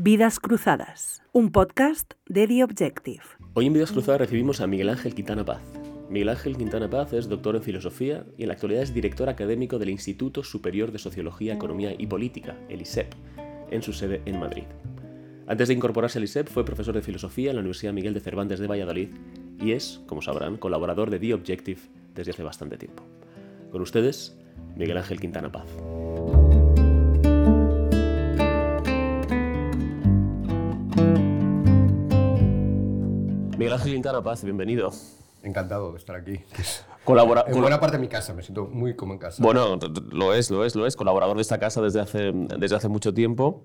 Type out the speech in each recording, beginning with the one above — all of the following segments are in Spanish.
Vidas Cruzadas, un podcast de The Objective. Hoy en Vidas Cruzadas recibimos a Miguel Ángel Quintana Paz. Miguel Ángel Quintana Paz es doctor en filosofía y en la actualidad es director académico del Instituto Superior de Sociología, Economía y Política, el ISEP, en su sede en Madrid. Antes de incorporarse al ISEP fue profesor de filosofía en la Universidad Miguel de Cervantes de Valladolid y es, como sabrán, colaborador de The Objective desde hace bastante tiempo. Con ustedes, Miguel Ángel Quintana Paz. Miguel Ángel Quintana Paz, bienvenido. Encantado de estar aquí. Colabora en buena parte de mi casa, me siento muy como en casa. Bueno, lo es, lo es, lo es. Colaborador de esta casa desde hace, desde hace mucho tiempo.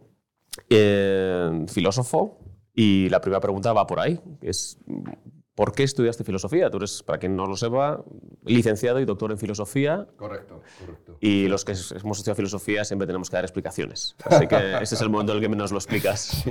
Eh, filósofo. Y la primera pregunta va por ahí. Es, ¿Por qué estudiaste filosofía? Tú eres, para quien no lo sepa, licenciado y doctor en filosofía. Correcto, correcto. Y los que hemos estudiado filosofía siempre tenemos que dar explicaciones. Así que ese es el momento en el que menos lo explicas.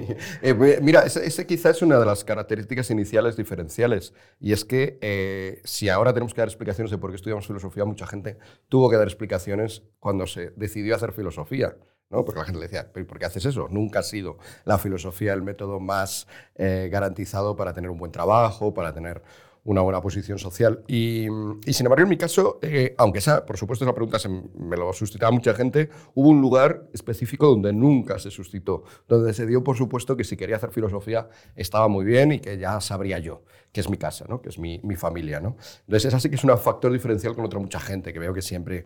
Eh, mira, ese, quizás es una de las características iniciales diferenciales. Y es que eh, si ahora tenemos que dar explicaciones de por qué estudiamos filosofía, mucha gente tuvo que dar explicaciones cuando se decidió hacer filosofía. ¿No? Porque la gente le decía, ¿por qué haces eso? Nunca ha sido la filosofía el método más eh, garantizado para tener un buen trabajo, para tener una buena posición social. Y, sin embargo, en mi caso, eh, aunque esa, por supuesto, esa pregunta se, me lo suscitaba mucha gente, hubo un lugar específico donde nunca se suscitó, donde se dio por supuesto que si quería hacer filosofía estaba muy bien y que ya sabría yo, que es mi casa, ¿no? que es mi, mi familia. ¿no? Entonces, es así que es un factor diferencial con otra mucha gente, que veo que siempre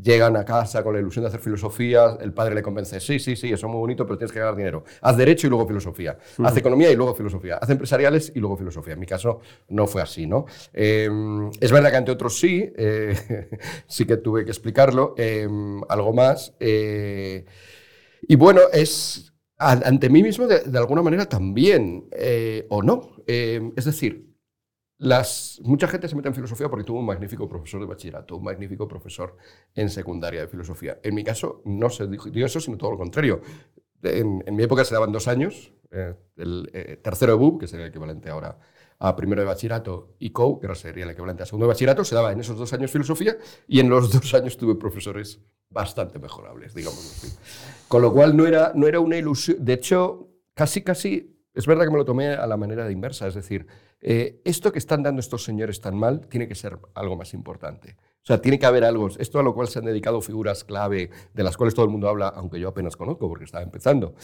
llegan a casa con la ilusión de hacer filosofía, el padre le convence, sí, sí, sí, eso es muy bonito, pero tienes que ganar dinero. Haz derecho y luego filosofía. Haz economía y luego filosofía. Haz empresariales y luego filosofía. En mi caso no fue así. ¿no? Em, es verdad que ante otros sí, eh, sí que tuve que explicarlo, em, algo más. Eh, y bueno, es ante mí mismo de, alguna manera también, eh, o no. Em, es decir, las, mucha gente se mete en filosofía porque tuvo un magnífico profesor de bachillerato, un magnífico profesor en secundaria de filosofía. En mi caso no se dijo eso, sino todo lo contrario. En, mi época se daban dos años, el tercero de BUB, que sería el equivalente ahora a primero de bachillerato y COU, que sería el equivalente a segundo de bachillerato, se daba en esos dos años filosofía y en los dos años tuve profesores bastante mejorables, digamos. Con lo cual no era, no era una ilusión, de hecho, casi, casi, es verdad que me lo tomé a la manera inversa, es decir, eh, esto que están dando estos señores tan mal tiene que ser algo más importante. O sea, tiene que haber algo, esto a lo cual se han dedicado figuras clave, de las cuales todo el mundo habla, aunque yo apenas conozco porque estaba empezando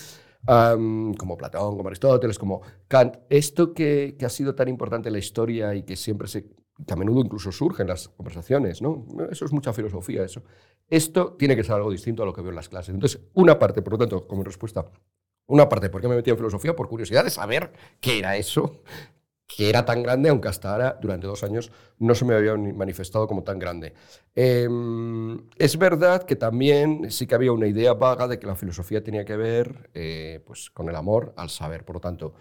como Platón, como Aristóteles, como Kant. Esto que, ha sido tan importante en la historia y que siempre se, que a menudo incluso surge en las conversaciones, ¿no? Eso es mucha filosofía, eso. Esto tiene que ser algo distinto a lo que veo en las clases. Entonces, una parte, por lo tanto, como respuesta, una parte, ¿por qué me metí en filosofía? Por curiosidad de saber qué era eso, que era tan grande, aunque hasta ahora, durante dos años, no se me había manifestado como tan grande. Em, es verdad que también sí que había una idea vaga de que la filosofía tenía que ver eh, pues, con el amor al saber, por lo tanto,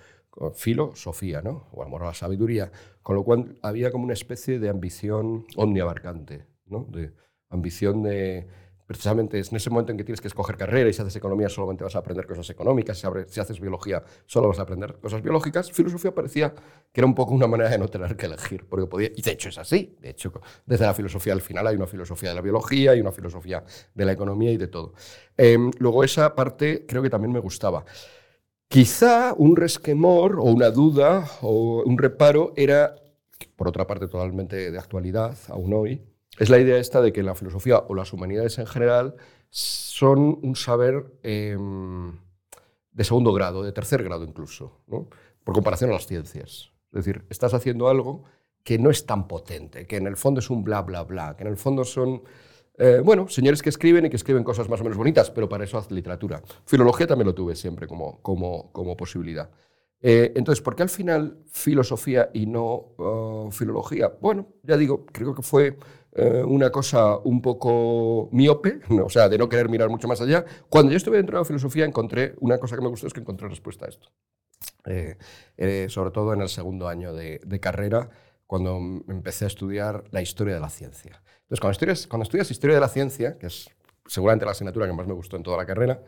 filosofía, ¿no? o amor a la sabiduría, con lo cual había como una especie de ambición omniabarcante, ¿no? de ambición de precisamente es en ese momento en que tienes que escoger carrera y si haces economía solamente vas a aprender cosas económicas, si, haces biología solo vas a aprender cosas biológicas, filosofía parecía que era un poco una manera de no tener que elegir, porque podía, y de hecho es así, de hecho desde la filosofía al final hay una filosofía de la biología y una filosofía de la economía y de todo. Em, luego esa parte creo que también me gustaba. Quizá un resquemor o una duda o un reparo era, por otra parte totalmente de actualidad aún hoy, es la idea esta de que la filosofía o las humanidades en general son un saber em, de segundo grado, de tercer grado incluso, por comparación a las ciencias. Es decir, estás haciendo algo que no es tan potente, que en el fondo es un bla, bla, bla, que en el fondo son, eh, bueno, señores que escriben y que escriben cosas más o menos bonitas, pero para eso haz literatura. Filología también lo tuve siempre como, como, como posibilidad. Eh, entonces, ¿por qué al final filosofía y no uh, filología? Bueno, ya digo, creo que fue eh, una cosa un poco miope, o sea, de no querer mirar mucho más allá. Cuando yo estuve dentro de la filosofía encontré, una cosa que me gustó es que encontré respuesta a esto. Eh, sobre todo en el segundo año de, carrera, cuando empecé a estudiar la historia de la ciencia. Entonces, cuando estudias, cuando estudias historia de la ciencia, que es seguramente la asignatura que más me gustó en toda la carrera,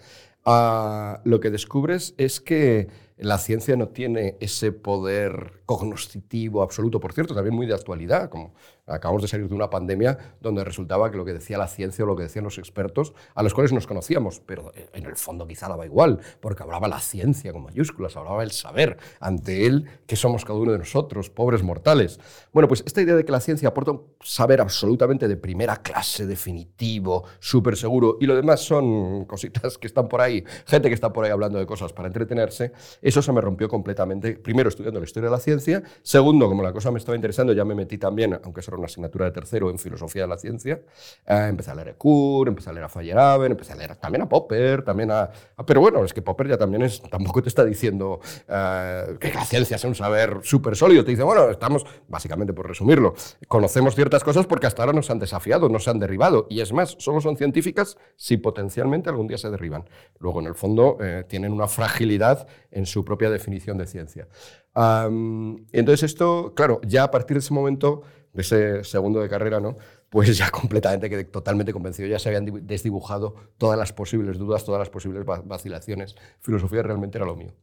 ah, lo que descubres es que la ciencia no tiene ese poder cognoscitivo absoluto, por cierto, también muy de actualidad, como acabamos de salir de una pandemia donde resultaba que lo que decía la ciencia o lo que decían los expertos, a los cuales nos conocíamos, pero en el fondo quizá daba igual, porque hablaba la ciencia con mayúsculas, hablaba el saber, ante él que somos cada uno de nosotros, pobres mortales. Bueno, pues esta idea de que la ciencia aporta un saber absolutamente de primera clase, definitivo, súper seguro, y lo demás son cositas que están por ahí, gente que está por ahí hablando de cosas para entretenerse, eso se me rompió completamente, primero estudiando la historia de la ciencia, segundo, como la cosa me estaba interesando, ya me metí también, aunque eso una asignatura de tercero en filosofía de la ciencia. Eh, empecé a leer Ecur, empecé a leer a Feyerabend, empecé a leer también a Popper, también a, Pero bueno, es que Popper ya también es, tampoco te está diciendo eh, que la ciencia sea un saber súper sólido. Te dice, bueno, estamos, básicamente por resumirlo, conocemos ciertas cosas porque hasta ahora nos han desafiado, nos han derribado. Y es más, solo son científicas si potencialmente algún día se derriban. Luego, en el fondo, eh, tienen una fragilidad en su propia definición de ciencia. Entonces esto, claro, ya a partir de ese momento de ese segundo de carrera, ¿no? pues ya completamente quedé totalmente convencido. Ya se habían desdibujado todas las posibles dudas, todas las posibles vacilaciones. Filosofía realmente era lo mío.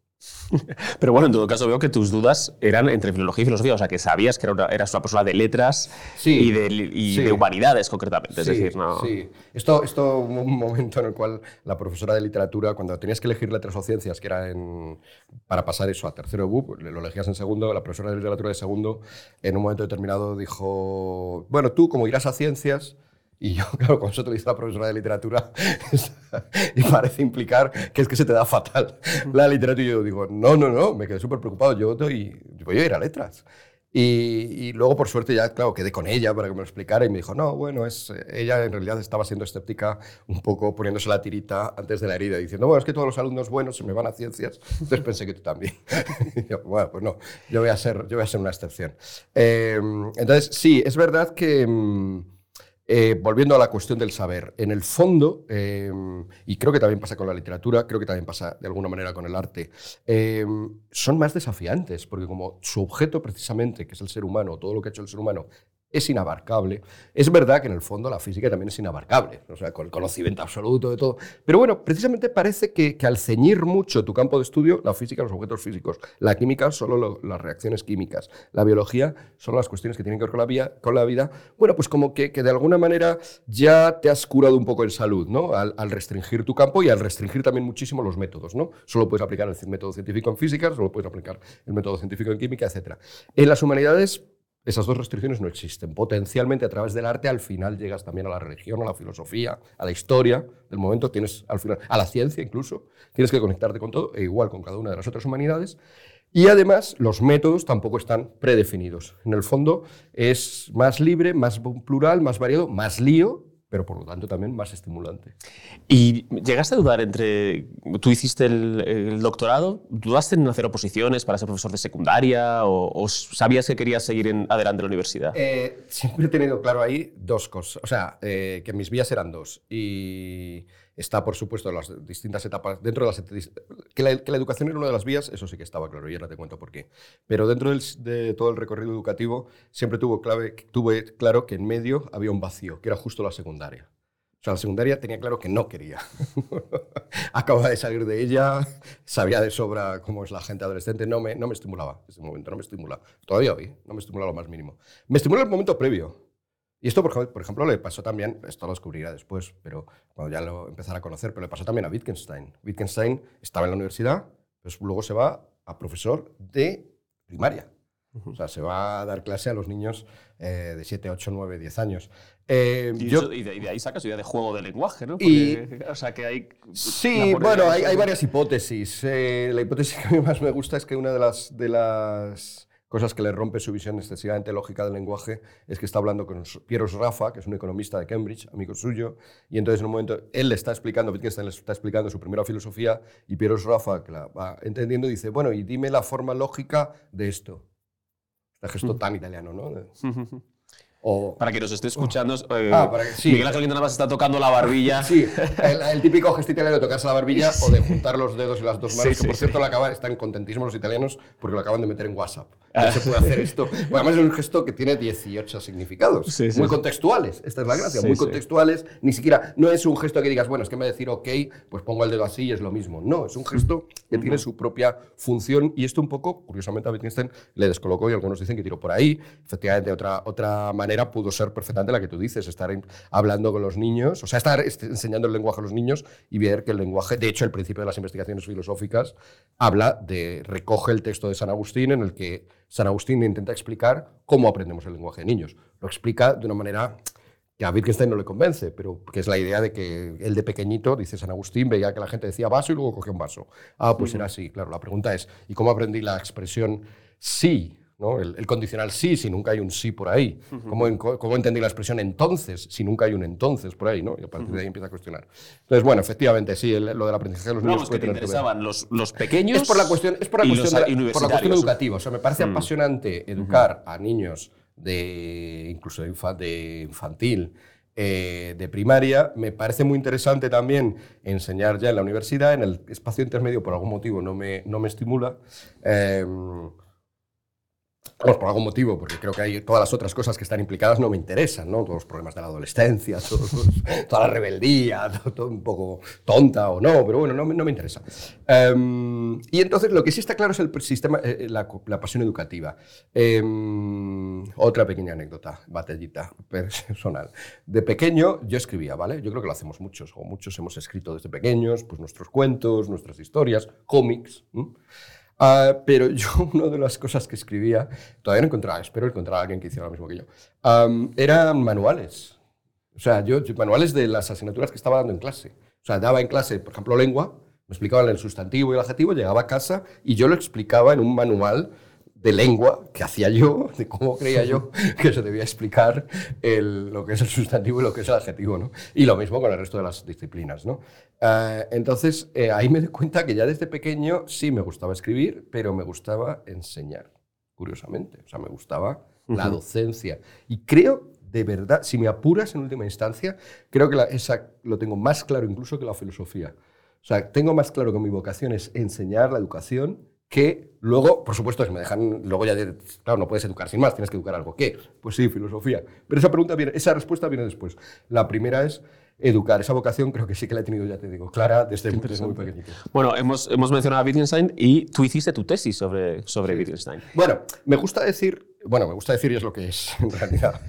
Pero bueno, en todo caso veo que tus dudas eran entre filología y filosofía, o sea, que sabías que era una, eras una persona de letras y, de, humanidades concretamente. es decir, no... Sí, esto, esto un momento en el cual la profesora de literatura, cuando tenías que elegir letras o ciencias, que era en, para pasar eso a tercero BUP, lo elegías en segundo, la profesora de literatura de segundo, en un momento determinado dijo, bueno, tú como irás a ciencias, y yo, claro, con eso te dice la profesora de literatura, y parece implicar que es que se te da fatal la literatura. Y yo digo, no, no, no, me quedé súper preocupado, yo voy, voy a ir a letras. Y, luego, por suerte, ya, claro, quedé con ella para que me lo explicara y me dijo, no, bueno, es, ella en realidad estaba siendo escéptica, un poco poniéndose la tirita antes de la herida, diciendo, bueno, es que todos los alumnos buenos se me van a ciencias, entonces pensé que tú también. yo, bueno, pues no, yo voy a ser, yo voy a ser una excepción. Eh, entonces, sí, es verdad que... Eh, volviendo a la cuestión del saber, en el fondo, em, y creo que también pasa con la literatura, creo que también pasa de alguna manera con el arte, em, son más desafiantes, porque como su objeto precisamente, que es el ser humano, todo lo que ha hecho el ser humano, es inabarcable. Es verdad que en el fondo la física también es inabarcable, o sea, con el conocimiento absoluto de todo. Pero bueno, precisamente parece que, al ceñir mucho tu campo de estudio, la física, los objetos físicos, la química, solo las reacciones químicas, la biología, son las cuestiones que tienen que ver con la, vida, con la vida, bueno, pues como que, de alguna manera ya te has curado un poco en salud, ¿no? Al, al, restringir tu campo y al restringir también muchísimo los métodos, ¿no? Solo puedes aplicar el método científico en física, solo puedes aplicar el método científico en química, etc. En las humanidades esas dos restricciones no existen. Potencialmente a través del arte al final llegas también a la religión, a la filosofía, a la historia del momento, tienes al final a la ciencia incluso, tienes que conectarte con todo e igual con cada una de las otras humanidades. Y además los métodos tampoco están predefinidos. En el fondo es más libre, más plural, más variado, más lío, pero por lo tanto también más estimulante. ¿Y llegaste a dudar entre, tú hiciste el, doctorado, dudaste en hacer oposiciones para ser profesor de secundaria o, sabías que querías seguir en, adelante en la universidad? Eh, siempre he tenido claro ahí dos cosas, o sea, eh, que mis vías eran dos y Está, por supuesto, las distintas etapas. Dentro de las. Que la, que la, educación era una de las vías, eso sí que estaba claro, y ahora te cuento por qué. Pero dentro de todo el recorrido educativo, siempre tuvo clave, tuve claro que en medio había un vacío, que era justo la secundaria. O sea, la secundaria tenía claro que no quería. Acababa de salir de ella, sabía de sobra cómo es la gente adolescente, no me, no me estimulaba en ese momento, no me estimula. Todavía hoy, no me estimula lo más mínimo. Me estimula el momento previo. Y esto, por ejemplo, le pasó también, esto lo descubrirá después, pero cuando ya lo empezara a conocer, pero le pasó también a Wittgenstein. Wittgenstein estaba en la universidad, pues luego se va a profesor de primaria. O sea, se va a dar clase a los niños eh, de 7, 8, 9, 10 años. Eh, y, yo, y, de, ahí sacas idea de juego de lenguaje, ¿no? o sea, que hay... Sí, bueno, hay, hay, varias hipótesis. Eh, la hipótesis que a mí más me gusta es que una de las, de las cosas que le rompe su visión excesivamente lógica del lenguaje, es que está hablando con Pieros Rafa, que es un economista de Cambridge, amigo suyo, y entonces en un momento él le está explicando, Wittgenstein le está explicando su primera filosofía, y Pieros Rafa, que la va entendiendo, dice, bueno, y dime la forma lógica de esto. Este gesto tan italiano, ¿no? O, para que nos esté escuchando, eh, Ah, para que- sí. Miguel Ángel Quintana Paz está tocando la barbilla. Sí, el, el típico gesto italiano de tocarse la barbilla o de juntar los dedos y las dos manos, Sí, que sí, por cierto lo acaban, están contentísimos los italianos porque lo acaban de meter en WhatsApp. No se puede hacer esto. Bueno, además es un gesto que tiene 18 significados, Sí, sí, muy sí. contextuales, esta es la gracia, Sí, muy sí. contextuales, ni siquiera, no es un gesto que digas, bueno, es que de decir ok, pues pongo el dedo así y es lo mismo. No, es un gesto que tiene su propia función y esto un poco, curiosamente a Wittgenstein le descolocó y algunos dicen que tiró por ahí. Efectivamente, otra, otra manera pudo ser perfectamente la que tú dices, estar hablando con los niños, o sea, estar enseñando el lenguaje a los niños y ver que el lenguaje, de hecho, el principio de las investigaciones filosóficas habla de, recoge el texto de San Agustín en el que San Agustín intenta explicar cómo aprendemos el lenguaje de niños. Lo explica de una manera que a Wittgenstein no le convence, pero que es la idea de que él de pequeñito, dice San Agustín, veía que la gente decía vaso y luego cogía un vaso. Ah, pues era así. Claro, la pregunta es, ¿y cómo aprendí la expresión sí? ¿No? El, el condicional sí, si nunca hay un sí por ahí. ¿Cómo, en- cómo entendí la expresión entonces, si nunca hay un entonces por ahí? ¿no? Y a partir de ahí empieza a cuestionar. Entonces, bueno, efectivamente, sí, el- lo del aprendizaje de los niños Vamos, que te que interesaban los, los pequeños Es por la cuestión, es por la cuestión, de la- por la cuestión educativa. O sea, me parece Mm. apasionante educar a niños de incluso de, infa- de infantil, eh, de primaria. Me parece muy interesante también enseñar ya en la universidad. En el espacio intermedio, por algún motivo, no me, no me estimula. Eh, Vamos, por algún motivo, porque creo que hay todas las otras cosas que están implicadas no me interesan, ¿no? Todos los problemas de la adolescencia, toda la rebeldía, todo, un poco tonta o no, pero bueno, no, no me interesa. Em, y entonces lo que sí está claro es el sistema, eh, la, la pasión educativa. Em, otra pequeña anécdota, batallita personal. De pequeño yo escribía, ¿vale? Yo creo que lo hacemos muchos, o muchos hemos escrito desde pequeños, pues nuestros cuentos, nuestras historias, cómics. Ah, pero yo, una de las cosas que escribía, todavía no encontraba, espero encontrar a alguien que hiciera lo mismo que yo, eran manuales. O sea, yo- manuales de las asignaturas que estaba dando en clase. O sea, daba en clase, por ejemplo, lengua, me explicaban el sustantivo y el adjetivo, llegaba a casa y yo lo explicaba en un manual de lengua que hacía yo, de cómo creía yo que se debía explicar el- lo que es el sustantivo y lo que es el adjetivo, ¿no? Y lo mismo con el resto de las disciplinas, ¿no? Ah, entonces, eh, ahí me di cuenta que ya desde pequeño sí me gustaba escribir, pero me gustaba enseñar, curiosamente. O sea, me gustaba la docencia. Y creo, de verdad, si me apuras en última instancia, creo que la- esa lo tengo más claro incluso que la filosofía. O sea, tengo más claro que mi vocación es enseñar la educación que luego, por supuesto, si me dejan, luego ya, de- claro, no puedes educar sin más, tienes que educar algo. ¿Qué? Pues sí, filosofía. Pero esa pregunta viene, esa respuesta viene después. La primera es educar. Esa vocación creo que sí que la he tenido, ya te digo, clara desde, desde muy pequeñito. Bueno, hemos, hemos mencionado a Wittgenstein y tú hiciste tu tesis sobre, sobre Wittgenstein. Bueno, me gusta decir, bueno, me gusta decir y es lo que es en realidad,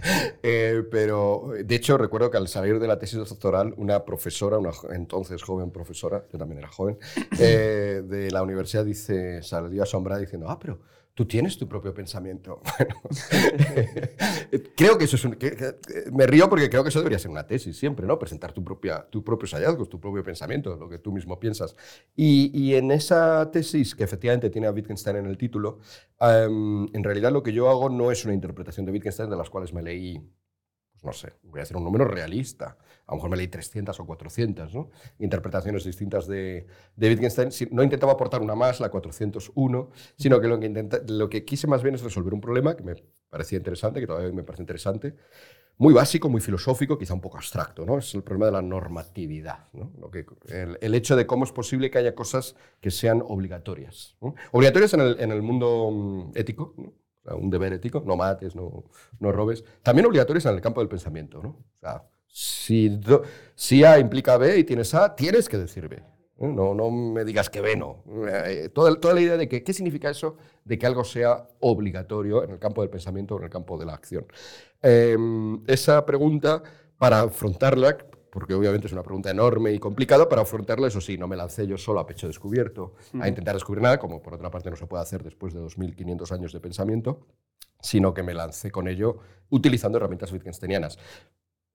Eh, pero de hecho recuerdo que al salir de la tesis doctoral, una profesora, una entonces joven profesora, yo también era joven, eh, de la universidad dice, salió asombrada diciendo, ah, pero tú tienes tu propio pensamiento. Bueno, creo que eso es un, que- que- me río porque creo que eso debería ser una tesis siempre, ¿no? Presentar tu propia, tus propios hallazgos, tu propio pensamiento, lo que tú mismo piensas. Y, y en esa tesis, que efectivamente tiene a Wittgenstein en el título, em, en realidad lo que yo hago no es una interpretación de Wittgenstein de las cuales me leí, pues no sé, voy a hacer un número realista. A lo mejor me leí 300 o 400, ¿no? Interpretaciones distintas de, de Wittgenstein. No intentaba aportar una más, la 401, sino que lo que, intenta- lo que quise más bien es resolver un problema que me parecía interesante, que todavía me parece interesante, muy básico, muy filosófico, quizá un poco abstracto, ¿no? Es el problema de la normatividad, ¿no? Lo que, el, el hecho de cómo es posible que haya cosas que sean obligatorias. ¿no? Obligatorias en el, en el mundo mm, ético, ¿no? O sea, un deber ético, no mates, no, no robes. También obligatorias en el campo del pensamiento, ¿no? O sea, si, do- si A implica B y tienes A, tienes que decir B. ¿eh? No, no me digas que B no. Eh, toda, toda la idea de que, ¿qué significa eso de que algo sea obligatorio en el campo del pensamiento o en el campo de la acción? Eh, esa pregunta, para afrontarla, porque obviamente es una pregunta enorme y complicada, para afrontarla, eso sí, no me lancé yo solo a pecho descubierto a intentar descubrir nada, como por otra parte no se puede hacer después de 2.500 años de pensamiento, sino que me lancé con ello utilizando herramientas wittgensteinianas.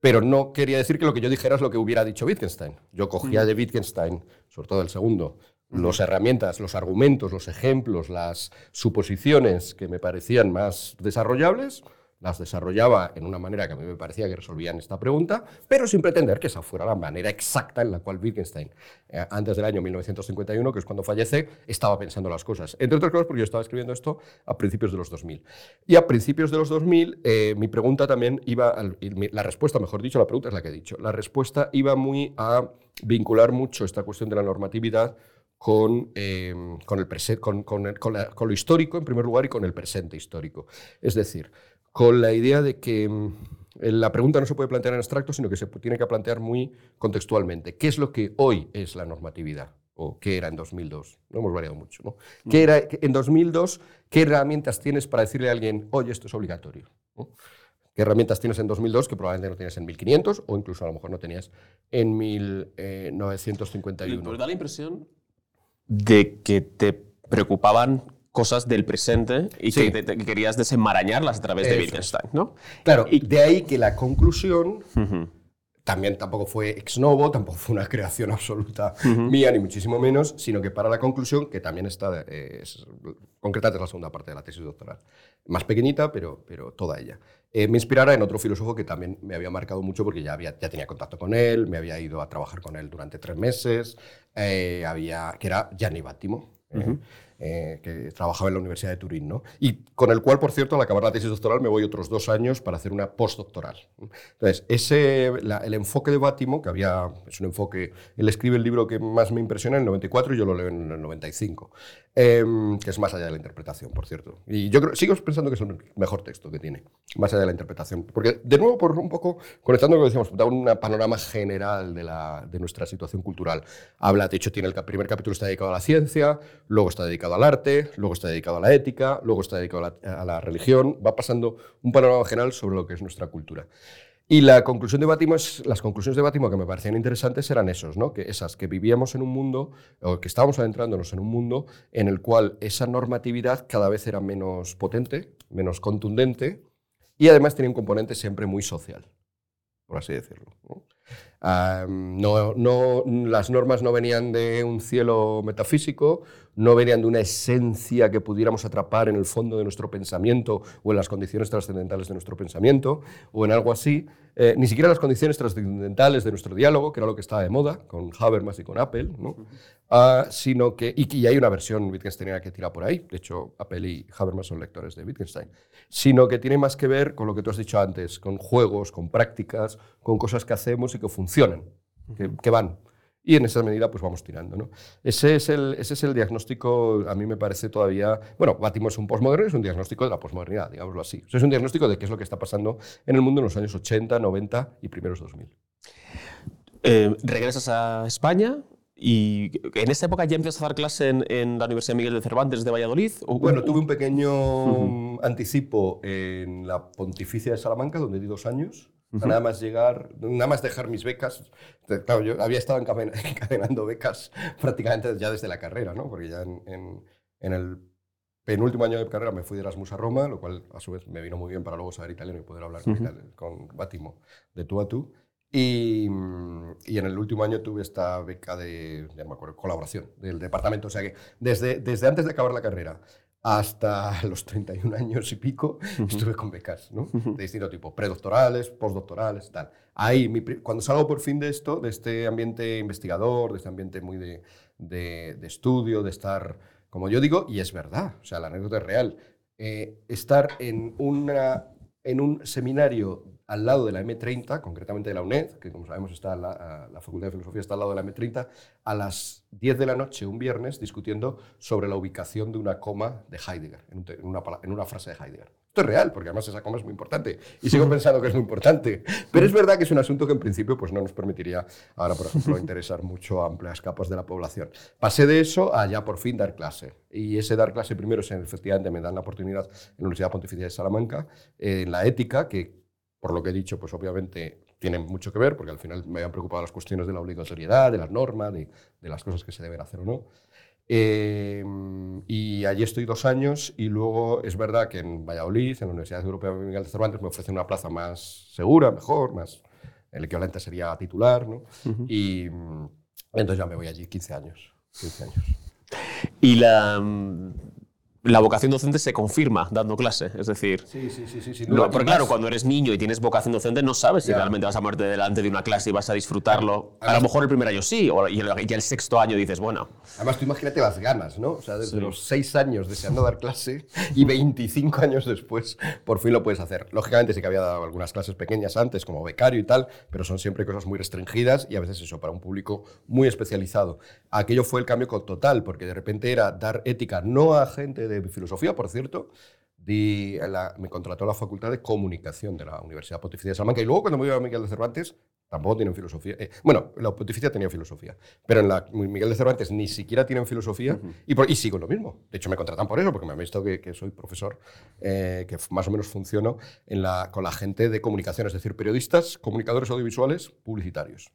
Pero no quería decir que lo que yo dijera es lo que hubiera dicho Wittgenstein. Yo cogía de Wittgenstein, sobre todo el segundo, las herramientas, los argumentos, los ejemplos, las suposiciones que me parecían más desarrollables, las desarrollaba en una manera que a mí me parecía que resolvían esta pregunta, pero sin pretender que esa fuera la manera exacta en la cual Wittgenstein, eh, antes del año 1951, que es cuando fallece, estaba pensando las cosas. Entre otras cosas porque yo estaba escribiendo esto a principios de los 2000. Y a principios de los 2000, eh, mi pregunta también iba, la respuesta, mejor dicho, la pregunta es la que he dicho, la respuesta iba muy a vincular mucho esta cuestión de la normatividad con, eh, el con, con, lo histórico, en primer lugar, y con el presente histórico. Es decir, con la idea de que mm, la pregunta no se puede plantear en abstracto, sino que se tiene que plantear muy contextualmente. ¿Qué es lo que hoy es la normatividad? ¿O qué era en 2002? No hemos variado mucho. ¿no? ¿Qué era en 2002? ¿Qué herramientas tienes para decirle a alguien, oye, esto es obligatorio? ¿Qué herramientas tienes en 2002 que probablemente no tienes en 1500 o incluso a lo mejor no tenías en 1951? Pues da la impresión de que te preocupaban cosas del presente y que, querías desenmarañarlas a través de Wittgenstein, ¿no? Claro, y de ahí que la conclusión también tampoco fue ex novo, tampoco fue una creación absoluta mía, ni muchísimo menos, sino que para la conclusión, que también está, es, concretada en la segunda parte de la tesis doctoral, más pequeñita, pero, pero toda ella. Eh, me inspirara en otro filósofo que también me había marcado mucho porque ya, había, ya tenía contacto con él, me había ido a trabajar con él durante tres meses, eh, había, que era Gianni Battimo. Eh, que trabajaba en la Universidad de Turín, ¿no? y con el cual, por cierto, al acabar la tesis doctoral me voy otros dos años para hacer una postdoctoral. Entonces, ese, el enfoque de Bátimo, que había, es un enfoque, él escribe el libro que más me impresiona en el 94 y yo lo leo en el 95, em, que es más allá de la interpretación, por cierto. Y yo creo, sigo pensando que es el mejor texto que tiene, más allá de la interpretación. Porque, de nuevo, por un poco, conectando con lo que decíamos, da un panorama general de, nuestra situación cultural. Habla, de hecho, tiene el primer capítulo está dedicado a la ciencia, luego está dedicado al arte, luego está dedicado a la ética, luego está dedicado a la, religión, va pasando un panorama general sobre lo que es nuestra cultura. Y la conclusión de Bátimo es, las conclusiones de Bátimo que me parecían interesantes eran esos, ¿no? que esas, que vivíamos en un mundo, o que estábamos adentrándonos en un mundo en el cual esa normatividad cada vez era menos potente, menos contundente, y además tenía un componente siempre muy social, por así decirlo. No, las normas no venían de un cielo metafísico, no venían de una esencia que pudiéramos atrapar en el fondo de nuestro pensamiento o en las condiciones trascendentales de nuestro pensamiento o en algo así, eh, ni siquiera las condiciones trascendentales de nuestro diálogo, que era lo que estaba de moda con Habermas y con Apple, ¿no? Ah, sino que, y, hay una versión Wittgensteiniana que tira por ahí, de hecho Apple y Habermas son lectores de Wittgenstein, sino que tiene más que ver con lo que tú has dicho antes, con juegos, con prácticas, con cosas que hacemos y que funcionan, que, que van y en esa medida pues vamos tirando. ¿no? Ese, es el, ese es el diagnóstico, a mí me parece todavía, bueno, batimos un postmoderno, es un diagnóstico de la posmodernidad, digámoslo así. es un diagnóstico de qué es lo que está pasando en el mundo en los años 80, 90 y primeros 2000. Eh, regresas a España, ¿Y en esa época ya empiezas a dar clase en, la Universidad Miguel de Cervantes de Valladolid? Bueno, tuve un pequeño anticipo en la Pontificia de Salamanca, donde di dos años. Nada más llegar, nada más dejar mis becas. Claro, yo había estado encadenando becas prácticamente ya desde la carrera, ¿no? Porque ya en, en, el penúltimo año de carrera me fui de Erasmus a Roma, lo cual a su vez me vino muy bien para luego saber italiano y poder hablar con, con Bátimo de tú a tú. Y, y, en el último año tuve esta beca de, ya me acuerdo, colaboración del departamento. O sea que desde, desde antes de acabar la carrera hasta los 31 años y pico estuve con becas ¿no? de distinto tipo, predoctorales, postdoctorales, tal. Ahí, cuando salgo por fin de esto, de este ambiente investigador, de este ambiente muy de, de, estudio, de estar, como yo digo, y es verdad, o sea, la anécdota es real, eh, estar en, una, en un seminario al lado de la M30, concretamente de la UNED, que como sabemos está la, la, Facultad de Filosofía está al lado de la M30, a las 10 de la noche un viernes discutiendo sobre la ubicación de una coma de Heidegger, en, una, en una, frase de Heidegger. Esto es real, porque además esa coma es muy importante y sigo pensando que es muy importante. Pero es verdad que es un asunto que en principio pues, no nos permitiría ahora, por ejemplo, interesar mucho a amplias capas de la población. Pasé de eso a ya por fin dar clase. Y ese dar clase primero, es, efectivamente, me dan la oportunidad en la Universidad Pontificia de Salamanca, en la ética, que por lo que he dicho, pues obviamente tienen mucho que ver, porque al final me habían preocupado las cuestiones de la obligatoriedad, de las normas, de, las cosas que se deben hacer o no. Eh, y allí estoy dos años y luego es verdad que en Valladolid, en la Universidad Europea de Miguel de Cervantes, me ofrecen una plaza más segura, mejor, más el equivalente sería titular, ¿no? Y entonces ya me voy allí 15 años. 15 años. Y la, la vocación docente se confirma dando clase. Es decir, Sí, sí, sí, no, porque claro, cuando eres niño y tienes vocación docente, no sabes si Ya. realmente vas a ponerte delante de una clase y vas a disfrutarlo. A lo mejor el primer año sí, o, y, el, y el sexto año dices, bueno, Además, tú imagínate las ganas, ¿no? O sea, desde los seis años deseando dar clase y 25 años después por fin lo puedes hacer. Lógicamente sí que había dado algunas clases pequeñas antes, como becario y tal, pero son siempre cosas muy restringidas y a veces eso, para un público muy especializado. Aquello fue el cambio total, porque de repente era dar ética no a gente de filosofía, por cierto, di la- me contrató la Facultad de Comunicación de la Universidad Pontificia de Salamanca y luego cuando me iba a Miguel de Cervantes tampoco tienen filosofía. Eh, bueno, la Pontificia tenía filosofía, pero en la Miguel de Cervantes ni siquiera tienen filosofía y, por- y sigo lo mismo. De hecho, me contratan por eso, porque me han visto que, que soy profesor, eh, que más o menos funciono en la, con la gente de comunicación, es decir, periodistas, comunicadores audiovisuales, publicitarios.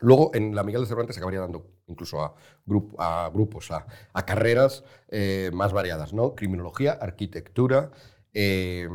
Luego, en la Miguel de Cervantes se acabaría dando incluso a, grup- a grupos, a, a carreras eh, más variadas, ¿no? Criminología, arquitectura, eh,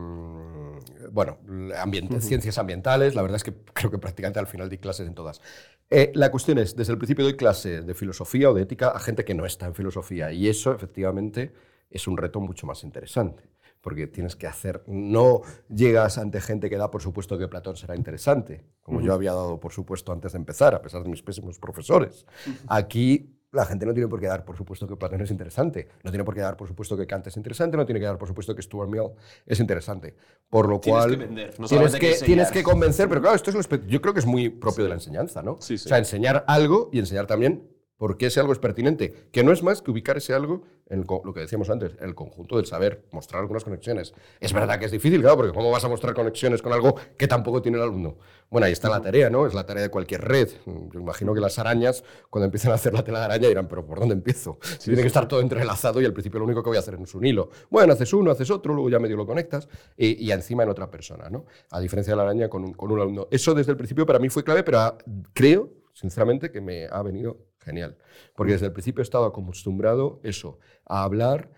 bueno, ambient- ciencias ambientales. La verdad es que creo que prácticamente al final di clases en todas. Eh, la cuestión es, desde el principio doy clases de filosofía o de ética a gente que no está en filosofía y eso efectivamente es un reto mucho más interesante. Porque tienes que hacer, no llegas ante gente que da por supuesto que Platón será interesante, como yo había dado por supuesto antes de empezar, a pesar de mis pésimos profesores. Aquí la gente no tiene por qué dar por supuesto que Platón es interesante, no tiene por qué dar por supuesto que Kant es interesante, no tiene que dar por supuesto que Stuart Mill es interesante. Por lo Tienes cual que vender, no tienes, que, tienes que convencer, pero claro, esto es espe- yo creo que es muy propio de la enseñanza, ¿no? Sí, sí. O sea, enseñar algo y enseñar también por qué ese algo es pertinente, que no es más que ubicar ese algo en lo que decíamos antes, el conjunto del saber, mostrar algunas conexiones. Es verdad que es difícil, claro, porque ¿cómo vas a mostrar conexiones con algo que tampoco tiene el alumno? Bueno, ahí está la tarea, ¿no? Es la tarea de cualquier red. Yo imagino que las arañas, cuando empiezan a hacer la tela de araña, dirán, pero ¿por dónde empiezo? Tiene que estar todo entrelazado y al principio lo único que voy a hacer es un hilo. Bueno, haces uno, haces otro, luego ya medio lo conectas y, y encima en otra persona, ¿no? A diferencia de la araña con un, con un alumno. Eso desde el principio para mí fue clave, pero ah, creo, sinceramente, que me ha venido genial. Porque desde el principio he estado acostumbrado eso, a hablar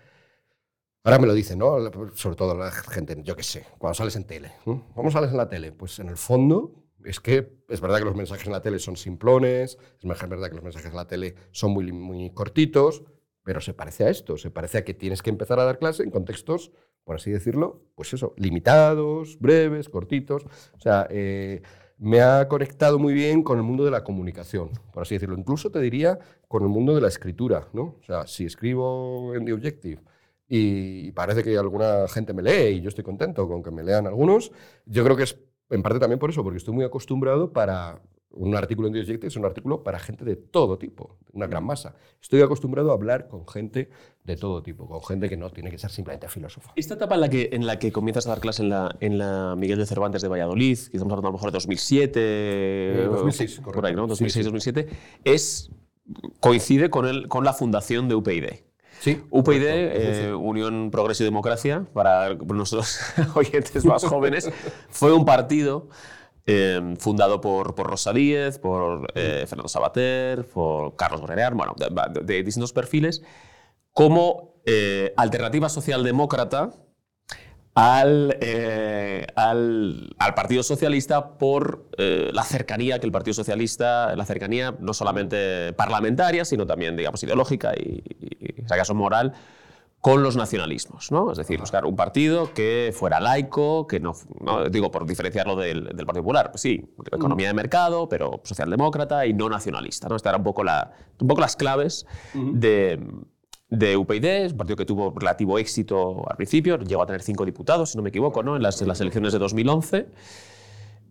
Ahora me lo dicen, ¿no? Sobre todo la gente, yo qué sé, cuando sales en tele. ¿Cómo sales en la tele? Pues en el fondo es que es verdad que los mensajes en la tele son simplones, es verdad que los mensajes en la tele son muy, muy cortitos, pero se parece a esto, se parece a que tienes que empezar a dar clase en contextos, por así decirlo, pues eso, limitados, breves, cortitos. O sea, eh, me ha conectado muy bien con el mundo de la comunicación, por así decirlo. Incluso te diría con el mundo de la escritura, ¿no? O sea, si escribo en The Objective y parece que alguna gente me lee y yo estoy contento con que me lean algunos, yo creo que es en parte también por eso, porque estoy muy acostumbrado para un artículo en Objective, es un artículo para gente de todo tipo, una gran masa. Estoy acostumbrado a hablar con gente de todo tipo, con gente que no tiene que ser simplemente filósofa. Esta etapa en la que, en la que comienzas a dar clase en la, en la Miguel de Cervantes de Valladolid, que estamos hablando a lo mejor de 2007, 2006, por ahí, ¿no? correcto. Sí, sí. 2006-2007, es, coincide con, el, con la fundación de UPyD. Sí, UPyD, correcto. eh, Unión Progreso y Democracia, para nuestros oyentes más jóvenes, fue un partido eh, fundado por, por Rosa Díez, por eh, Fernando Sabater, por Carlos Borrear, de, distintos perfiles, como eh, alternativa socialdemócrata al, eh, al, al Partido Socialista por la cercanía que el Partido Socialista, la cercanía no solamente parlamentaria, sino también, digamos, ideológica y, y, y en este caso, moral, con los nacionalismos, ¿no? Es decir, buscar un partido que fuera laico, que no, no digo por diferenciarlo del, del Partido Popular, pues sí, economía de mercado, pero socialdemócrata y no nacionalista, ¿no? Estas eran un poco, la, un poco las claves de, de UPyD, es un partido que tuvo relativo éxito al principio, llegó a tener cinco diputados, si no me equivoco, ¿no? en, las, en las elecciones de 2011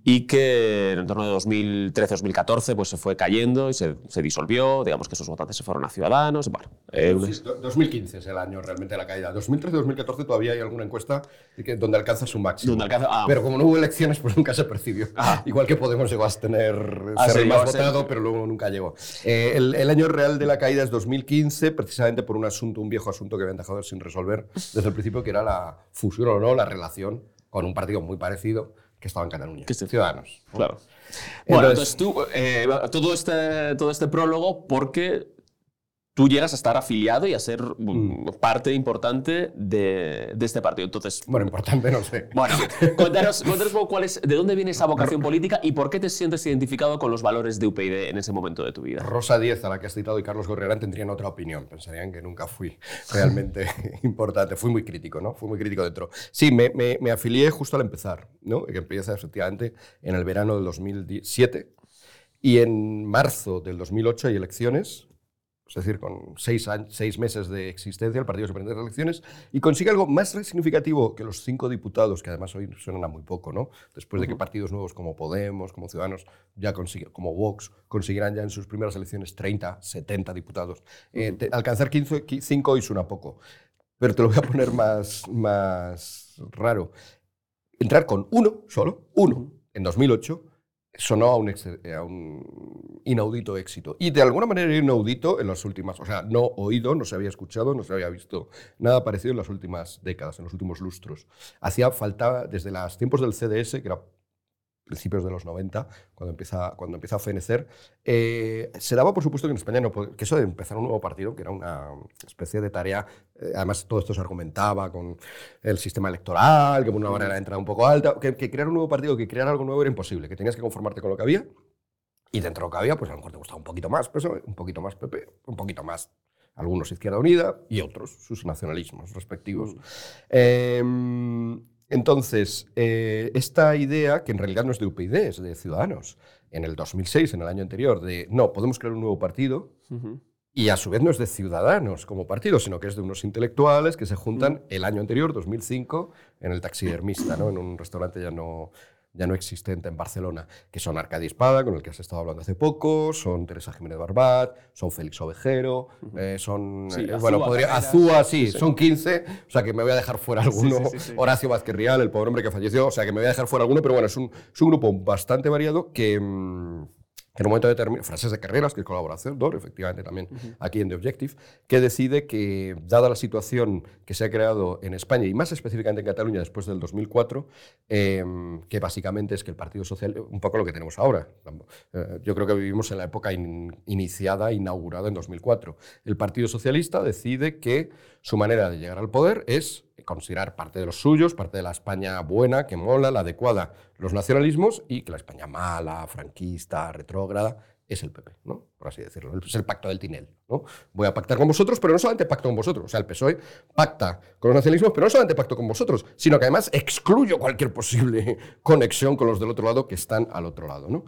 y que en torno de 2013-2014 pues se fue cayendo y se, se, disolvió, digamos que esos votantes se fueron a Ciudadanos. Bueno, eh, sí, 2015 es el año realmente de la caída. 2013-2014 todavía hay alguna encuesta que, donde alcanza su máximo. Donde alcanza, ah. Pero como no hubo elecciones, pues nunca se percibió. Ah. Igual que Podemos llegó a tener ah, ser sí, más votado, ser... pero luego nunca llegó. Eh, el, el, año real de la caída es 2015, precisamente por un asunto, un viejo asunto que habían dejado sin resolver desde el principio, que era la fusión o no, la relación con un partido muy parecido que estaba en Cataluña. Que. Ciudadanos. Claro. Bueno, entonces, entonces tú, eh, todo, este, todo este prólogo, porque tú llegas a estar afiliado y a ser mm, parte importante de, este partido. Entonces, bueno, importante no sé. Bueno, cuéntanos, cuál es, de dónde viene esa vocación política y por qué te sientes identificado con los valores de UPyD en ese momento de tu vida. Rosa Díez, a la que has citado, y Carlos Gorriarán tendrían otra opinión. Pensarían que nunca fui realmente importante. Fui muy crítico, ¿no? Fui muy crítico dentro. Sí, me, me, afilié justo al empezar, ¿no? Que empieza efectivamente en el verano del 2007. Y en marzo del 2008 hay elecciones es decir, con seis, seis, meses de existencia, el partido presenta las elecciones y consigue algo más significativo que los cinco diputados, que además hoy suenan a muy poco, ¿no? Después de que partidos nuevos como Podemos, como Ciudadanos, ya como Vox, consiguieran ya en sus primeras elecciones 30, 70 diputados. Eh, alcanzar 15, 5 hoy suena poco, pero te lo voy a poner más, más raro. Entrar con uno, solo, uno, en 2008 sonó a un, a un, inaudito éxito. Y de alguna manera inaudito en las últimas, o sea, no oído, no se había escuchado, no se había visto nada parecido en las últimas décadas, en los últimos lustros. Hacía falta, desde los tiempos del CDS, que era principios de los 90, cuando empieza, cuando empieza a fenecer, eh, se daba por supuesto que en España no que eso de empezar un nuevo partido, que era una especie de tarea, eh, además todo esto se argumentaba con el sistema electoral, que por una manera de entrada un poco alta, que, crear un nuevo partido, que crear algo nuevo era imposible, que tenías que conformarte con lo que había, y dentro de lo que había, pues a lo mejor te gustaba un poquito más PSOE, un poquito más PP, un poquito más algunos Izquierda Unida y otros sus nacionalismos respectivos. Eh, entonces, eh, esta idea, que en realidad no es de UPyD, es de Ciudadanos, en el 2006, en el año anterior, de no, podemos crear un nuevo partido, y a su vez no es de Ciudadanos como partido, sino que es de unos intelectuales que se juntan el año anterior, 2005, en el taxidermista, ¿no? en un restaurante ya no, ya no existente en Barcelona, que son Arcadi Espada, con el que has estado hablando hace poco, son Teresa Jiménez Barbat, son Félix Ovejero, eh, son. Eh, bueno, podría. Azúa, sí, son 15, o sea que me voy a dejar fuera alguno. Horacio Vázquez Rial, el pobre hombre que falleció, o sea que me voy a dejar fuera alguno, pero bueno, es un, es un grupo bastante variado que. Mm, en un momento determinado, frases de carreras, que es colaboración, efectivamente también aquí en The Objective, que decide que, dada la situación que se ha creado en España y más específicamente en Cataluña después del 2004, em, que básicamente es que el Partido Social, un poco lo que tenemos ahora, eh, yo creo que vivimos en la época iniciada, inaugurada en 2004, el Partido Socialista decide que su manera de llegar al poder es considerar parte de los suyos, parte de la España buena, que mola, la adecuada, los nacionalismos, y que la España mala, franquista, retrógrada, es el PP, ¿no? por así decirlo. Es el pacto del Tinel. ¿no? Voy a pactar con vosotros, pero no solamente pacto con vosotros. O sea, el PSOE pacta con los nacionalismos, pero no solamente pacto con vosotros, sino que además excluyo cualquier posible conexión con los del otro lado que están al otro lado. ¿no?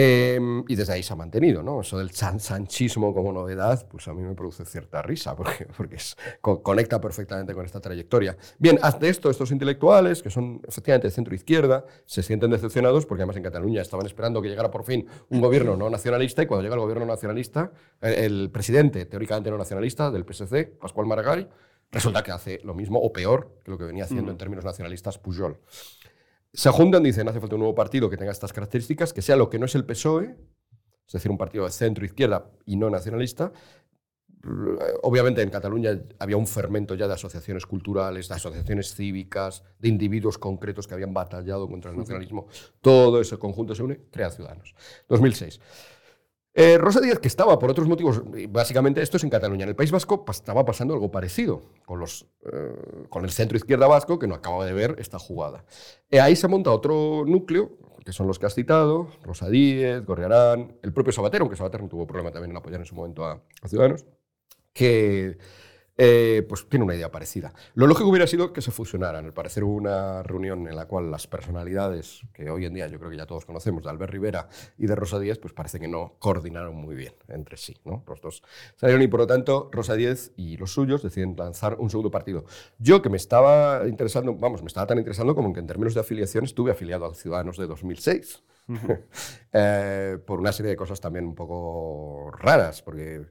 Em, y desde ahí se ha mantenido, ¿no? Eso del sanchismo como novedad, pues a mí me produce cierta risa, porque, porque conecta perfectamente con esta trayectoria. Bien, de esto, estos intelectuales, que son efectivamente de centro-izquierda, se sienten decepcionados porque además en Cataluña estaban esperando que llegara por fin un gobierno no nacionalista, y cuando llega el gobierno nacionalista, el presidente teóricamente no nacionalista del PSC, Pascual Maragall, resulta que hace lo mismo o peor que lo que venía haciendo mm. en términos nacionalistas Pujol. Se juntan, dicen, hace falta un nuevo partido que tenga estas características, que sea lo que no es el PSOE, es decir, un partido de centro-izquierda y no nacionalista. Obviamente en Cataluña había un fermento ya de asociaciones culturales, de asociaciones cívicas, de individuos concretos que habían batallado contra el nacionalismo. Todo ese conjunto se une, crea Ciudadanos. 2006. Eh, Rosa Díaz, que estaba por otros motivos, básicamente esto es en Cataluña, en el País Vasco estaba pasando algo parecido con, los, eh, con el centro izquierda vasco, que no acaba de ver esta jugada. Eh, ahí se monta otro núcleo, que son los que has citado, Rosa Díez, Gorriarán, el propio Sabater, aunque Sabater no tuvo problema también en apoyar en su momento a Ciudadanos, que eh, pues tiene una idea parecida. Lo lógico hubiera sido que se fusionaran. Al parecer hubo una reunión en la cual las personalidades que hoy en día yo creo que ya todos conocemos, de Albert Rivera y de Rosa Díez, pues parece que no coordinaron muy bien entre sí. ¿no? Los dos salieron y por lo tanto Rosa Díez y los suyos deciden lanzar un segundo partido. Yo que me estaba interesando, vamos, me estaba tan interesando como que en términos de afiliación estuve afiliado a Ciudadanos de 2006. Eh, por una serie de cosas también un poco raras, porque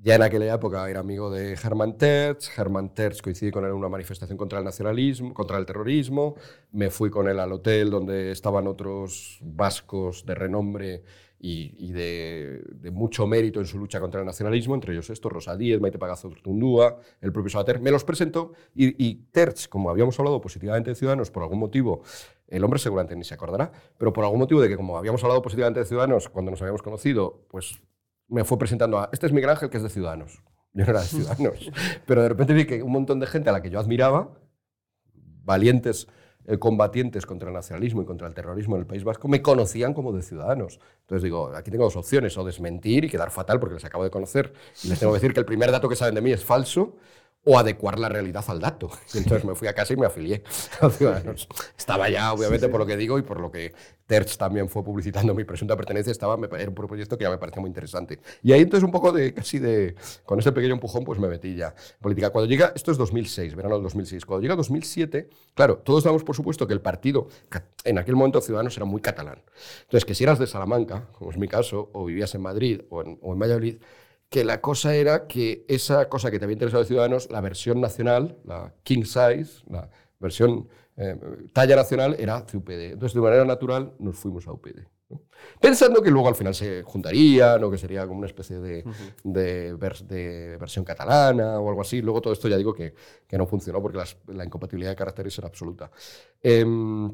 ya en aquella época era amigo de Hermann Terz. Hermann Terz coincidí con él en una manifestación contra el nacionalismo, contra el terrorismo. Me fui con él al hotel donde estaban otros vascos de renombre y, de, mucho mérito en su lucha contra el nacionalismo, entre ellos estos, Rosa Díez, Maite Pagazo Tundúa, el propio Sabater. Me los presentó y, y como habíamos hablado positivamente de Ciudadanos, por algún motivo, el hombre seguramente ni se acordará, pero por algún motivo de que como habíamos hablado positivamente de Ciudadanos cuando nos habíamos conocido, pues me fue presentando a, este es Miguel Ángel, que es de Ciudadanos. Yo no era de Ciudadanos. Pero de repente vi que un montón de gente a la que yo admiraba, valientes eh, combatientes contra el nacionalismo y contra el terrorismo en el País Vasco, me conocían como de Ciudadanos. Entonces digo, aquí tengo dos opciones, o desmentir y quedar fatal porque les acabo de conocer y les tengo que decir que el primer dato que saben de mí es falso, o adecuar la realidad al dato. Entonces me fui a casa y me afilié a Ciudadanos. Estaba ya, obviamente, por lo que digo y por lo que Terz también fue publicitando mi presunta pertenencia, estaba, era un proyecto que ya me parecía muy interesante. Y ahí entonces un poco de, casi de, con ese pequeño empujón, pues me metí ya en política. Cuando llega, esto es 2006, verano del 2006, cuando llega 2007, claro, todos damos por supuesto que el partido, en aquel momento Ciudadanos era muy catalán. Entonces, que si eras de Salamanca, como es mi caso, o vivías en Madrid o en, o en Valladolid, que la cosa era que esa cosa que te había interesado de Ciudadanos, la versión nacional, la king size, la versión eh, talla nacional, era UPD. Entonces, de manera natural, nos fuimos a UPD. Pensando que luego al final se juntarían o que sería como una especie de, de, versión catalana o algo así. Luego todo esto ya digo que, que no funcionó porque la incompatibilidad de caracteres era absoluta. Em,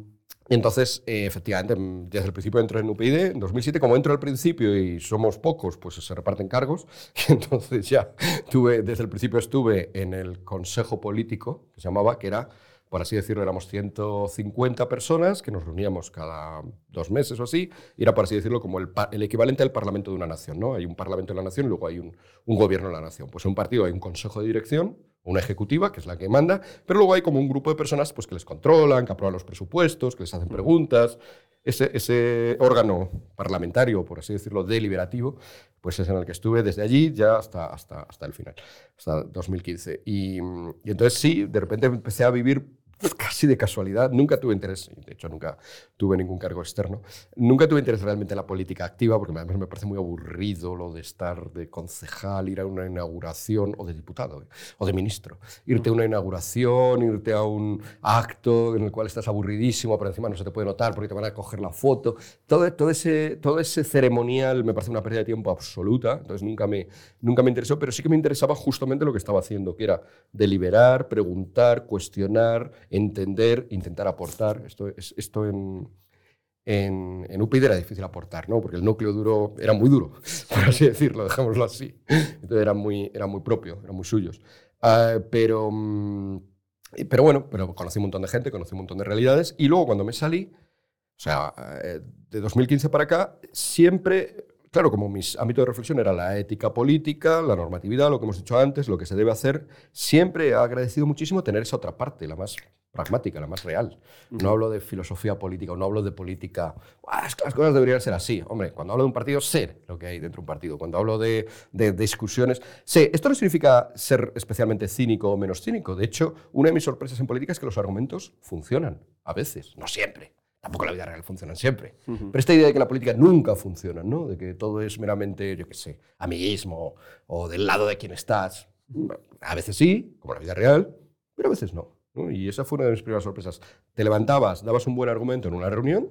entonces, eh, efectivamente, mm, desde el principio entré en UPyD. En 2007, como entro al principio y somos pocos, pues se reparten cargos. Y entonces ya tuve, desde el principio estuve en el consejo político, que se llamaba, que era, por así decirlo, éramos 150 personas que nos reuníamos cada dos meses o así. Y era, por así decirlo, como el, el equivalente al parlamento de una nación. ¿no? Hay un parlamento de la nación luego hay un, un gobierno de la nación. Pues en un partido hay un consejo de dirección una ejecutiva, que es la que manda, pero luego hay como un grupo de personas pues, que les controlan, que aprueban los presupuestos, que les hacen preguntas. Ese, ese, órgano parlamentario, por así decirlo, deliberativo, pues es en el que estuve desde allí ya hasta, hasta, hasta el final, hasta 2015. Y, y entonces sí, de repente empecé a vivir casi de casualidad, nunca tuve interés, de hecho nunca tuve ningún cargo externo, nunca tuve interés realmente en la política activa, porque además me parece muy aburrido lo de estar de concejal, ir a una inauguración, o de diputado, o de ministro, irte a una inauguración, irte a un acto en el cual estás aburridísimo, pero encima no se te puede notar porque te van a coger la foto, todo, todo, ese, todo ese ceremonial me parece una pérdida de tiempo absoluta, entonces nunca me, nunca me interesó, pero sí que me interesaba justamente lo que estaba haciendo, que era deliberar, preguntar, cuestionar, entender, intentar aportar. Esto, esto en, en, en era difícil aportar, ¿no? porque el núcleo duro era muy duro, por así decirlo, dejémoslo así. Entonces era muy, era muy propio, eran muy suyos. Ah, pero, mm, pero bueno, pero conocí un montón de gente, conocí un montón de realidades y luego cuando me salí, o sea, eh, de 2015 para acá, siempre Claro, como mis ámbitos de reflexión era la ética política, la normatividad, lo que hemos dicho antes, lo que se debe hacer, siempre he agradecido muchísimo tener esa otra parte, la más pragmática, la más real. No hablo de filosofía política, no hablo de política. es que las cosas deberían ser así. Hombre, cuando hablo de un partido, sé lo que hay dentro de un partido. Cuando hablo de, de, discusiones, sé. Esto no significa ser especialmente cínico o menos cínico. De hecho, una de mis sorpresas en política es que los argumentos funcionan, a veces, no siempre. Tampoco la vida real funciona siempre. Pero esta idea de que la política nunca funciona, ¿no? de que todo es meramente, yo qué sé, amiguismo o del lado de quien estás. A veces sí, como la vida real, pero a veces no. ¿No? Y esa fue una de mis primeras sorpresas. Te levantabas, dabas un buen argumento en una reunión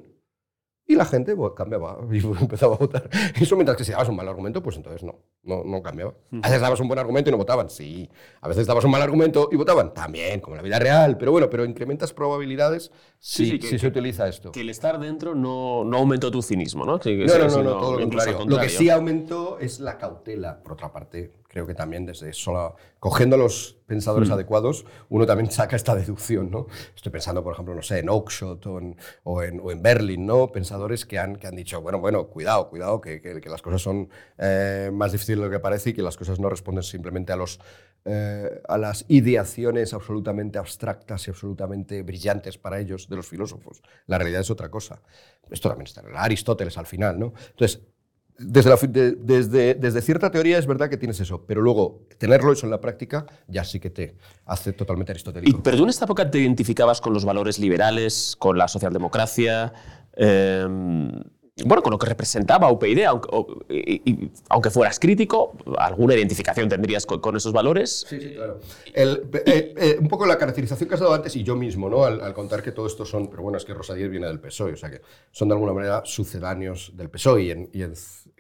y la gente pues, cambiaba y empezaba a votar. Eso mientras que si dabas un mal argumento, pues entonces no, no, no cambiaba. A veces dabas un buen argumento y no votaban, sí. A veces dabas un mal argumento y votaban, también, como en la vida real. Pero bueno, pero incrementas probabilidades si, sí, se utiliza esto. Que el estar dentro no, no aumentó tu cinismo, ¿no? no, no, no, no, todo lo contrario. Lo que sí aumentó es la cautela, por otra parte. Creo que también desde solo cogiendo los pensadores mm. adecuados, uno también saca esta deducción, ¿no? Estoy pensando, por ejemplo, no sé, en Oakshott o en, o en, o en Berlin, ¿no? Pensadores que han, que han dicho, bueno, bueno, cuidado, cuidado, que, que, las cosas son eh, más difíciles de lo que parece y que las cosas no responden simplemente a, los, eh, a las ideaciones absolutamente abstractas y absolutamente brillantes para ellos de los filósofos. La realidad es otra cosa. Esto también está en Aristóteles al final, ¿no? Entonces, desde, desde, desde, cierta teoría es verdad que tienes eso, pero luego tenerlo eso en la práctica ya sí que te hace totalmente aristotélico. ¿Y, pero tú en esta época te identificabas con los valores liberales, con la socialdemocracia, em, bueno, con lo que representaba UPyD, aunque, aunque fueras crítico, alguna identificación tendrías con, esos valores. Sí, sí, claro. El, eh, eh, un poco la caracterización que has dado antes y yo mismo, ¿no? Al, contar que todo esto son, pero bueno, es que Rosa viene del PSOE, o sea que son de alguna manera sucedáneos del PSOE y en, y en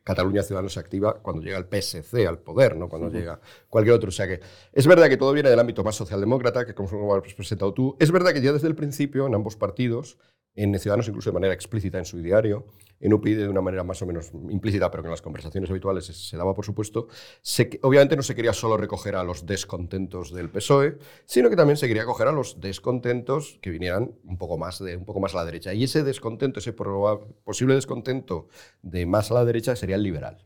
Cataluña Ciudadanos se activa cuando llega el PSC al poder, no cuando llega cualquier otro. O sea que es verdad que todo viene del ámbito más socialdemócrata, que como lo has presentado tú. Es verdad que ya desde el principio, en ambos partidos, en Ciudadanos incluso de manera explícita en su diario, en UPyD de una manera más o menos implícita, pero que en las conversaciones habituales se, daba por supuesto, se, obviamente no se quería solo recoger a los descontentos del PSOE, sino que también se quería coger a los descontentos que vinieran un poco más, de, un poco más a la derecha. Y ese descontento, ese posible descontento de más a la derecha sería el liberal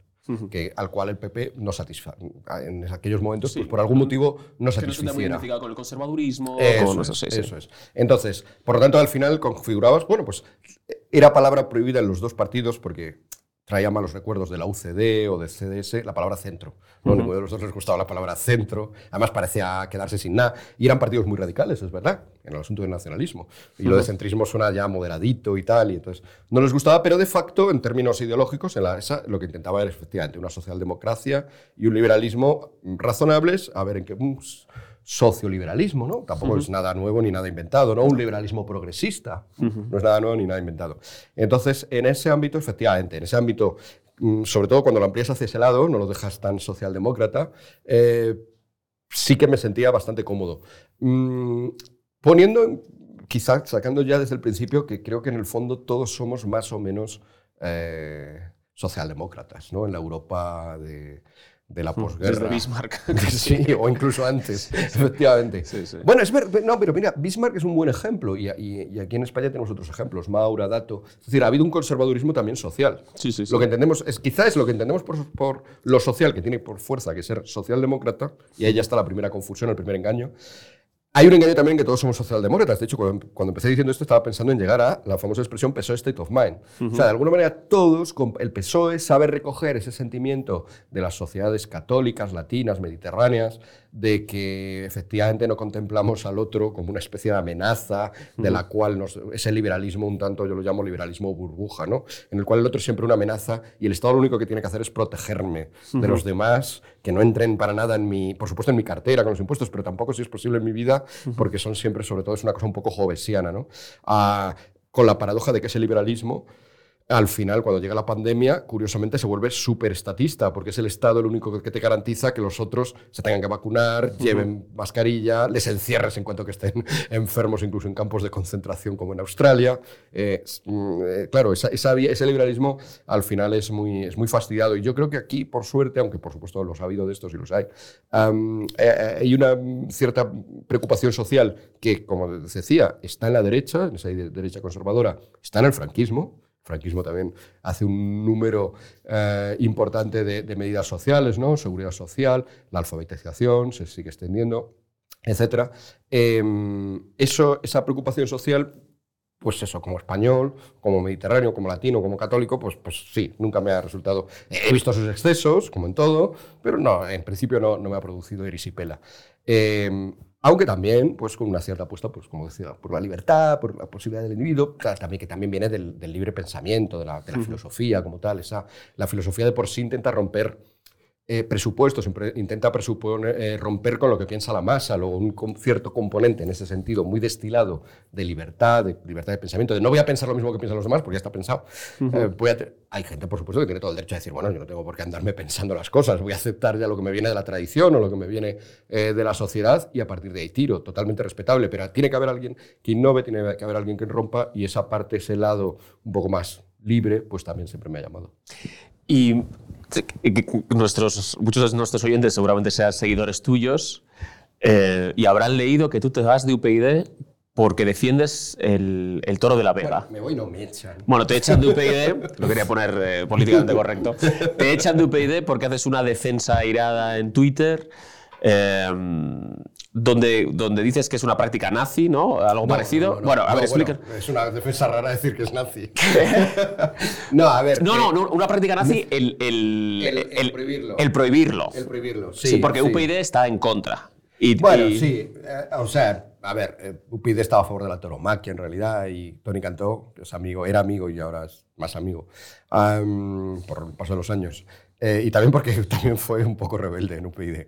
que, al cual el PP no satisface. En aquellos momentos, pues por algún motivo no satisficiera. Que no con el conservadurismo. Eso, es, eso es. Entonces, por lo tanto, al final configurabas, bueno, pues era palabra prohibida en los dos partidos porque traía malos recuerdos de la UCD o de CDS la palabra centro. ¿no? Ninguno de los dos les gustaba la palabra centro. Además, parecía quedarse sin nada. Y eran partidos muy radicales, es verdad, en el asunto del nacionalismo. Y lo de centrismo suena ya moderadito y tal. Y entonces no les gustaba, pero de facto, en términos ideológicos, en la, esa, lo que intentaba era efectivamente una socialdemocracia y un liberalismo razonables. A ver en qué socioliberalismo, ¿no? Tampoco es nada nuevo ni nada inventado, ¿no? Un liberalismo progresista, no es nada nuevo ni nada inventado. Entonces, en ese ámbito, efectivamente, en ese ámbito, mm, sobre todo cuando lo amplías hacia ese lado, no lo dejas tan socialdemócrata, eh, sí que me sentía bastante cómodo. Mm, poniendo, quizás sacando ya desde el principio, que creo que en el fondo todos somos más o menos eh, socialdemócratas, ¿no? En la Europa de de la posguerra. Desde Bismarck. sí, o incluso antes, efectivamente. Bueno, es ver, no, pero mira, Bismarck es un buen ejemplo y, aquí en España tenemos otros ejemplos, Maura, Dato. Es decir, ha habido un conservadurismo también social. Sí, sí, Lo que entendemos es, quizás lo que entendemos por, por, lo social, que tiene por fuerza que ser socialdemócrata, y ahí ya está la primera confusión, el primer engaño, hay un engaño también que todos somos socialdemócratas. De hecho, cuando, empecé diciendo esto, estaba pensando en llegar a la famosa expresión PSOE State of Mind. O sea, de alguna manera, todos, el PSOE sabe recoger ese sentimiento de las sociedades católicas, latinas, mediterráneas, de que efectivamente no contemplamos al otro como una especie de amenaza, de la cual nos, ese liberalismo, un tanto yo lo llamo liberalismo burbuja, ¿no? en el cual el otro es siempre una amenaza y el Estado lo único que tiene que hacer es protegerme de los demás, que no entren para nada en mi, por supuesto en mi cartera con los impuestos, pero tampoco si es posible en mi vida, porque son siempre, sobre todo, es una cosa un poco jovesiana, ¿no? Ah, con la paradoja de que ese liberalismo al final, cuando llega la pandemia, curiosamente se vuelve súper estatista, porque es el Estado el único que te garantiza que los otros se tengan que vacunar, lleven mascarilla, les encierres en cuanto que estén enfermos, incluso en campos de concentración como en Australia. Eh, mm, eh, claro, ese liberalismo al final es muy, es muy fastidiado. Y yo creo que aquí, por suerte, aunque por supuesto los ha habido de estos y los hay, eh, hay una cierta preocupación social que, como decía, está en la derecha, en esa derecha conservadora, está en el franquismo franquismo también hace un número eh, importante de, medidas sociales, ¿no? seguridad social, la alfabetización se sigue extendiendo, etc. Em, esa preocupación social, pues eso, como español, como mediterráneo, como latino, como católico, pues, pues sí, nunca me ha resultado... He visto sus excesos, como en todo, pero no, en principio no, no me ha producido erisipela. Eh, aunque también pues, con una cierta apuesta, pues, como decía, por la libertad, por la posibilidad del individuo, también, que también viene del, libre pensamiento, de la, de la filosofía como tal. Esa, la filosofía de por sí intenta romper eh, presupuestos, intenta presuponer, eh, romper con lo que piensa la masa, luego un cierto componente en ese sentido muy destilado de libertad, de libertad de pensamiento, de no voy a pensar lo mismo que piensan los demás porque ya está pensado. Eh, hay gente, por supuesto, que tiene todo el derecho a decir, bueno, yo no tengo por qué andarme pensando las cosas, voy a aceptar ya lo que me viene de la tradición o lo que me viene de la sociedad y a partir de ahí tiro, totalmente respetable, pero tiene que haber alguien que innove, tiene que haber alguien que rompa y esa parte, ese lado un poco más libre, pues también siempre me ha llamado. Y nuestros, muchos de nuestros oyentes seguramente sean seguidores tuyos eh, y habrán leído que tú te vas de UPyD porque defiendes el, el toro de la Vega. me voy no me echan. Bueno, te echan de UPyD, lo quería poner eh, políticamente correcto, te echan de UPyD porque haces una defensa airada en Twitter eh, donde, donde dices que es una práctica nazi, ¿no? Algo parecido. bueno, a ver, explica. es una defensa rara decir que es nazi. no, a ver. No, no, una práctica nazi, el, el, el, prohibirlo. El prohibirlo. El prohibirlo, sí. porque UPyD está en contra. Y, bueno, sí. Eh, o sea, a ver, eh, UPyD estaba a favor de la toromaquia en realidad y Tony Cantó, que es amigo, era amigo y ahora es más amigo, por el paso de los años. Eh, y también porque también fue un poco rebelde en UPyD.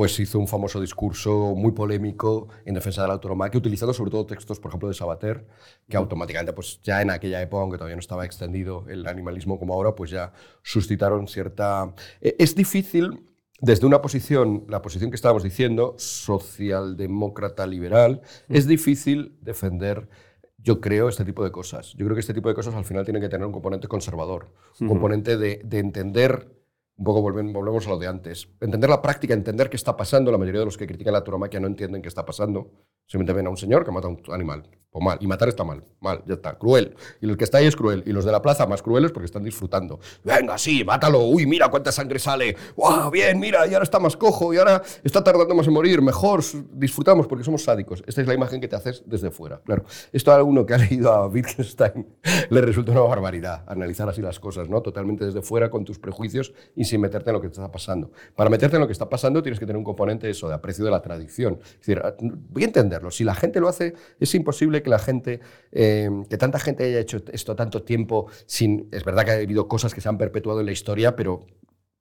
Pues hizo un famoso discurso muy polémico en defensa de la autonomía, utilizando sobre todo textos, por ejemplo, de Sabater, que automáticamente, pues ya en aquella época, aunque todavía no estaba extendido el animalismo como ahora, pues ya suscitaron cierta... Eh, es difícil, desde una posición, la posición que estábamos diciendo, socialdemócrata liberal, es difícil defender yo creo este tipo de cosas. Yo creo que este tipo de cosas al final tienen que tener un componente conservador, un componente de, de entender un poco volvemos a lo de antes. Entender la práctica, entender qué está pasando. La mayoría de los que critican la tauromaquia no entienden qué está pasando. Simplemente ven a un señor que mata a un animal. O mal. Y matar está mal. Mal, ya está. Cruel. Y el que está ahí es cruel. Y los de la plaza más crueles porque están disfrutando. Venga, sí, mátalo. Uy, mira cuánta sangre sale. ¡Wow! Bien, mira, y ahora está más cojo. Y ahora está tardando más en morir. Mejor disfrutamos porque somos sádicos. Esta es la imagen que te haces desde fuera. Claro. Esto a alguno que ha leído a Wittgenstein le resulta una barbaridad. Analizar así las cosas, ¿no? Totalmente desde fuera con tus prejuicios y sin meterte en lo que está pasando. Para meterte en lo que está pasando tienes que tener un componente eso, de aprecio de la tradición. Es decir, ah, voy a entenderlo. Si la gente lo hace, es imposible que la gente, eh, que tanta gente haya hecho esto tanto tiempo sin... Es verdad que ha habido cosas que se han perpetuado en la historia, pero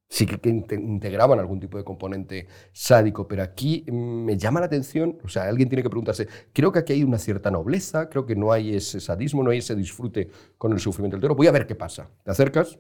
sí que, integraban algún tipo de componente sádico, pero aquí me llama la atención, o sea, alguien tiene que preguntarse, creo que aquí hay una cierta nobleza, creo que no hay ese sadismo, no hay ese disfrute con el sufrimiento del toro, voy a ver qué pasa. Te acercas,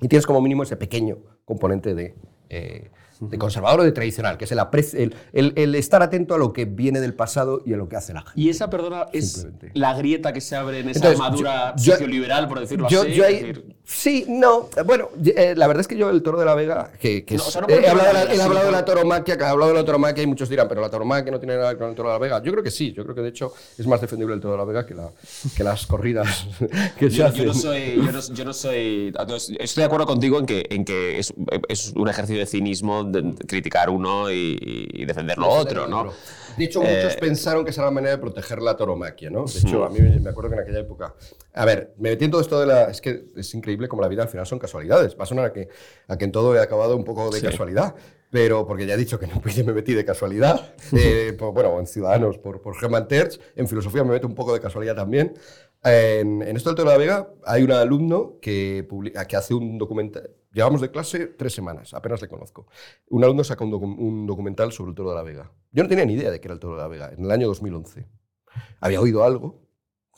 y tienes como mínimo ese pequeño componente de, eh, de conservador o de tradicional, que es el, el, estar atento a lo que viene del pasado y a lo que hace la gente. Y esa, perdona, es la grieta que se abre en esa armadura socioliberal, por decirlo así. sí, no. Bueno, eh, la verdad es que yo, el toro de la Vega, que, que he, hablado de la, he hablado de la toromaquia, que hablado de la toromaquia y muchos dirán, pero la toromaquia no tiene nada que ver con el toro de la Vega. Yo creo que sí, yo creo que de hecho es más defendible el toro de la Vega que, la, que las corridas que se hacen. Yo no, soy, yo, no, soy. Estoy de acuerdo contigo en que, en que es, es un ejercicio de cinismo criticar uno y, defender lo otro, ¿no? De hecho, muchos eh, pensaron que esa era la manera de proteger la toromaquia, ¿no? De hecho, a mí me acuerdo que en aquella época... A ver, me metí en todo esto de la... Es que es increíble como la vida al final son casualidades. Va a sonar a que, a que en todo he acabado un poco de casualidad pero porque ya he dicho que no me metí de casualidad, eh, bueno, en Ciudadanos por, por Germán Terz, en Filosofía me meto un poco de casualidad también. En, esto del Toro de la Vega hay un alumno que, publica, que hace un documental, llevamos de clase tres semanas, apenas le conozco. Un alumno saca un, documental sobre el Toro de la Vega. Yo no tenía ni idea de que era el Toro de la Vega, en el año 2011. Había oído algo,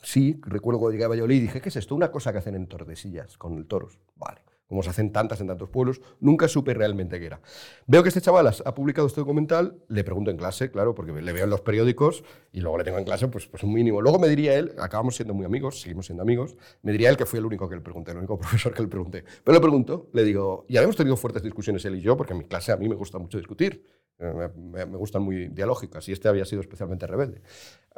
sí, recuerdo cuando llegué a Valladolid y dije, ¿qué es esto? Una cosa que hacen en Tordesillas con el toros. Vale como se hacen tantas en tantos pueblos, nunca supe realmente qué era. Veo que este chaval ha publicado este documental, le pregunto en clase, claro, porque le veo en los periódicos y luego le tengo en clase, pues, pues un mínimo. Luego me diría él, acabamos siendo muy amigos, seguimos siendo amigos, me diría él que fui el único que le pregunté, el único profesor que le pregunté. Pero le pregunto, le digo, y habíamos tenido fuertes discusiones él y yo, porque en mi clase a mí me gusta mucho discutir, me, gustan muy dialógicas y este había sido especialmente rebelde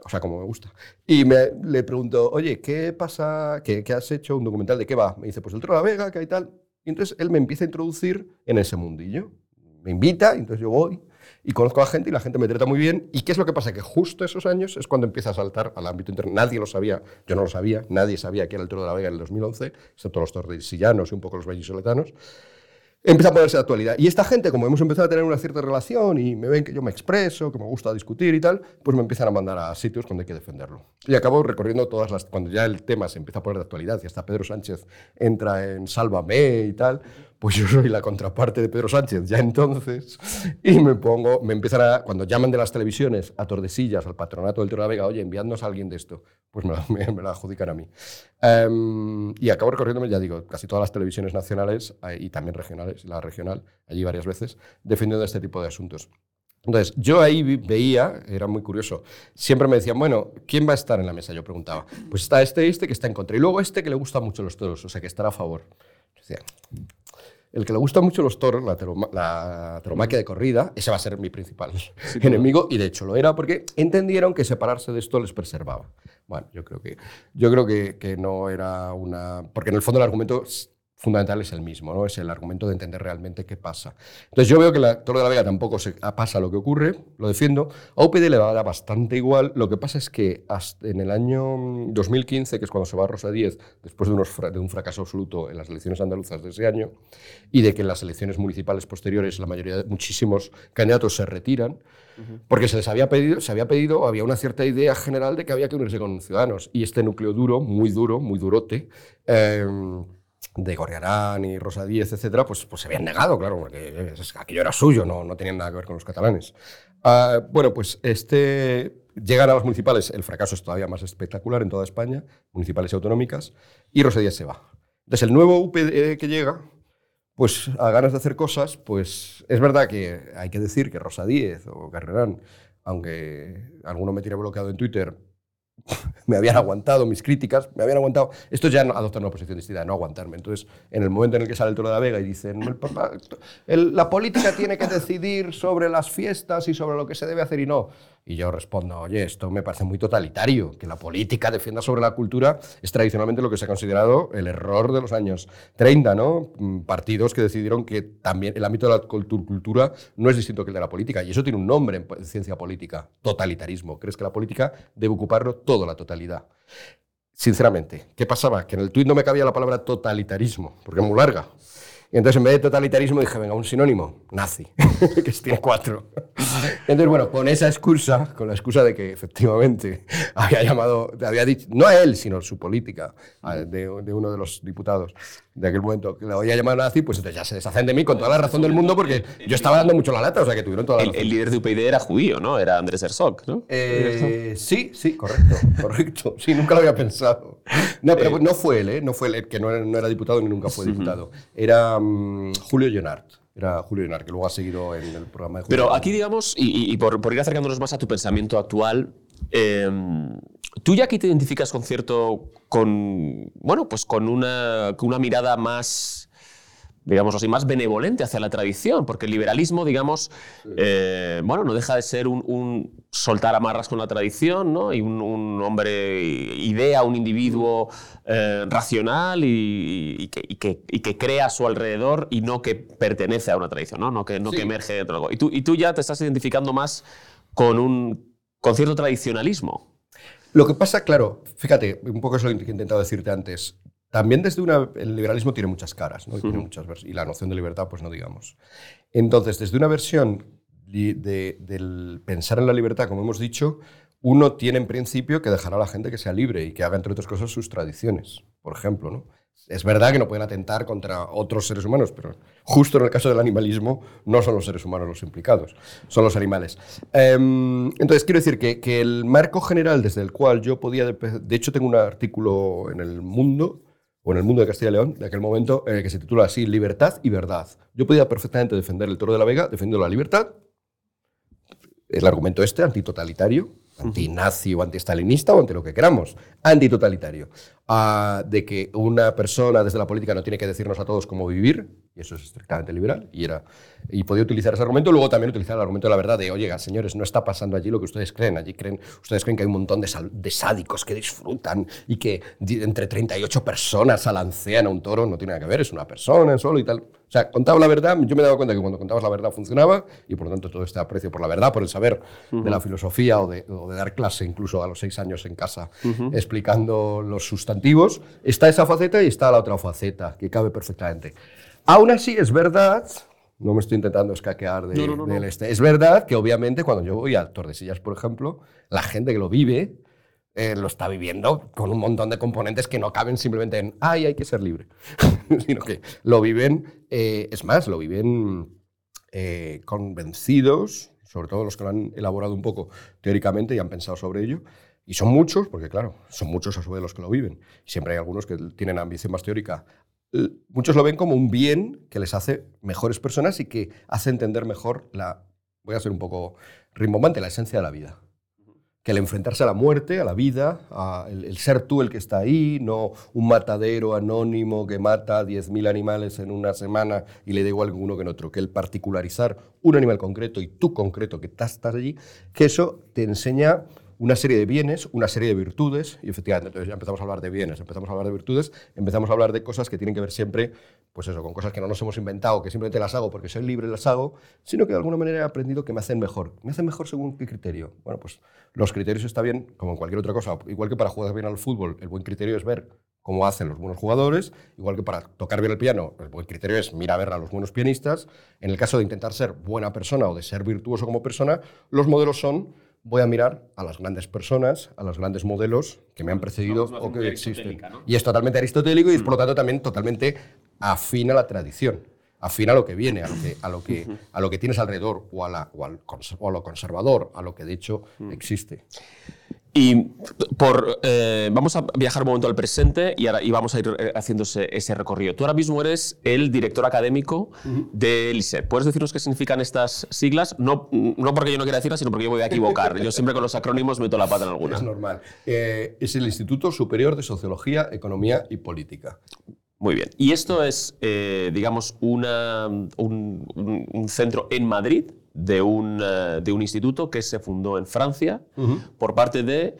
o sea, como me gusta. Y me, le pregunto, oye, ¿qué pasa? ¿Qué, ¿Qué, has hecho? ¿Un documental de qué va? Me dice, pues el Toro de la Vega, que hay tal. Y entonces él me empieza a introducir en ese mundillo. Me invita, y entonces yo voy y conozco a gente y la gente me trata muy bien. ¿Y qué es lo que pasa? Que justo esos años es cuando empieza a saltar al ámbito interno. Nadie lo sabía, yo no lo sabía, nadie sabía que era el Toro de la Vega en el 2011, excepto los torresillanos y un poco los vallisoletanos empieza a ponerse de actualidad. Y esta gente, como hemos empezado a tener una cierta relación y me ven que yo me expreso, que me gusta discutir y tal, pues me empiezan a mandar a sitios donde hay que defenderlo. Y acabo recorriendo todas las... Cuando ya el tema se empieza a poner de actualidad y hasta Pedro Sánchez entra en Sálvame y tal, pues yo soy la contraparte de Pedro Sánchez ya entonces, y me pongo, me empiezan a, cuando llaman de las televisiones a Tordesillas, al patronato del Toro de la Vega, oye, enviadnos a alguien de esto, pues me la, me, la adjudican a mí. Em, y acabo recorriéndome, ya digo, casi todas las televisiones nacionales eh, y también regionales, la regional, allí varias veces, defendiendo este tipo de asuntos. Entonces, yo ahí veía, era muy curioso, siempre me decían, bueno, ¿quién va a estar en la mesa? Yo preguntaba, pues está este, este que está en contra, y luego este que le gusta mucho los toros, o sea, que estará a favor. decía, el que le gusta mucho los toros, la, teromaquia de corrida, ese va a ser mi principal enemigo, y de hecho lo era porque entendieron que separarse de esto les preservaba. Bueno, yo creo que, yo creo que, que no era una... Porque en el fondo el argumento fundamental es el mismo, ¿no? es el argumento de entender realmente qué pasa. Entonces yo veo que la Toro de la Vega tampoco se pasa lo que ocurre, lo defiendo. A UPD le va a dar bastante igual. Lo que pasa es que hasta en el año 2015, que es cuando se va a Rosa 10, después de, unos, de, un fracaso absoluto en las elecciones andaluzas de ese año, y de que en las elecciones municipales posteriores la mayoría de muchísimos candidatos se retiran, porque se les había pedido, se había pedido, había una cierta idea general de que había que unirse con ciudadanos. Y este núcleo duro, muy duro, muy durote, eh, de Gorriarán y Rosa Díez, etcétera, pues, pues se habían negado, claro, porque aquello era suyo, no, no tenían nada que ver con los catalanes. Ah, bueno, pues este, llegan a las municipales, el fracaso es todavía más espectacular en toda España, municipales y autonómicas, y Rosa Díez se va. Entonces el nuevo UPD que llega, pues a ganas de hacer cosas, pues es verdad que hay que decir que Rosa Díez o Garrerán, aunque alguno me tiene bloqueado en Twitter, me habían aguantado mis críticas, me habían aguantado. Esto ya adoptan una posición distinta, no aguantarme. Entonces, en el momento en el que sale el Toro de la Vega y dicen, la política tiene que decidir sobre las fiestas y sobre lo que se debe hacer y no. Y yo respondo, oye, esto me parece muy totalitario, que la política defienda sobre la cultura es tradicionalmente lo que se ha considerado el error de los años 30, ¿no? Mm, Partidos que decidieron que también el ámbito de la cultu- cultura no es distinto que el de la política. Y eso tiene un nombre en ciencia política, totalitarismo. ¿Crees que la política debe ocuparlo todo, la totalidad? Sinceramente, ¿qué pasaba? Que en el tuit no me cabía la palabra totalitarismo, porque es muy larga. Y entonces en vez de totalitarismo dije, venga, un sinónimo, nazi, que tiene cuatro. Entonces, bueno, con esa excusa, con la excusa de que efectivamente había llamado, había dicho, no a él, sino su política, de, de uno de los diputados de aquel momento, que le había llamado nazi, pues entonces ya se deshacen de mí con toda la razón del mundo porque yo estaba dando mucho la lata, o sea que tuvieron toda la El, razón. el líder de UPyD era judío, ¿no? Era Andrés Herzog, ¿no? Eh, sí, sí, correcto, correcto. Sí, nunca lo había pensado. No, pero Eh, no fue él, ¿eh? No fue él, que no no era diputado ni nunca fue diputado. Era mm, Julio Llonart. Era Julio Llonart, que luego ha seguido en el programa de Julio Pero Llonart. aquí, digamos, y, y- y por, por ir acercándonos más a tu pensamiento actual, eh, tú ya aquí te identificas con cierto, con, bueno, pues con una, con una mirada más, digamos así, más benevolente hacia la tradición, porque el liberalismo, digamos, eh, bueno, no deja de ser un, un soltar amarras con la tradición, ¿no? Y un, un hombre, idea, un individuo eh, racional y, y que, y que- y que crea a su alrededor y no que pertenece a una tradición, ¿no? No que, no Sí. que emerge de algo. Y tú, y tú ya te estás identificando más con un con cierto tradicionalismo. Lo que pasa, claro, fíjate, un poco es lo que he intentado decirte antes. También desde una. El liberalismo tiene muchas caras, ¿no? Y, tiene muchas y la noción de libertad, pues no digamos. Entonces, desde una versión de- del pensar en la libertad, como hemos dicho, uno tiene en principio que dejar a la gente que sea libre y que haga, entre otras cosas, sus tradiciones, por ejemplo, ¿no? Es verdad que no pueden atentar contra otros seres humanos, pero justo en el caso del animalismo no son los seres humanos los implicados, son los animales. Em, entonces, quiero decir que, que el marco general desde el cual yo podía... De, de hecho, tengo un artículo en El Mundo, o en El Mundo de Castilla y León, de aquel momento, eh, que se titula así, Libertad y Verdad. Yo podía perfectamente defender el Toro de la Vega defendiendo la libertad, el argumento este, antitotalitario, antinazi o antiestalinista o ante lo que queramos, antitotalitario, ah, de que una persona desde la política no tiene que decirnos a todos cómo vivir, y eso es estrictamente liberal, y, era, y podía utilizar ese argumento, luego también utilizar el argumento de la verdad de, oye, señores, no está pasando allí lo que ustedes creen, allí creen, ustedes creen que hay un montón de, de sádicos que disfrutan y que entre 38 personas alancean a un toro, no tiene nada que ver, es una persona solo y tal. O sea, contaba la verdad, yo me daba cuenta que cuando contabas la verdad funcionaba y por lo tanto todo este aprecio por la verdad, por el saber de la filosofía o de, o de dar clase incluso a los seis años en casa explicando los sustantivos, está esa faceta y está la otra faceta que cabe perfectamente. Aún así es verdad, no me estoy intentando escaquear de- No, no, no, no. del este, es verdad que obviamente cuando yo voy a Tordesillas, por ejemplo, la gente que lo vive eh, lo está viviendo con un montón de componentes que no caben simplemente en, ay, hay que ser libre, sino que lo viven, eh, es más, lo viven eh, convencidos, sobre todo los que lo han elaborado un poco teóricamente y han pensado sobre ello, y son muchos, porque claro, son muchos a su vez los que lo viven, siempre hay algunos que tienen ambición más teórica. Muchos lo ven como un bien que les hace mejores personas y que hace entender mejor la, voy a ser un poco rimbombante, la esencia de la vida. Que el enfrentarse a la muerte, a la vida, a el, ser tú el que está ahí, no un matadero anónimo que mata a 10.000 animales en una semana y le da igual uno que en otro, que el particularizar un animal concreto y tú concreto que estás allí, que eso te enseña una serie de bienes, una serie de virtudes, y efectivamente, entonces ya empezamos a hablar de bienes, empezamos a hablar de virtudes, empezamos a hablar de cosas que tienen que ver siempre, pues eso, con cosas que no nos hemos inventado, que simplemente las hago porque soy libre, las hago, sino que de alguna manera he aprendido que me hacen mejor. ¿Me hacen mejor según qué criterio? Bueno, pues los criterios está bien, como en cualquier otra cosa, igual que para jugar bien al fútbol, el buen criterio es ver cómo hacen los buenos jugadores, igual que para tocar bien el piano, el buen criterio es mira a ver a los buenos pianistas. En el caso de intentar ser buena persona o de ser virtuoso como persona, los modelos son voy a mirar a las grandes personas, a los grandes modelos que me han precedido o que existen. Y es totalmente aristotélico y es por lo tanto también totalmente afín a la tradición, afín a lo que viene, a lo que, a lo que, a lo que tienes alrededor o a, la, o al cons- o a lo conservador, a lo que de hecho existe. Y por, eh, vamos a viajar un momento al presente y, ahora, y vamos a ir eh, haciendo ese, recorrido. Tú ahora mismo eres el director académico del ISEP. ¿Puedes decirnos qué significan estas siglas? No, no porque yo no quiera decirlas, sino porque yo me voy a equivocar. yo siempre con los acrónimos meto la pata en alguna. Es normal. Eh, es el Instituto Superior de Sociología, Economía y Política. Muy bien. Y esto es, digamos, una, un, un centro en Madrid de un, eh, de un instituto que se fundó en Francia por parte de...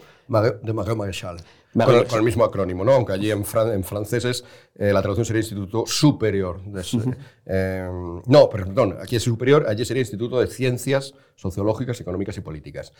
De Marie Maréchal. Con el, mismo acrónimo, ¿no? aunque allí en, en francés eh, la traducción sería Instituto Superior. De, eh, no, perdón, aquí es superior, allí sería Instituto de Ciencias Sociológicas, Económicas y Políticas.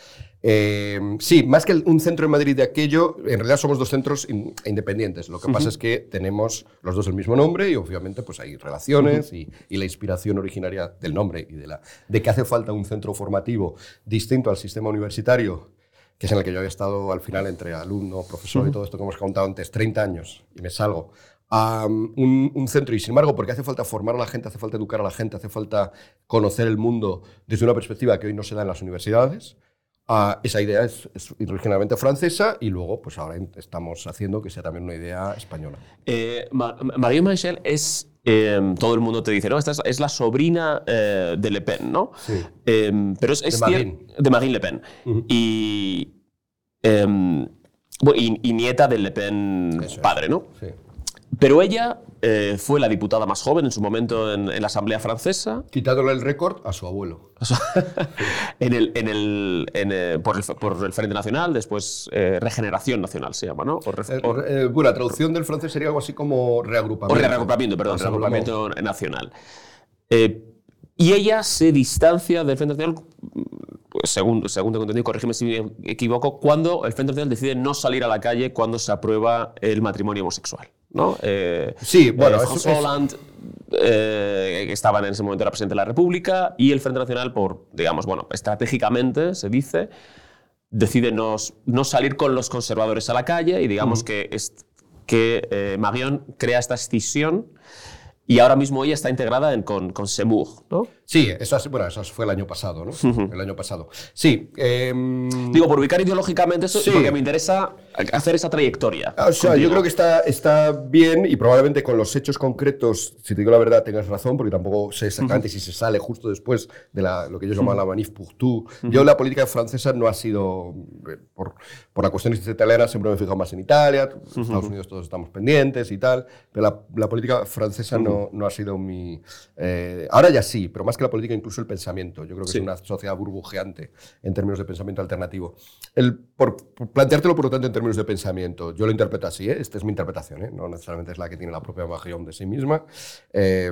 Eh, sí, más que un centro en Madrid de aquello, en realidad somos dos centros independientes. Lo que pasa es que tenemos los dos el mismo nombre y obviamente pues hay relaciones y, y, la inspiración originaria del nombre y de, la, de que hace falta un centro formativo distinto al sistema universitario que es en el que yo había estado al final entre alumno, profesor y todo esto que hemos contado antes, 30 años, y me salgo a um, un, centro. Y sin embargo, porque hace falta formar a la gente, hace falta educar a la gente, hace falta conocer el mundo desde una perspectiva que hoy no se da en las universidades, uh, esa idea es, originalmente francesa y luego, pues ahora estamos haciendo que sea también una idea española. Eh, Marie Michel es Em, todo el mundo te dice, no, esta es, la sobrina eh, de Le Pen, ¿no? Sí. Em, pero es, de, Marine. de Marine Le Pen. y, em, y, nieta del Le Pen padre, ¿no? Sí. Pero ella eh, fue la diputada más joven en su momento en, la Asamblea Francesa. Quitándole el récord a su abuelo. en el, en el, eh, por, el, por, el, Frente Nacional, después eh, Regeneración Nacional se llama, ¿no? bueno, la traducción del francés sería algo así como reagrupamiento. O reagrupamiento, perdón, reagrupamiento nacional. y ella se distancia del Frente Nacional según, según tengo entendido, corrígeme si me equivoco, cuando el Frente Nacional decide no salir a la calle cuando se aprueba el matrimonio homosexual. ¿no? Eh, sí, bueno, eh, Hollande, eh, que estaba en ese momento era presidente de la República, y el Frente Nacional, por, digamos, bueno, estratégicamente, se dice, decide no, no salir con los conservadores a la calle y digamos que, es, que Marion crea esta escisión y ahora mismo ella está integrada en, con, con Semur, ¿no? Sí, eso, bueno, eso fue el año pasado, ¿no? El año pasado. Sí. Em, Digo, por ubicar ideológicamente eso, porque me interesa hacer esa trayectoria. Ah, o sea, yo creo que está, está bien y probablemente con los hechos concretos, si te digo la verdad, tengas razón, porque tampoco sé exactamente si se sale justo después de la, lo que ellos llaman la manif pour tout. Yo la política francesa no ha sido, eh, por, por la cuestión italiana, siempre me he fijado más en Italia, Estados Unidos todos estamos pendientes y tal, pero la, la política francesa no, no, ha sido mi... Eh, ahora ya sí, pero más que la política, incluso el pensamiento. Yo creo que es una sociedad burbujeante en términos de pensamiento alternativo. El, por, planteártelo, por lo tanto, en términos de pensamiento, yo lo interpreto así, ¿eh? esta es mi interpretación, ¿eh? no necesariamente es la que tiene la propia Magión de sí misma, eh,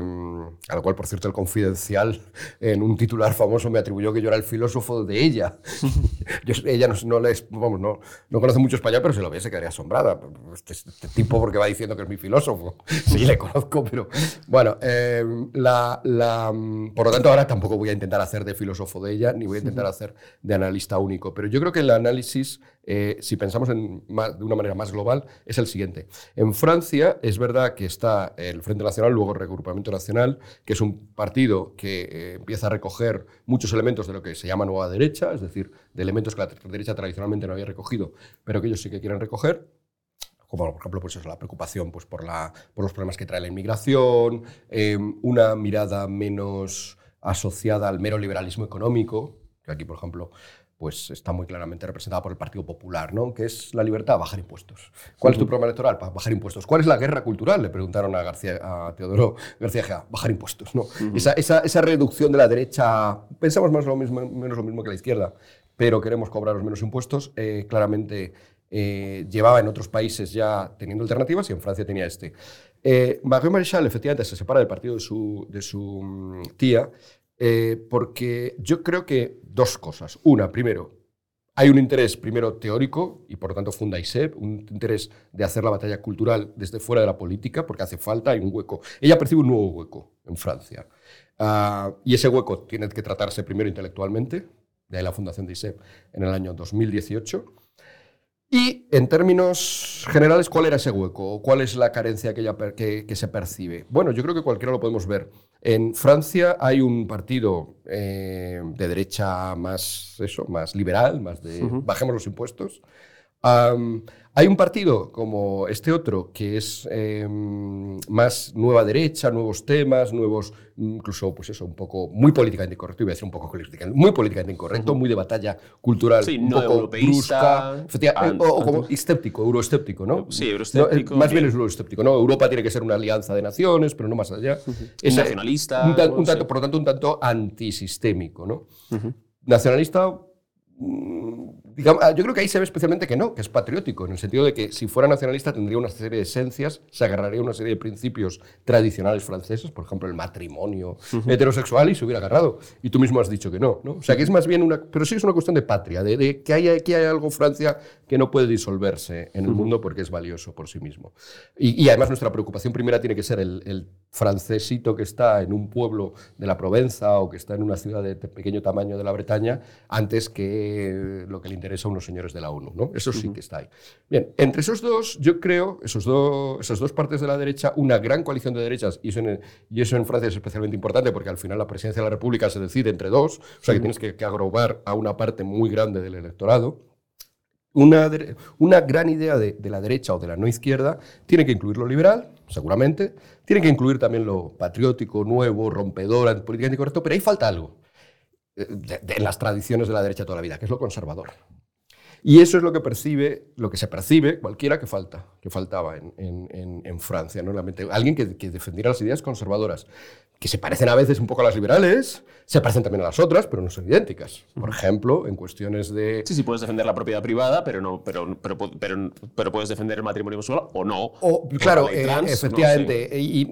a lo cual, por cierto, el Confidencial, en un titular famoso, me atribuyó que yo era el filósofo de ella. ella no, no, vamos, no, no, conoce mucho español, pero si lo ve se quedaría asombrada. Este, este, tipo, porque va diciendo que es mi filósofo. Sí, le conozco, pero bueno, la, la, por lo tanto, ahora tampoco voy a intentar hacer de filósofo de ella, ni voy a intentar hacer de analista único. Pero yo creo que el análisis, eh, si pensamos en de una manera más global, es el siguiente. En Francia es verdad que está el Frente Nacional, luego el Regrupamiento Nacional, que es un partido que eh, empieza a recoger muchos elementos de lo que se llama nueva derecha, es decir, de elementos que la derecha tradicionalmente no había recogido, pero que ellos sí que quieren recoger como por ejemplo pues la preocupación pues, por, la, por los problemas que trae la inmigración, eh, una mirada menos asociada al mero liberalismo económico, que aquí, por ejemplo, pues está muy claramente representada por el Partido Popular, ¿no? que es la libertad, bajar impuestos. ¿Cuál es tu programa electoral? Bajar impuestos. ¿Cuál es la guerra cultural? Le preguntaron a, García, a Teodoro García Gea. Bajar impuestos. ¿no? esa, esa, esa, reducción de la derecha, pensamos más lo mismo, menos lo mismo que la izquierda, pero queremos cobrar los menos impuestos, eh, claramente eh, llevaba en otros países ya teniendo alternativas y en Francia tenía este. Eh, Maréchal efectivamente se separa del partido de su, de su mm, tía eh, porque yo creo que dos cosas. Una, primero, hay un interés primero teórico y por lo tanto funda ISEP, un interés de hacer la batalla cultural desde fuera de la política porque hace falta, hay un hueco. Ella percibe un nuevo hueco en Francia ah, y ese hueco tiene que tratarse primero intelectualmente, de ahí la fundación de ISEP en el año 2018. Y en términos generales, ¿cuál era ese hueco? ¿Cuál es la carencia que, ella per- que- que se percibe? Bueno, yo creo que cualquiera lo podemos ver. En Francia hay un partido eh, de derecha más, eso, más liberal, más de bajemos los impuestos. Hay un partido como este otro que es em, más nueva derecha, nuevos temas, nuevos, incluso pues eso, un poco muy políticamente incorrecto, iba a decir un poco muy políticamente incorrecto, muy de batalla cultural, Sí, un no poco brusca, o, o como escéptico, euroescéptico, ¿no? Sí, euroescéptico, No, eh, más bien es euroescéptico, ¿no? Europa tiene que ser una alianza de naciones, pero no más allá. Ese- Nacionalista, Un, tan- ¿no? un tanto, Sí. Por lo tanto, un tanto antisistémico, ¿no? Nacionalista, mm, digamos, ah, yo creo que ahí se ve especialmente que no, que es patriótico, en el sentido de que si fuera nacionalista tendría una serie de esencias, se agarraría a una serie de principios tradicionales franceses, por ejemplo, el matrimonio heterosexual, y se hubiera agarrado. Y tú mismo has dicho que no, ¿no? O sea, que es más bien una... Pero sí es una cuestión de patria, de, de que hay, que hay algo Francia que no puede disolverse en el mundo porque es valioso por sí mismo. Y, y además nuestra preocupación primera tiene que ser el, el francesito que está en un pueblo de la Provenza o que está en una ciudad de pequeño tamaño de la Bretaña antes que lo que le interesa a unos señores de la ONU. ¿no? Eso sí que está ahí. Bien, entre esos dos, yo creo, esos dos, esas dos partes de la derecha, una gran coalición de derechas, y eso, en, y eso en Francia es especialmente importante porque al final la presidencia de la República se decide entre dos, o sea que tienes que, que agrobar a una parte muy grande del electorado. Una, una gran idea de, de la derecha o de la no izquierda tiene que incluir lo liberal, seguramente, tiene que incluir también lo patriótico, nuevo, rompedor, políticamente incorrecto, pero ahí falta algo de- de- las tradiciones de la derecha toda la vida, que es lo conservador. Y eso es lo que percibe, lo que se percibe cualquiera que falta, que faltaba en, en- en- Francia, ¿no? Alguien que, que defendiera las ideas conservadoras, que se parecen a veces un poco a las liberales, se parecen también a las otras, pero no son idénticas. Por ejemplo, en cuestiones de Sí, sí, puedes defender la propiedad privada, pero, no, pero, pero, pero, pero puedes defender el matrimonio homosexual o no. O, la claro, eh, trans, ¿no? efectivamente. Y,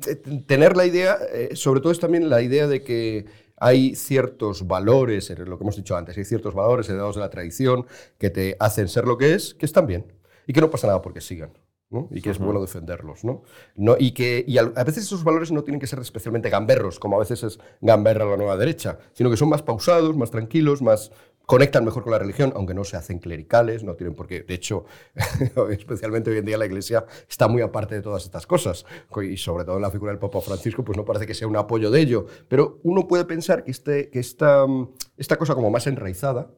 tener la idea, eh, sobre todo es también la idea de que hay ciertos valores, lo que hemos dicho antes, hay ciertos valores heredados de la tradición que te hacen ser lo que es, que están bien. Y que no pasa nada porque sigan. ¿No? Y que es bueno defenderlos. ¿no? No, y que y al- a veces esos valores no tienen que ser especialmente gamberros, como a veces es gamberra la nueva derecha, sino que son más pausados, más tranquilos, más conectan mejor con la religión, aunque no se hacen clericales, no tienen por qué. De hecho, especialmente hoy en día la Iglesia está muy aparte de todas estas cosas. Y sobre todo en la figura del Papa Francisco, pues no parece que sea un apoyo de ello. Pero uno puede pensar que, este, que esta, mm, esta cosa como más enraizada,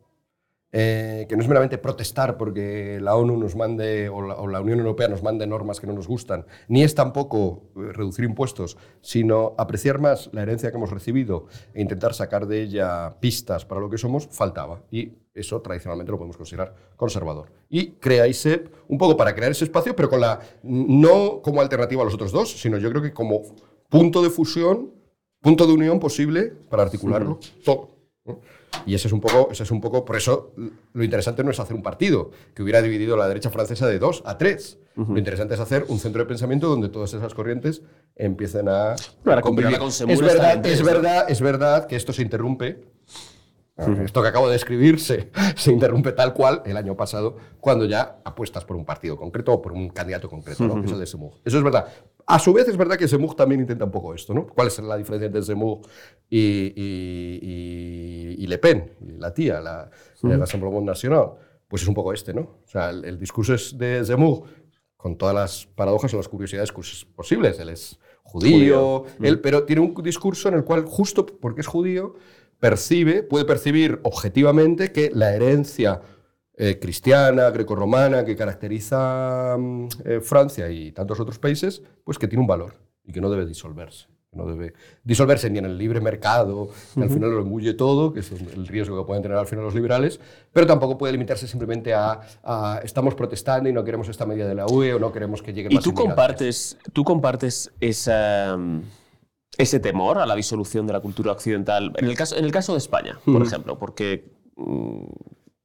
eh, que no es meramente protestar porque la ONU nos mande o la, o la Unión Europea nos mande normas que no nos gustan, ni es tampoco eh, reducir impuestos, sino apreciar más la herencia que hemos recibido e intentar sacar de ella pistas para lo que somos, faltaba. Y eso tradicionalmente lo podemos considerar conservador. Y crea ISEP un poco para crear ese espacio, pero con la, no como alternativa a los otros dos, sino yo creo que como punto de fusión, punto de unión posible para articularlo todo. ¿no? Y ese es un poco, ese es un poco, por eso lo interesante no es hacer un partido que hubiera dividido la derecha francesa de dos a tres. Lo interesante es hacer un centro de pensamiento donde todas esas corrientes empiecen a, convivir con es verdad, es verdad, es verdad que esto se interrumpe. Esto que acabo de escribir se, se interrumpe tal cual el año pasado, cuando ya apuestas por un partido concreto o por un candidato concreto, ¿no? que es el de Semur. Eso es verdad. A su vez, es verdad que Semur también intenta un poco esto. ¿no? ¿Cuál es la diferencia entre Semur y, y- y- y Le Pen, la tía, la, la Rassemblement National? Pues es un poco este. ¿no? O sea, el, el discurso es de Zemmour con todas las paradojas o las curiosidades cus- posibles. Él es judío, él, pero tiene un discurso en el cual, justo porque es judío, percibe, puede percibir objetivamente que la herencia eh, cristiana, grecorromana, que caracteriza mm, eh, Francia y tantos otros países, pues que tiene un valor y que no debe disolverse. No debe disolverse ni en el libre mercado, que al final lo engulle todo, que es el riesgo que pueden tener al final los liberales, pero tampoco puede limitarse simplemente a, a estamos protestando y no queremos esta medida de la UE o no queremos que lleguen ¿Y más tú inmigrantes. compartes, tú compartes esa, mm, ese temor a la disolución de la cultura occidental? En el caso, en el caso de España, por ejemplo, porque. mm,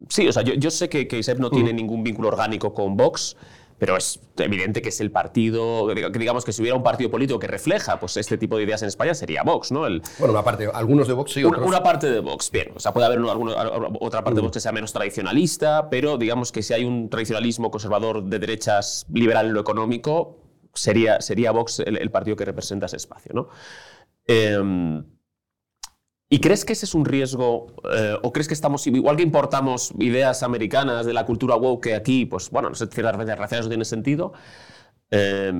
sí, o sea, yo, yo sé que, que ISEP no tiene ningún vínculo orgánico con Vox. Pero es evidente que es el partido, que digamos que si hubiera un partido político que refleja pues, este tipo de ideas en España sería Vox, ¿no? El, Bueno, una parte, algunos de Vox sí, una, otros una parte de Vox, bien. O sea, puede haber alguna- otra parte de Vox que sea menos tradicionalista, pero digamos que si hay un tradicionalismo conservador de derechas liberal en lo económico, sería, sería Vox el, el partido que representa ese espacio, ¿no? Em, ¿Y crees que ese es un riesgo? Eh, ¿O crees que estamos, igual que importamos ideas americanas de la cultura woke que aquí, pues bueno, no sé, ciertas veces raciales no tiene sentido? Eh,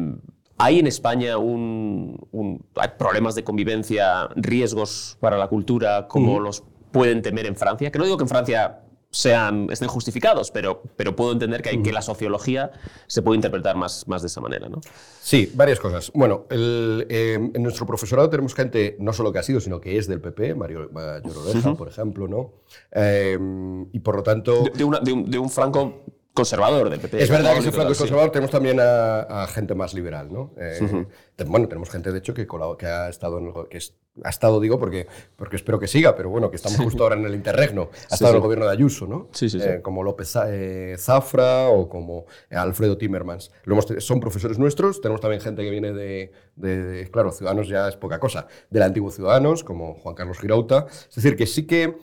¿Hay en España un, hay problemas de convivencia, riesgos para la cultura como los pueden temer en Francia? Que no digo que en Francia sean, estén justificados, pero, pero puedo entender que, hay, que la sociología se puede interpretar más, más de esa manera. ¿no? Sí, varias cosas. Bueno, eh, en nuestro profesorado tenemos gente no solo que ha sido, sino que es del PP, Mario Llorodeja, por ejemplo, ¿no? Eh, y por lo tanto... De, un, de un franco conservador del PP. Es verdad que ese flanco es conservador. Tenemos también a, gente más liberal, ¿no? Eh, bueno, tenemos gente, de hecho, que, que ha estado, en el, que ha estado, digo, porque, porque espero que siga, pero bueno, que estamos justo ahora en el interregno. Ha estado en el gobierno de Ayuso, ¿no? Sí, sí, eh, como López eh, Zafra o como Alfredo Timmermans. son profesores nuestros. Tenemos también gente que viene de, de, claro, Ciudadanos ya es poca cosa, del antiguo Ciudadanos, como Juan Carlos Girauta. Es decir, que sí que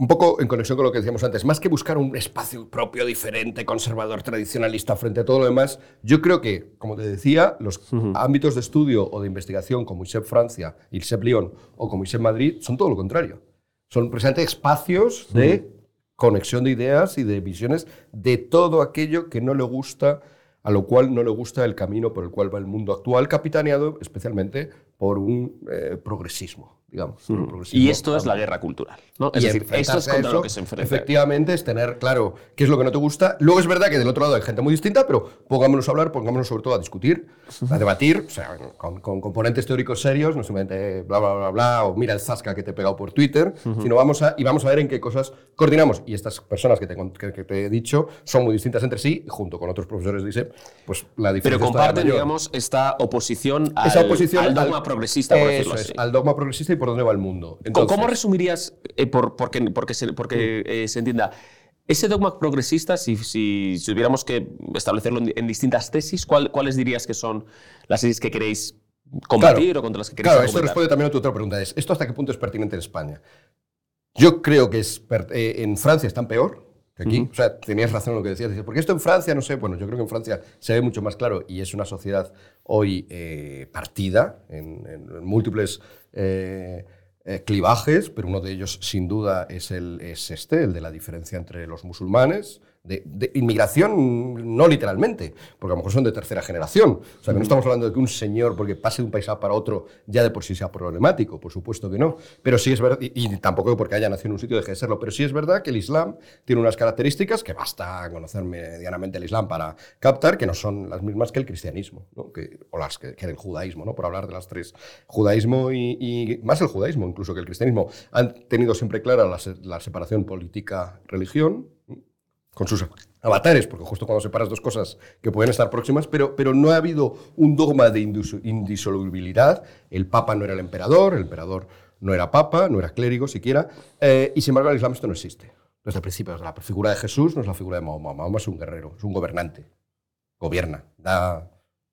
un poco en conexión con lo que decíamos antes, más que buscar un espacio propio, diferente, conservador, tradicionalista frente a todo lo demás, yo creo que, como te decía, los ámbitos de estudio o de investigación como ISEP Francia, ISEP Lyon o como ISEP Madrid son todo lo contrario. Son precisamente espacios de conexión de ideas y de visiones de todo aquello que no le gusta, a lo cual no le gusta el camino por el cual va el mundo actual, capitaneado especialmente por un eh, progresismo digamos. Y esto es la guerra cultural, ¿no? Es decir, esto es contra lo que se enfrenta. Efectivamente, es tener claro qué es lo que no te gusta. Luego es verdad que del otro lado hay gente muy distinta, pero pongámonos a hablar, pongámonos sobre todo a discutir, a debatir, o sea, con, componentes teóricos serios, no simplemente bla, bla, bla, bla, o mira el zasca que te he pegado por Twitter, sino vamos a, y vamos a ver en qué cosas coordinamos. Y estas personas que te, que, te he dicho son muy distintas entre sí, y junto con otros profesores de ISEP, pues la diferencia Pero comparten, digamos, esta oposición al, Esa oposición al dogma progresista, por decirlo así. al dogma progresista y por dónde va el mundo. ¿Cómo resumirías, eh, por, porque, porque, se, porque eh, se entienda, ese dogma progresista, si, si, tuviéramos que establecerlo en, distintas tesis, ¿cuáles dirías que son las tesis que queréis combatir o contra las que queréis Claro, esto responde también a tu otra pregunta. Es, ¿Esto hasta qué punto es pertinente en España? Yo creo que es eh, en Francia están peor que aquí. O sea, tenías razón en lo que decías. Porque esto en Francia, no sé, bueno, yo creo que en Francia se ve mucho más claro y es una sociedad hoy partida en, en múltiples... Eh, clivajes, pero uno de ellos sin duda es, el, es este, el de la diferencia entre los musulmanes de, inmigración, no literalmente, porque a lo mejor son de tercera generación. O sea, que no estamos hablando de que un señor, porque pase de un país para otro, ya de por sí sea problemático, por supuesto que no. Pero sí es verdad, y, tampoco porque haya nacido en un sitio deje de serlo, pero sí es verdad que el Islam tiene unas características que basta conocer medianamente el Islam para captar, que no son las mismas que el cristianismo, que, o las que, el judaísmo, ¿no? por hablar de las tres. Judaísmo y, más el judaísmo incluso que el cristianismo han tenido siempre clara la, la separación política-religión, con sus avatares, porque justo cuando separas dos cosas que pueden estar próximas, pero, pero no ha habido un dogma de indisolubilidad. El Papa no era el emperador, el emperador no era Papa, no era clérigo siquiera, eh, y sin embargo el Islam esto no existe. Desde el principio, la figura de Jesús no es la figura de Mahoma. Mahoma es un guerrero, es un gobernante. Gobierna, da,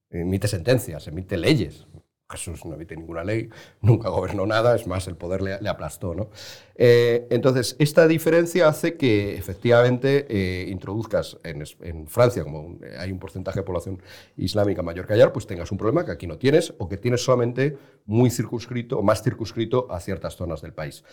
emite sentencias, emite leyes. Jesús no emite ninguna ley, nunca gobernó nada, es más, el poder le, aplastó. ¿no? Eh, entonces, esta diferencia hace que efectivamente eh, introduzcas en, Francia, como hay un porcentaje de población islámica mayor que allá, pues tengas un problema que aquí no tienes o que tienes solamente muy circunscrito o más circunscrito a ciertas zonas del país.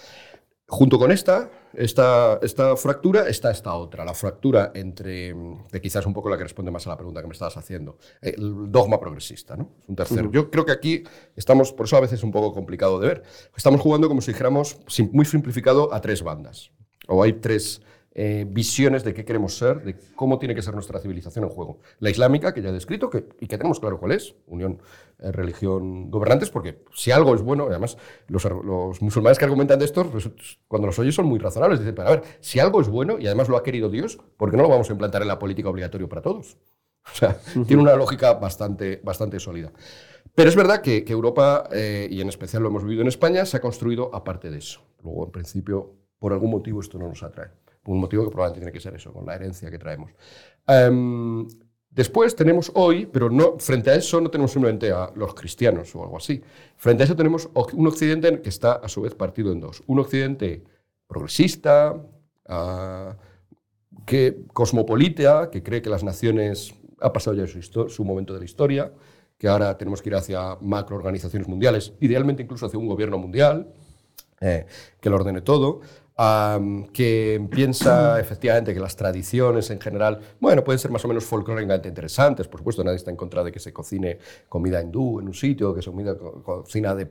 Junto con esta, esta, esta fractura, está esta otra, la fractura entre, que quizás un poco la que responde más a la pregunta que me estabas haciendo, el dogma progresista, ¿no? Es un tercero. Yo creo que aquí estamos, por eso a veces es un poco complicado de ver, estamos jugando como si dijéramos, muy simplificado, a tres bandas. O hay tres eh, visiones de qué queremos ser, de cómo tiene que ser nuestra civilización en juego. La islámica, que ya he descrito, que, y que tenemos claro cuál es, unión, religión, gobernantes, porque si algo es bueno, además los, los musulmanes que argumentan de esto, pues, cuando los oyes son muy razonables, dicen, pero a ver, si algo es bueno y además lo ha querido Dios, ¿por qué no lo vamos a implantar en la política obligatorio para todos? O sea, tiene una lógica bastante, bastante sólida. Pero es verdad que, Europa, eh, y en especial lo hemos vivido en España, se ha construido aparte de eso. Luego, en principio, por algún motivo esto no nos atrae un motivo que probablemente tiene que ser eso, con la herencia que traemos. Em, después tenemos hoy, pero no, frente a eso no tenemos simplemente a los cristianos o algo así. Frente a eso tenemos un occidente que está a su vez partido en dos. Un occidente progresista, ah, que, cosmopolita, que cree que las naciones ha pasado ya su, su momento de la historia, que ahora tenemos que ir hacia macroorganizaciones mundiales, idealmente incluso hacia un gobierno mundial, eh, que lo ordene todo, que piensa efectivamente que las tradiciones en general, bueno, pueden ser más o menos folclóricamente interesantes, por supuesto, nadie está en contra de que se cocine comida hindú en un sitio, que se comida, cocina de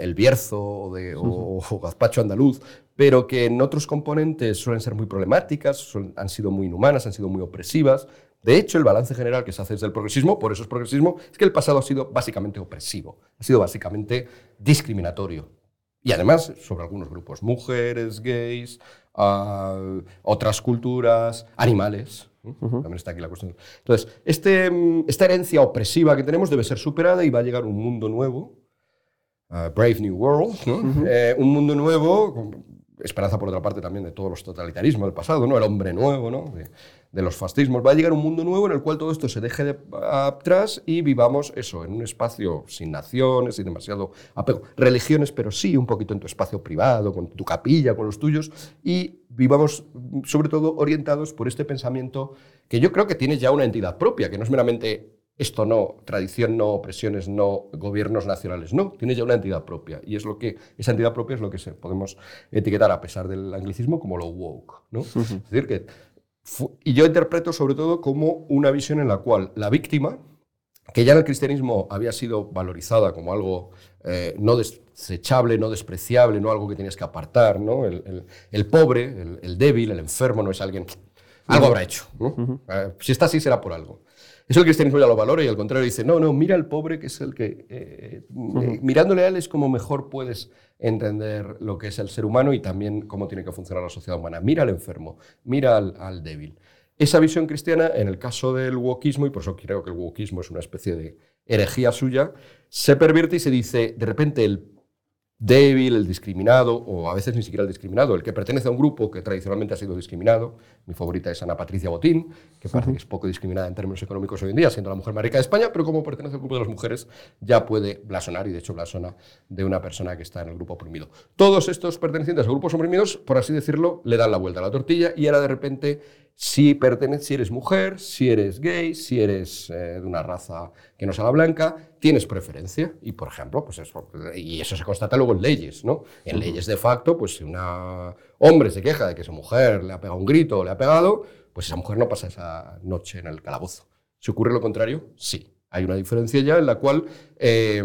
el Bierzo o, de, o, gazpacho andaluz, pero que en otros componentes suelen ser muy problemáticas, han sido muy inhumanas, han sido muy opresivas. De hecho, el balance general que se hace desde el progresismo, por eso es progresismo, es que el pasado ha sido básicamente opresivo, ha sido básicamente discriminatorio y además sobre algunos grupos, mujeres, gays, uh, otras culturas, animales. También está aquí la cuestión. Entonces, este, esta herencia opresiva que tenemos debe ser superada y va a llegar un mundo nuevo, uh, Brave New World, ¿no? eh, un mundo nuevo, esperanza por otra parte también de todos los totalitarismos del pasado, ¿no? el hombre nuevo, ¿no? De, los fascismos. Va a llegar un mundo nuevo en el cual todo esto se deje de atrás y vivamos eso, en un espacio sin naciones, sin demasiado apego. Religiones, pero sí un poquito en tu espacio privado, con tu capilla, con los tuyos, y vivamos sobre todo orientados por este pensamiento que yo creo que tiene ya una entidad propia, que no es meramente esto no, tradición no, opresiones no, gobiernos nacionales no, tiene ya una entidad propia. Y es lo que, esa entidad propia es lo que se, podemos etiquetar, a pesar del anglicismo, como lo woke. ¿no? Es decir, que y yo interpreto sobre todo como una visión en la cual la víctima, que ya en el cristianismo había sido valorizada como algo eh, no desechable, no despreciable, no algo que tenías que apartar, ¿no? el, pobre, el, débil, el enfermo no es alguien... Algo habrá hecho. Eh, si está así será por algo. Eso el cristianismo ya lo valora y al contrario dice, no, no, mira al pobre que es el que, eh, mirándole a él es como mejor puedes entender lo que es el ser humano y también cómo tiene que funcionar la sociedad humana. Mira al enfermo, mira al, débil. Esa visión cristiana, en el caso del wokismo, y por eso creo que el wokismo es una especie de herejía suya, se pervierte y se dice, de repente el débil, el discriminado, o a veces ni siquiera el discriminado, el que pertenece a un grupo que tradicionalmente ha sido discriminado. Mi favorita es Ana Patricia Botín, que parece que es poco discriminada en términos económicos hoy en día, siendo la mujer más rica de España, pero como pertenece al grupo de las mujeres, ya puede blasonar, y de hecho blasona de una persona que está en el grupo oprimido. Todos estos pertenecientes a grupos oprimidos, por así decirlo, le dan la vuelta a la tortilla y ahora de repente si, perteneces, si eres mujer, si eres gay, si eres eh, de una raza que no sea la blanca, tienes preferencia. Y, por ejemplo, pues eso, y eso se constata luego en leyes. ¿no? En leyes de facto, pues si un hombre se queja de que su mujer le ha pegado un grito o le ha pegado, pues esa mujer no pasa esa noche en el calabozo. Si ocurre lo contrario, sí. Hay una diferencia ya en la cual eh,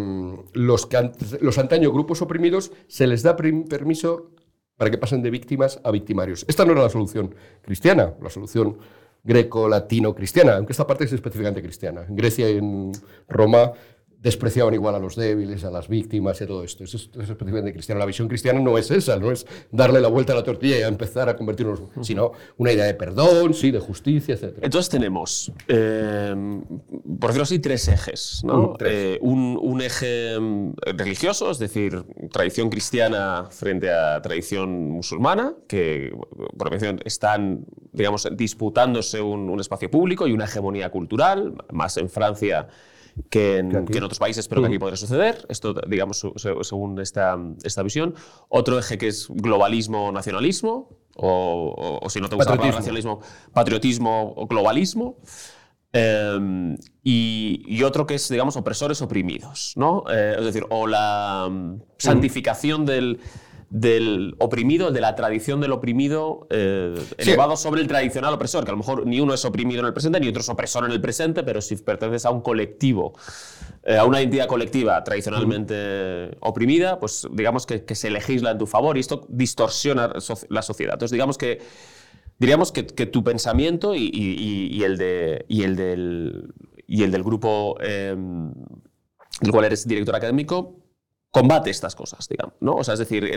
los, que, los antaños grupos oprimidos se les da permiso para que pasen de víctimas a victimarios. Esta no era la solución cristiana, la solución greco-latino-cristiana, aunque esta parte es específicamente cristiana. En Grecia y en Roma despreciaban igual a los débiles, a las víctimas y todo esto. Eso es, específicamente cristiano. La visión cristiana no es esa, no es darle la vuelta a la tortilla y empezar a convertirnos, sino una idea de perdón, sí, de justicia, etc. Entonces tenemos, eh, por decirlo así, tres ejes. ¿no? Eh, un, eje mm, religioso, es decir, tradición cristiana frente a tradición musulmana, que por definición están, digamos, disputándose un, un espacio público y una hegemonía cultural, más en Francia que en, otros países, pero que aquí podría suceder. Esto, digamos, según esta, esta visión. Otro eje que es globalismo-nacionalismo, o, si no te gusta el nacionalismo, patriotismo o globalismo. Em, y, otro que es, digamos, opresores oprimidos, ¿no? Eh, es decir, o la mm, santificación del, del oprimido, de la tradición del oprimido eh, elevado sobre el tradicional opresor, que a lo mejor ni uno es oprimido en el presente ni otro es opresor en el presente, pero si perteneces a un colectivo, eh, a una entidad colectiva tradicionalmente oprimida, pues digamos que, se legisla en tu favor y esto distorsiona la sociedad. Entonces digamos que diríamos que, tu pensamiento y, el de, el del, y el del grupo eh, del cual eres director académico combate estas cosas, digamos, ¿no? O sea, es decir,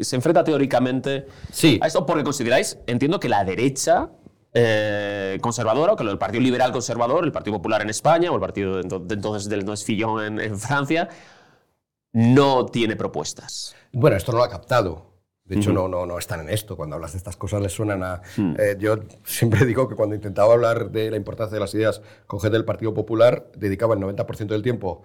se enfrenta teóricamente sí. a esto porque consideráis, entiendo que la derecha eh, conservadora, o que el Partido Liberal Conservador, el Partido Popular en España, o el partido de entonces del No es Fillón en, Francia, no tiene propuestas. Bueno, esto no lo ha captado. De hecho, no, no, no están en esto. Cuando hablas de estas cosas les suenan a... Hmm. Eh, yo siempre digo que cuando intentaba hablar de la importancia de las ideas con gente del Partido Popular, dedicaba el 90% del tiempo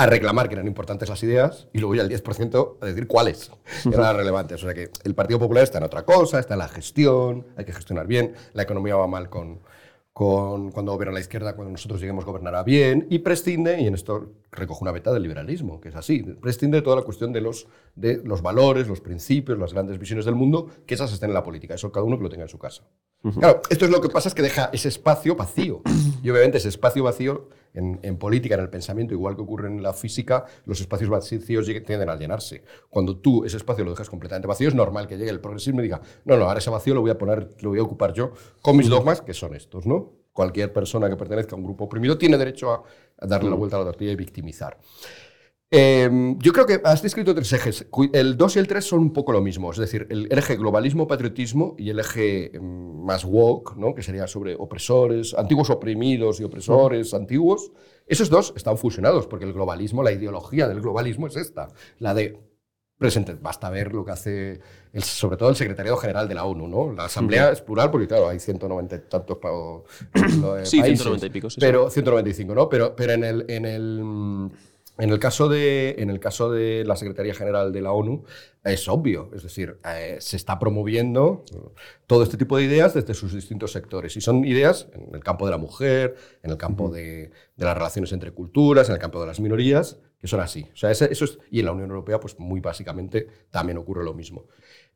a reclamar que eran importantes las ideas y luego ya el 10% a decir cuáles eran relevantes. O sea que el Partido Popular está en otra cosa, está en la gestión, hay que gestionar bien, la economía va mal con, con, cuando gobierna la izquierda, cuando nosotros lleguemos gobernará bien, y prescinde, y en esto recojo una beta del liberalismo, que es así, prescinde de toda la cuestión de los, de los valores, los principios, las grandes visiones del mundo, que esas estén en la política, eso cada uno que lo tenga en su casa. Claro, esto es lo que pasa, es que deja ese espacio vacío, y obviamente ese espacio vacío en, política, en el pensamiento, igual que ocurre en la física, los espacios vacíos tienden a llenarse. Cuando tú ese espacio lo dejas completamente vacío, es normal que llegue el progresismo y diga, no, no, ahora ese vacío lo voy a poner, lo voy a ocupar yo con mis dogmas, que son estos, ¿no? Cualquier persona que pertenezca a un grupo oprimido tiene derecho a, darle la vuelta a la tortilla y victimizar. Em, yo creo que has descrito tres ejes. El 2 y el 3 son un poco lo mismo. Es decir, el, eje globalismo-patriotismo y el eje em, más woke, ¿no? que sería sobre opresores, antiguos oprimidos y opresores antiguos. Esos dos están fusionados porque el globalismo, la ideología del globalismo es esta, la de presente. Basta ver lo que hace, sobre todo el secretariado general de la ONU. ¿no? La asamblea es plural porque, claro, hay 190 y tantos sí, 190 y pico. Sí, pero 195, ¿no? Pero, pero en el... En el en el, caso de, en el caso de la Secretaría General de la ONU, es obvio, es decir, eh, se está promoviendo todo este tipo de ideas desde sus distintos sectores. Y son ideas en el campo de la mujer, en el campo de, las relaciones entre culturas, en el campo de las minorías, que son así. O sea, eso es, y en la Unión Europea, pues muy básicamente también ocurre lo mismo.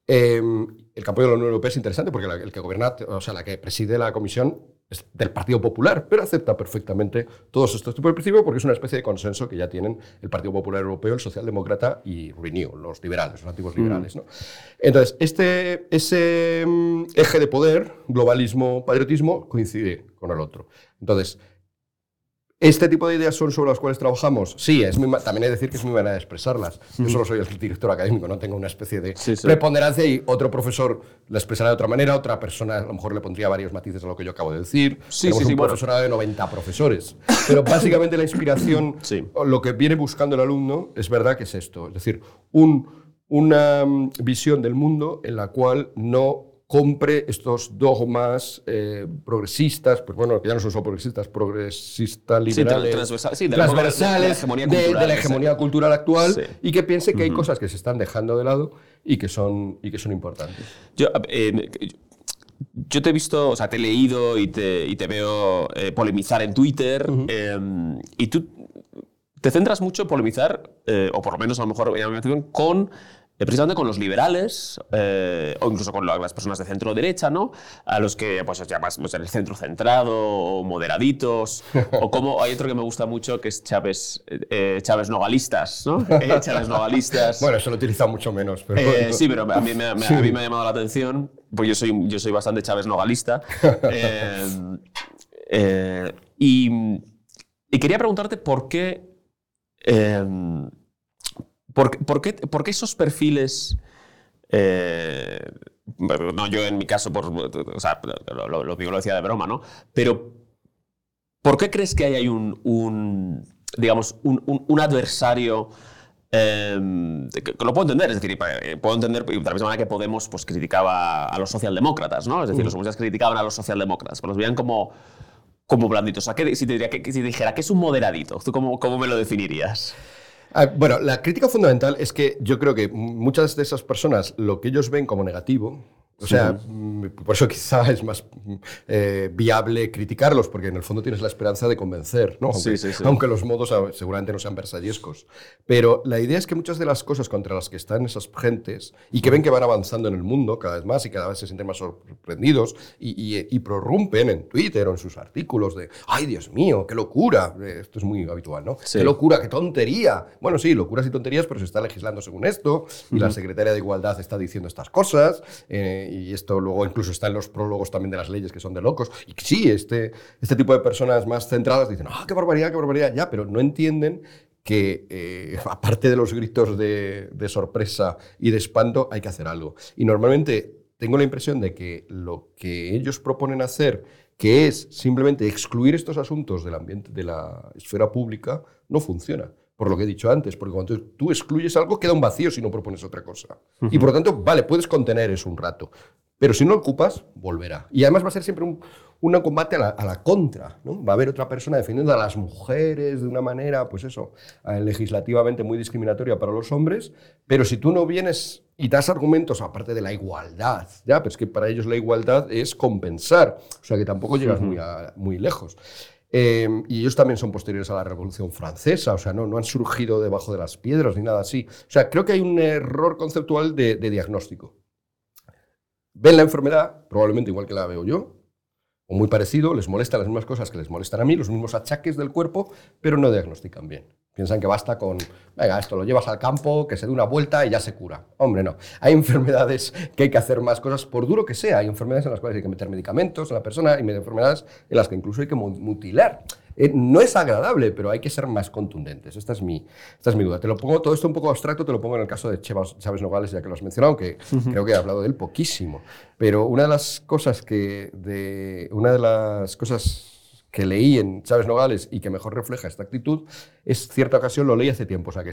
Em, el campo de la Unión Europea es interesante porque el que gobierna, o sea, la que preside la Comisión es del Partido Popular, pero acepta perfectamente todos estos tipos de principios porque es una especie de consenso que ya tienen el Partido Popular Europeo, el Socialdemócrata y Renew, los liberales, los antiguos liberales. Mm. ¿no? Entonces, este, ese mm, eje de poder, globalismo, patriotismo, coincide con el otro. Entonces, ¿Este tipo de ideas son sobre las cuales trabajamos? Sí, es también hay que decir que es muy manera de expresarlas. Yo solo soy el director académico, no tengo una especie de preponderancia y otro profesor la expresará de otra manera, otra persona a lo mejor le pondría varios matices a lo que yo acabo de decir. Sí, Tenemos un profesorado de 90 profesores. Pero básicamente la inspiración, lo que viene buscando el alumno, es verdad que es esto. Es decir, una mm, visión del mundo en la cual no compre estos dogmas eh, progresistas, pues bueno, que ya no son solo progresistas, progresistas liberales, transversales, de, la hegemonía cultural, actual, y que piense que hay cosas que se están dejando de lado y que son, y que son importantes. Yo, eh, yo te he visto, o sea, te he leído y te, y te veo eh, polemizar en Twitter, y tú te centras mucho en polemizar, o por lo menos a lo mejor con eh, precisamente con los liberales eh, o incluso con las personas de centro derecha, ¿no? A los que pues llamas pues, el centro centrado o moderaditos o como hay otro que me gusta mucho que es Chávez eh, Chávez nogalistas, ¿no? Chávez nogalistas. bueno, eso lo utiliza mucho menos, pero Sí, pero a mí me, a mí me ha llamado la atención, pues yo soy yo soy bastante Chávez nogalista. y, y, quería preguntarte por qué ¿Por, qué, esos perfiles... Eh, no, yo en mi caso, por, o sea, lo, lo, lo, decía de broma, ¿no? Pero, ¿por qué crees que hay un, digamos, un, adversario em, que, lo puedo entender, es decir, eh, puedo entender de la misma manera que Podemos pues, criticaba a los socialdemócratas, ¿no? Es decir, los comunistas criticaban a los socialdemócratas, pero los veían como, como blanditos. O sea, si, te, si dijera que es un moderadito, ¿tú cómo, cómo me lo definirías? Ah, bueno, la crítica fundamental es que yo creo que muchas de esas personas lo que ellos ven como negativo o sea, mm, por eso quizá es más eh, viable criticarlos, porque en el fondo tienes la esperanza de convencer, ¿no? Aunque, aunque, los modos seguramente no sean versallescos. Pero la idea es que muchas de las cosas contra las que están esas gentes y que ven que van avanzando en el mundo cada vez más y cada vez se sienten más sorprendidos y, y, prorrumpen en Twitter o en sus artículos de, ay Dios mío, qué locura. Eh, esto es muy habitual, ¿no? Qué locura, qué tontería. Bueno, sí, locuras y tonterías, pero se está legislando según esto y la secretaria de Igualdad está diciendo estas cosas. Eh, y esto luego incluso está en los prólogos también de las leyes que son de locos. Y sí, este, este tipo de personas más centradas dicen, ah, qué barbaridad, qué barbaridad, ya, pero no entienden que eh, aparte de los gritos de, de, sorpresa y de espanto, hay que hacer algo. Y normalmente tengo la impresión de que lo que ellos proponen hacer, que es simplemente excluir estos asuntos del ambiente, de la esfera pública, no funciona por lo que he dicho antes, porque cuando tú excluyes algo queda un vacío si no propones otra cosa. Y por lo tanto, vale, puedes contener eso un rato, pero si no lo ocupas, volverá. Y además va a ser siempre un, combate a la, contra. ¿no? Va a haber otra persona defendiendo a las mujeres de una manera, pues eso, eh, legislativamente muy discriminatoria para los hombres, pero si tú no vienes y das argumentos aparte de la igualdad, ¿ya? Pero es que para ellos la igualdad es compensar, o sea que tampoco llegas muy, muy lejos. Eh, y ellos también son posteriores a la Revolución Francesa, o sea, no, no han surgido debajo de las piedras ni nada así. O sea, creo que hay un error conceptual de, de diagnóstico. Ven la enfermedad, probablemente igual que la veo yo, o muy parecido, les molestan las mismas cosas que les molestan a mí, los mismos achaques del cuerpo, pero no diagnostican bien. Piensan que basta con, venga, esto lo llevas al campo, que se dé una vuelta y ya se cura. Hombre, no. Hay enfermedades que hay que hacer más cosas, por duro que sea. Hay enfermedades en las cuales hay que meter medicamentos en la persona, hay enfermedades en las que incluso hay que mutilar. Eh, no es agradable, pero hay que ser más contundentes. Esta es, mi, esta es mi duda. Te lo pongo todo esto un poco abstracto, te lo pongo en el caso de Chávez Nogales, ya que lo has mencionado, que creo que he hablado de él poquísimo. Pero una de las cosas que, de, una de las cosas que leí en Chávez Nogales y que mejor refleja esta actitud, es cierta ocasión, lo leí hace tiempo, o sea que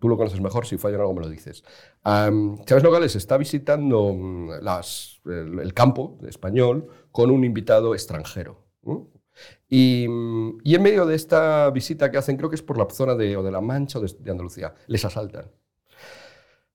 tú lo conoces mejor, si falla en algo me lo dices. Chávez Nogales está visitando mm, el, campo español con un invitado extranjero. Y, y, en medio de esta visita que hacen, creo que es por la zona de, de La Mancha o de Andalucía, les asaltan.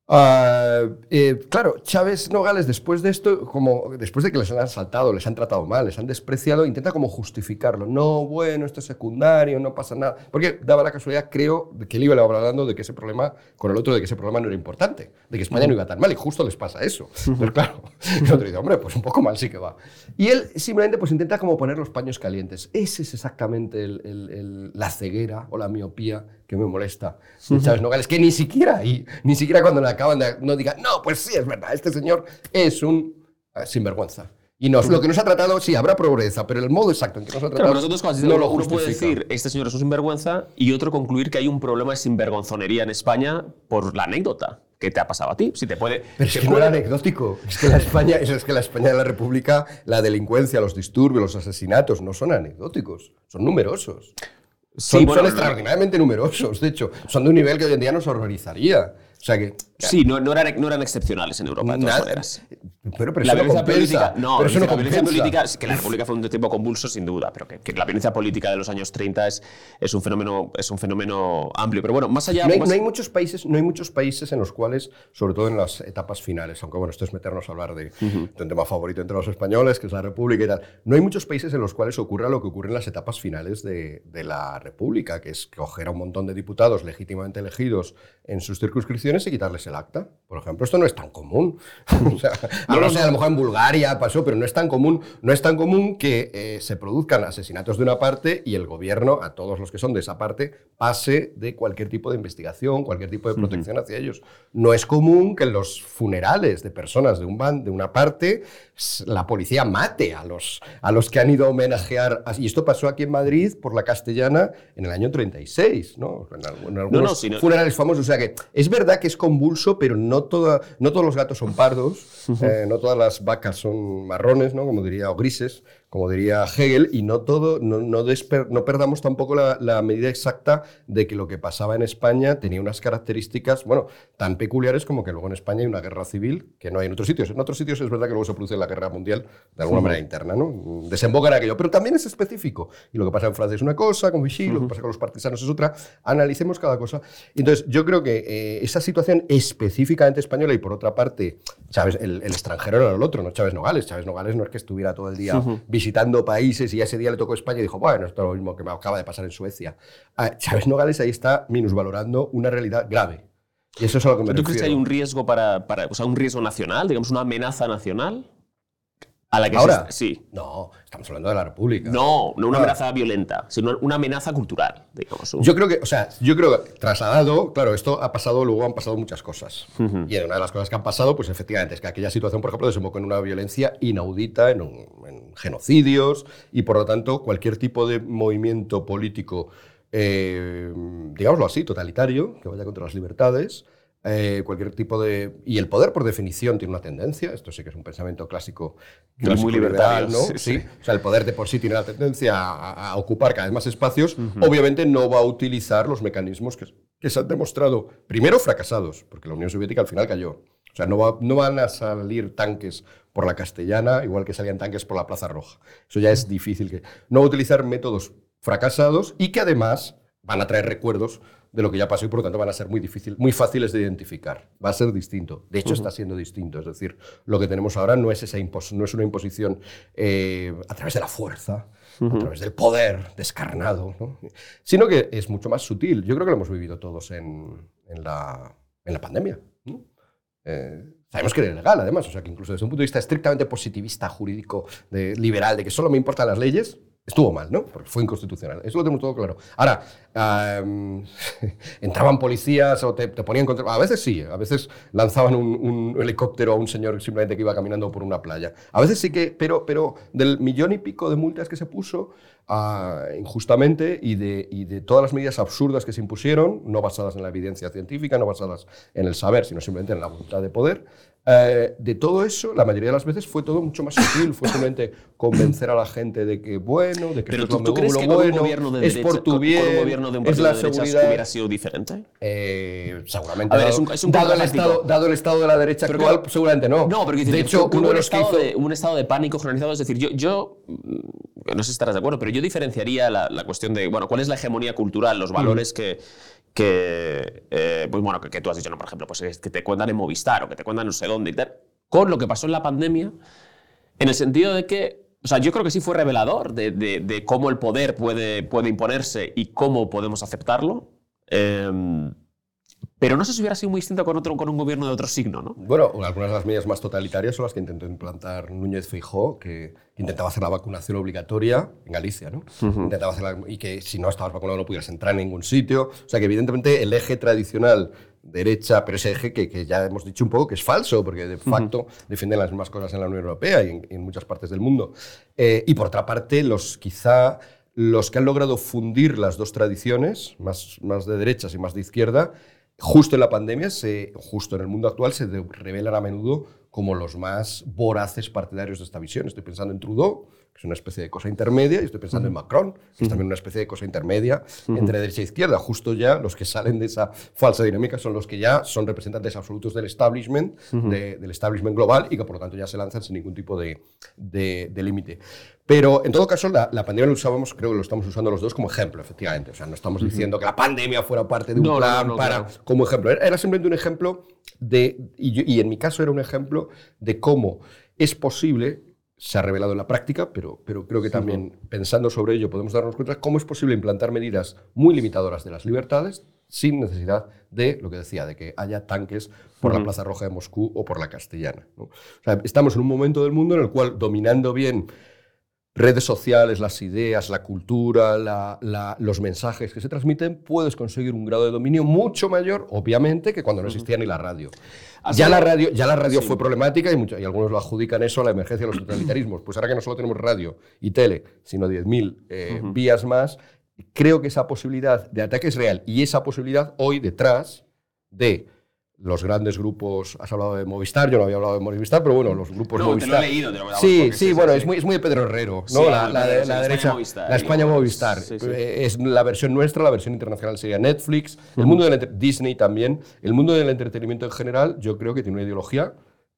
Uh, eh, claro, Chávez Nogales, después de esto, como después de que les han asaltado, les han tratado mal, les han despreciado, intenta como justificarlo. No, bueno, esto es secundario, no pasa nada. Porque daba la casualidad, creo, que él iba hablando de que ese problema, con el otro, de que ese problema no era importante, de que España no iba tan mal, y justo les pasa eso. Pero claro, el otro dice, hombre, pues un poco mal sí que va. Y él simplemente pues intenta como poner los paños calientes. Ese es exactamente el, la ceguera o la miopía que me molesta de Chávez Nogales, que ni siquiera ahí, ni siquiera cuando le acaban de... no diga, no, pues sí, es verdad, este señor es un eh, sinvergüenza. Y no, lo que nos ha tratado, sí, habrá pobreza, pero el modo exacto en que nos ha tratado. Claro, cosas. No lo uno puede decir, este señor es un sinvergüenza, y otro concluir que hay un problema de sinvergonzonería en España por la anécdota que te ha pasado a ti. Si te puede. Pero es que no era anecdótico. Es que la España, es que la España de la República, la delincuencia, los disturbios, los asesinatos no son anecdóticos, son numerosos. Son, son extraordinariamente numerosos, de hecho. Son de un nivel que hoy en día nos horrorizaría. O sea que Sí, no, no, eran, no, eran, excepcionales en Europa, de todas maneras. Pero, pero la violencia política, no, pero la violencia política, que la República fue un tiempo convulso, sin duda, pero que, la violencia política de los años 30 es, es, un, fenómeno, es un fenómeno amplio. Pero bueno, más allá. No hay, no hay, muchos países, no hay muchos países en los cuales, sobre todo en las etapas finales, aunque bueno, esto es meternos a hablar de, un tema favorito entre los españoles, que es la República y tal. No hay muchos países en los cuales ocurra lo que ocurre en las etapas finales de, de la República, que es coger a un montón de diputados legítimamente elegidos en sus circunscripciones y quitarles el acta. Por ejemplo, esto no es tan común. o sea, no, sé, a lo mejor en Bulgaria pasó, pero no es tan común, no es tan común que eh, se produzcan asesinatos de una parte y el gobierno, a todos los que son de esa parte, pase de cualquier tipo de investigación, cualquier tipo de protección hacia ellos. No es común que en los funerales de personas de, un ban, de una parte la policía mate a los, a los que han ido a homenajear. Y esto pasó aquí en Madrid por la Castellana en el año 36, ¿no? En, algunos funerales famosos. O sea que es verdad que es convulso, pero no, toda, no todos los gatos son pardos, eh, no todas las vacas son marrones, ¿no? Como diría, o grises como diría Hegel, y no todo, no, no, no perdamos tampoco la, medida exacta de que lo que pasaba en España tenía unas características, bueno, tan peculiares como que luego en España hay una guerra civil que no hay en otros sitios. En otros sitios es verdad que luego se produce la guerra mundial de alguna manera interna, ¿no? Desemboca en aquello, pero también es específico. Y lo que pasa en Francia es una cosa, con Vichy, lo que pasa con los partisanos es otra. Analicemos cada cosa. Entonces, yo creo que eh, esa situación específicamente española y por otra parte, Chávez, el, extranjero era el otro, no Chávez Nogales. Chávez Nogales no es que estuviera todo el día visitando países y ese día le tocó España y dijo, bueno, esto es lo mismo que me acaba de pasar en Suecia. Ah, Chávez Nogales ahí está minusvalorando una realidad grave. Y eso es a lo que me ¿Tú crees que hay un riesgo para, para, o sea, un riesgo nacional, digamos, una amenaza nacional? A la que Ahora, sí. No, estamos hablando de la República. No, no una amenaza violenta, sino una amenaza cultural, digamos. Yo creo que, o sea, yo creo que trasladado, claro, esto ha pasado, luego han pasado muchas cosas. Y una de las cosas que han pasado, pues efectivamente, es que aquella situación, por ejemplo, desembocó en una violencia inaudita, en, en genocidios, y por lo tanto, cualquier tipo de movimiento político, eh, digámoslo así, totalitario, que vaya contra las libertades, eh, cualquier tipo de... Y el poder, por definición, tiene una tendencia, esto sí que es un pensamiento clásico, muy liberal, ¿no? Sí, O sea, el poder de por sí tiene la tendencia a, ocupar cada vez más espacios. Obviamente no va a utilizar los mecanismos que, que, se han demostrado, primero, fracasados, porque la Unión Soviética al final cayó. O sea, no, no van a salir tanques por la Castellana, igual que salían tanques por la Plaza Roja. Eso ya es difícil. que No utilizar métodos fracasados y que además van a traer recuerdos de lo que ya pasó y por lo tanto van a ser muy, difícil, muy fáciles de identificar. Va a ser distinto. De hecho, está siendo distinto. Es decir, lo que tenemos ahora no es, esa no es una imposición eh, a través de la fuerza, a través del poder descarnado, sino que es mucho más sutil. Yo creo que lo hemos vivido todos en, en, la, en la, pandemia. Eh, sabemos que es legal, además, o sea que incluso desde un punto de vista estrictamente positivista, jurídico, liberal, de que solo me importan las leyes, estuvo mal, ¿no? Porque fue inconstitucional. Eso lo tenemos todo claro. Ahora, entraban policías o te, ponían contra... A veces sí, a veces lanzaban un, helicóptero a un señor simplemente que iba caminando por una playa. A veces sí que, pero, pero del millón y pico de multas que se puso uh, injustamente y de, y de todas las medidas absurdas que se impusieron, no basadas en la evidencia científica, no basadas en el saber, sino simplemente en la voluntad de poder, eh, de todo eso, la mayoría de las veces fue todo mucho más sutil, fue simplemente convencer a la gente de que bueno, de que Pero tú, crees que bueno, un gobierno de es por tu bien, con un gobierno de un es la de seguridad, hubiera sido diferente? Eh, seguramente. A ver, dado, es un, dado, el estado, dado, el estado, de la derecha actual, seguramente no. No, pero de hecho, uno de los estado hizo... de, un estado de pánico generalizado, es decir, yo, yo mm, no sé si estarás de acuerdo, pero yo diferenciaría la, la cuestión de, bueno, ¿cuál es la hegemonía cultural, los valores que que, eh, pues bueno, que, tú has dicho, no, por ejemplo, pues que te cuentan en Movistar o que te cuentan no sé dónde y tal, con lo que pasó en la pandemia, en el sentido de que, o sea, yo creo que sí fue revelador de, de, cómo el poder puede, puede imponerse y cómo podemos aceptarlo. Eh, pero no sé si hubiera sido muy distinto con, otro, con un gobierno de otro signo, ¿no? Bueno, algunas de las medidas más totalitarias son las que intentó implantar Núñez Feijóo, que intentaba hacer la vacunación obligatoria en Galicia, ¿no? Intentaba hacer y que si no estabas vacunado no pudieras entrar en ningún sitio. O sea que evidentemente el eje tradicional derecha, pero ese eje que, que, ya hemos dicho un poco que es falso, porque de facto defienden las mismas cosas en la Unión Europea y en, muchas partes del mundo. Eh, y por otra parte, los quizá los que han logrado fundir las dos tradiciones, más, más de derechas y más de izquierda, justo en la pandemia, se, justo en el mundo actual, se revelan a menudo como los más voraces partidarios de esta visión. Estoy pensando en Trudeau, que es una especie de cosa intermedia, y estoy pensando en Macron, que es también una especie de cosa intermedia entre derecha e izquierda. Justo ya los que salen de esa falsa dinámica son los que ya son representantes absolutos del establishment, del establishment global, y que por lo tanto ya se lanzan sin ningún tipo de, de, de límite. Pero en todo caso, la, pandemia lo usábamos, creo que lo estamos usando los dos como ejemplo, efectivamente. O sea, no estamos diciendo que la pandemia fuera parte de un plan para, como ejemplo. Era simplemente un ejemplo de, y, en mi caso era un ejemplo de cómo es posible, se ha revelado en la práctica, pero, pero creo que también pensando sobre ello podemos darnos cuenta cómo es posible implantar medidas muy limitadoras de las libertades sin necesidad de, lo que decía, de que haya tanques por la Plaza Roja de Moscú o por la Castellana. O sea, estamos en un momento del mundo en el cual, dominando bien redes sociales, las ideas, la cultura, los mensajes que se transmiten, puedes conseguir un grado de dominio mucho mayor, obviamente, que cuando no existía ni la radio. Ya la radio, ya la radio fue problemática y, y, algunos lo adjudican eso a la emergencia de los totalitarismos. Pues ahora que no solo tenemos radio y tele, sino 10.000 eh, vías más, creo que esa posibilidad de ataque es real. Y esa posibilidad hoy detrás de los grandes grupos, has hablado de Movistar, yo no había hablado de Movistar, pero bueno, los grupos no, Movistar. Te lo he leído, te lo Sí, sí, bueno, es muy, es muy de Pedro Herrero, ¿no? la, la, derecha, la España Movistar. Eh, es la versión nuestra, la versión internacional sería Netflix, el mundo del Disney también, el mundo del entretenimiento en general, yo creo que tiene una ideología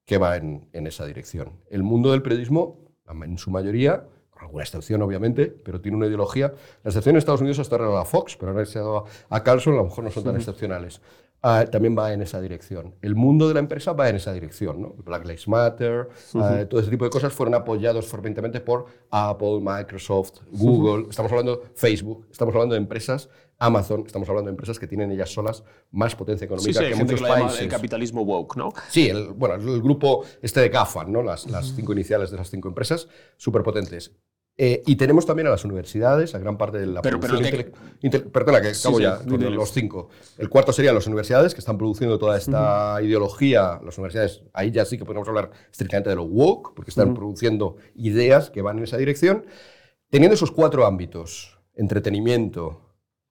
que va en, en esa dirección. El mundo del periodismo, en su mayoría, con alguna excepción obviamente, pero tiene una ideología. La excepción en Estados Unidos hasta ahora a Fox, pero ahora se ha dado a Carlson, a lo mejor no son tan excepcionales. Ah, también va en esa dirección. El mundo de la empresa va en esa dirección. ¿no? Black Lives Matter, ah, todo ese tipo de cosas fueron apoyados fervientemente por Apple, Microsoft, Google. Estamos hablando de Facebook, estamos hablando de empresas, Amazon, estamos hablando de empresas que tienen ellas solas más potencia económica que muchos países. El capitalismo woke, ¿no? Sí, el, bueno, el grupo este de GAFAN, ¿no? las, las cinco iniciales de las cinco empresas, súper potentes. Eh, y tenemos también a las universidades, a gran parte de la pero, producción Perdona, que acabo ya con los cinco. El cuarto sería las universidades, que están produciendo toda esta ideología. Las universidades, ahí ya sí que podemos hablar estrictamente de lo woke, porque están produciendo ideas que van en esa dirección. Teniendo esos cuatro ámbitos, entretenimiento,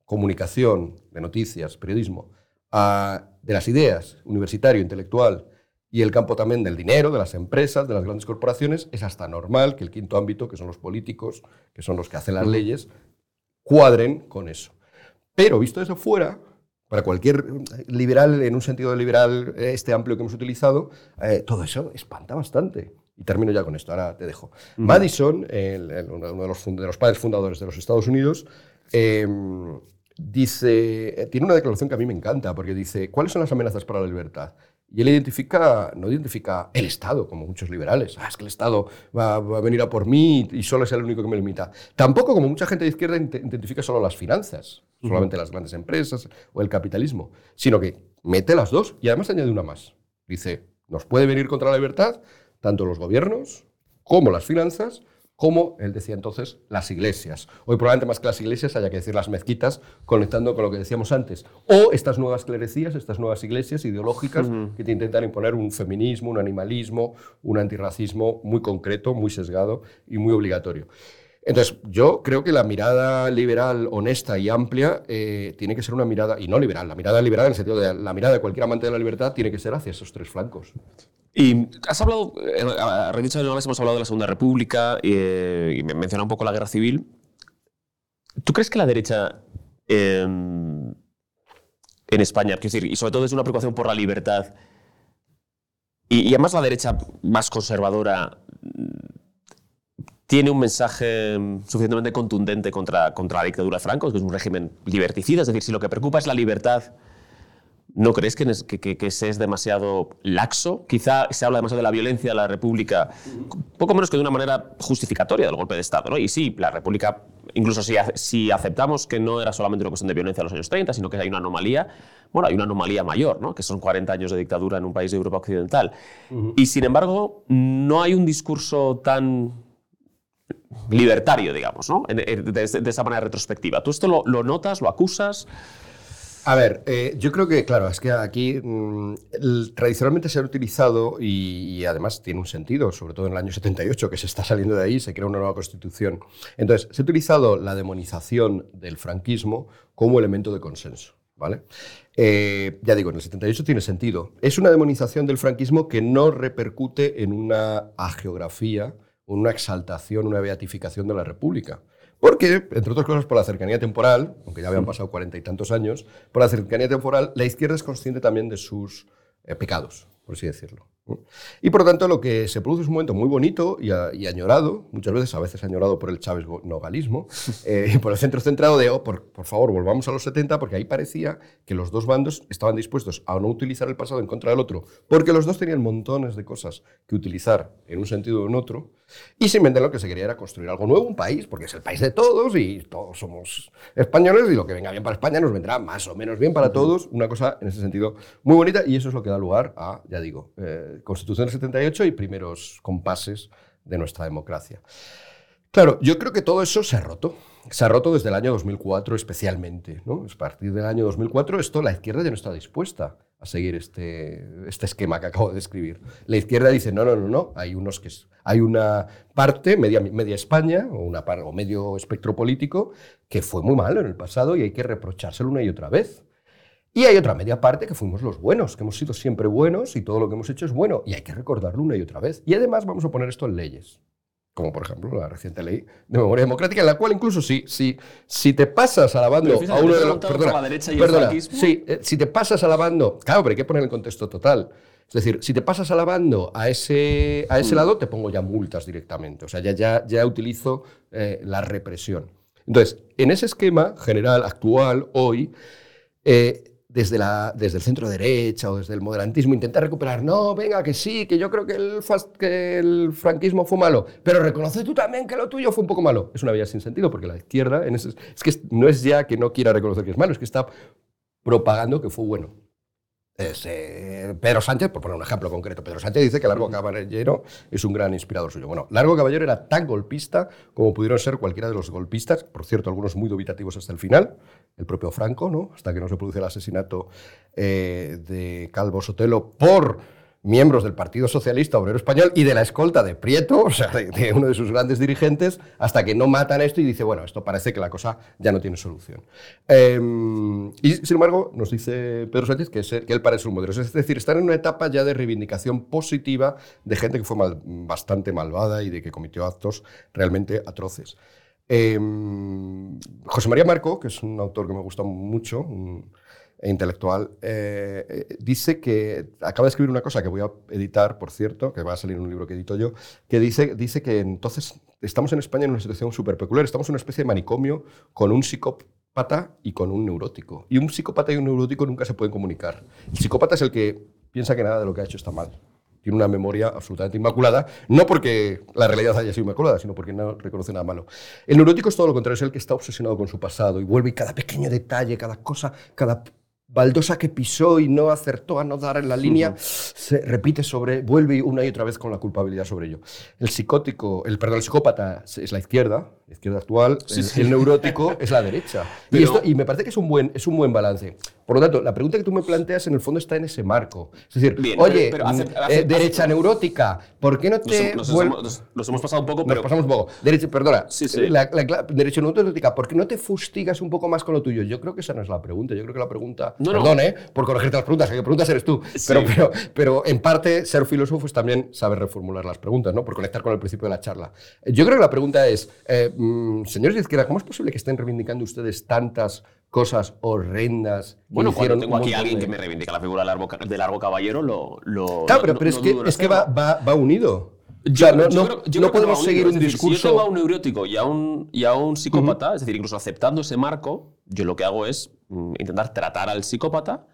comunicación, de noticias, periodismo, de las ideas, universitario, intelectual, y el campo también del dinero, de las empresas, de las grandes corporaciones, es hasta normal que el quinto ámbito, que son los políticos, que son los que hacen las leyes, cuadren con eso. Pero visto desde fuera, para cualquier liberal, en un sentido liberal este amplio que hemos utilizado, eh, todo eso espanta bastante. Y termino ya con esto, ahora te dejo. Madison, uno de los, de los, padres fundadores de los Estados Unidos, em, dice, tiene una declaración que a mí me encanta, porque dice, ¿cuáles son las amenazas para la libertad? Y él identifica, no identifica el Estado, como muchos liberales. Ah, es que el Estado va, a venir a por mí y solo es el único que me limita. Tampoco, como mucha gente de izquierda, identifica solo las finanzas, solamente las grandes empresas o el capitalismo, sino que mete las dos y además añade una más. Dice, nos puede venir contra la libertad tanto los gobiernos como las finanzas, como él decía entonces, las iglesias. Hoy probablemente más que las iglesias haya que decir las mezquitas, conectando con lo que decíamos antes. O estas nuevas clerecías, estas nuevas iglesias ideológicas que te intentan imponer un feminismo, un animalismo, un antirracismo muy concreto, muy sesgado y muy obligatorio. Entonces, yo creo que la mirada liberal, honesta y amplia eh, tiene que ser una mirada, y no liberal, la mirada liberal en el sentido de la mirada de cualquier amante de la libertad tiene que ser hacia esos tres flancos. Y has hablado, eh, a de hemos hablado de la Segunda República eh, y, me menciona un poco la guerra civil. ¿Tú crees que la derecha en España, quiero decir, y sobre todo es una preocupación por la libertad, y además la derecha más conservadora, tiene un mensaje suficientemente contundente contra, contra la dictadura de Franco, que es un régimen liberticida? Es decir, si lo que preocupa es la libertad ¿No crees que, que, se es demasiado laxo? Quizá se habla demasiado de la violencia de la República, poco menos que de una manera justificatoria del golpe de Estado. ¿no? Y sí, la República, incluso si, si aceptamos que no era solamente una cuestión de violencia en los años 30, sino que hay una anomalía, bueno, hay una anomalía mayor, ¿no? que son 40 años de dictadura en un país de Europa Occidental. Y sin embargo, no hay un discurso tan libertario, digamos, ¿no? de, esa manera retrospectiva. ¿Tú esto lo, notas, lo acusas? A ver, eh, yo creo que, claro, es que aquí mm, tradicionalmente se ha utilizado y, además tiene un sentido, sobre todo en el año 78, que se está saliendo de ahí, se crea una nueva constitución. Entonces, se ha utilizado la demonización del franquismo como elemento de consenso. ¿Vale? Eh, ya digo, en el 78 tiene sentido. Es una demonización del franquismo que no repercute en una ageografía, una exaltación, una beatificación de la República. Porque, entre otras cosas, por la cercanía temporal, aunque ya habían pasado cuarenta y tantos años, por la cercanía temporal, la izquierda es consciente también de sus eh, pecados, por así decirlo. Y por lo tanto, lo que se produce es un momento muy bonito y, añorado, muchas veces, a veces añorado por el Chávez nogalismo, eh, y por el centro centrado de, oh, por, por, favor, volvamos a los 70, porque ahí parecía que los dos bandos estaban dispuestos a no utilizar el pasado en contra del otro, porque los dos tenían montones de cosas que utilizar en un sentido o en otro, y simplemente lo que se quería era construir algo nuevo, un país, porque es el país de todos y todos somos españoles y lo que venga bien para España nos vendrá más o menos bien para todos. Una cosa en ese sentido muy bonita y eso es lo que da lugar a, ya digo, eh, Constitución del 78 y primeros compases de nuestra democracia. Claro, yo creo que todo eso se ha roto. Se ha roto desde el año 2004 especialmente. ¿no? A partir del año 2004 esto la izquierda ya no está dispuesta a seguir este, este esquema que acabo de describir. La izquierda dice, no, no, no, no, hay, unos que, hay una parte, media, media España, o, una, o medio espectro político, que fue muy malo en el pasado y hay que reprochárselo una y otra vez. Y hay otra media parte que fuimos los buenos, que hemos sido siempre buenos y todo lo que hemos hecho es bueno y hay que recordarlo una y otra vez. Y además vamos a poner esto en leyes como por ejemplo la reciente ley de memoria democrática, en la cual incluso si, si, si te pasas alabando a uno de los... Perdona, la derecha y perdona, sí, eh, si te pasas alabando... Claro, pero hay que poner el contexto total. Es decir, si te pasas alabando a ese, a ese mm. lado, te pongo ya multas directamente. O sea, ya, ya, ya utilizo eh, la represión. Entonces, en ese esquema general, actual, hoy, eh, desde, la, desde el centro derecha o desde el moderantismo intentar recuperar, no, venga, que sí, que yo creo que el, que el franquismo fue malo, pero reconoce tú también que lo tuyo fue un poco malo. Es una vía sin sentido, porque la izquierda en ese, es que no es ya que no quiera reconocer que es malo, es que está propagando que fue bueno. Eh, Pedro Sánchez, por poner un ejemplo concreto, Pedro Sánchez dice que Largo Caballero es un gran inspirador suyo. Bueno, Largo Caballero era tan golpista como pudieron ser cualquiera de los golpistas, por cierto, algunos muy dubitativos hasta el final, el propio Franco, ¿no? hasta que no se produce el asesinato eh, de Calvo Sotelo por miembros del Partido Socialista Obrero Español y de la escolta de Prieto, o sea, de, uno de sus grandes dirigentes, hasta que no matan esto y dice, bueno, esto parece que la cosa ya no tiene solución. Em, y sin embargo, nos dice Pedro Sánchez que, que él parece un modelo. Es decir, están en una etapa ya de reivindicación positiva de gente que fue bastante malvada y de que cometió actos realmente atroces. Em, José María Marco, que es un autor que me gusta mucho, intelectual, eh, eh, dice que acaba de escribir una cosa que voy a editar, por cierto, que va a salir en un libro que edito yo, que dice, dice que entonces estamos en España en una situación súper peculiar, estamos en una especie de manicomio con un psicópata y con un neurótico. Y un psicópata y un neurótico nunca se pueden comunicar. El psicópata es el que piensa que nada de lo que ha hecho está mal. Tiene una memoria absolutamente inmaculada, no porque la realidad haya sido inmaculada, sino porque no reconoce nada malo. El neurótico es todo lo contrario, es el que está obsesionado con su pasado y vuelve y cada pequeño detalle, cada cosa, cada baldosa que pisó y no acertó a no dar en la línea, se repite sobre, vuelve una y otra vez con la culpabilidad sobre ello. El psicótico, el, perdón, el psicópata es la izquierda, la izquierda actual, el, el, neurótico es la derecha. Y, esto, y me parece que es un, buen, es un buen balance. Por lo tanto, la pregunta que tú me planteas en el fondo está en ese marco. Es decir, oye, pero, hace, hace, eh, derecha hace, neurótica, ¿por qué no te... Nos, nos, hemos, nos hemos, pasado un poco, pero... Nos pasamos un poco. Derecha, perdona, sí, sí. La, la, la, derecha neurótica, ¿por qué no te fustigas un poco más con lo tuyo? Yo creo que esa no es la pregunta. Yo creo que la pregunta... No, Perdón, no. ¿eh? Por corregirte las preguntas, que preguntas eres tú. Sí. Pero, pero, pero en parte, ser filósofo es también saber reformular las preguntas, ¿no? Por conectar con el principio de la charla. Yo creo que la pregunta es, eh, mm, señores de izquierda, ¿cómo es posible que estén reivindicando ustedes tantas cosas horrendas. Bueno, cuando tengo aquí a alguien de... que me reivindica la figura del largo, del largo caballero, lo. lo claro, pero, no, pero es, que, es que va, va, va, unido. Yo, o sea, no, yo creo, yo no podemos seguir un decir, discurso. Si yo tengo a un neurótico y a un, y a un psicópata, uh -huh. es decir, incluso aceptando ese marco, yo lo que hago es mm, intentar tratar al psicópata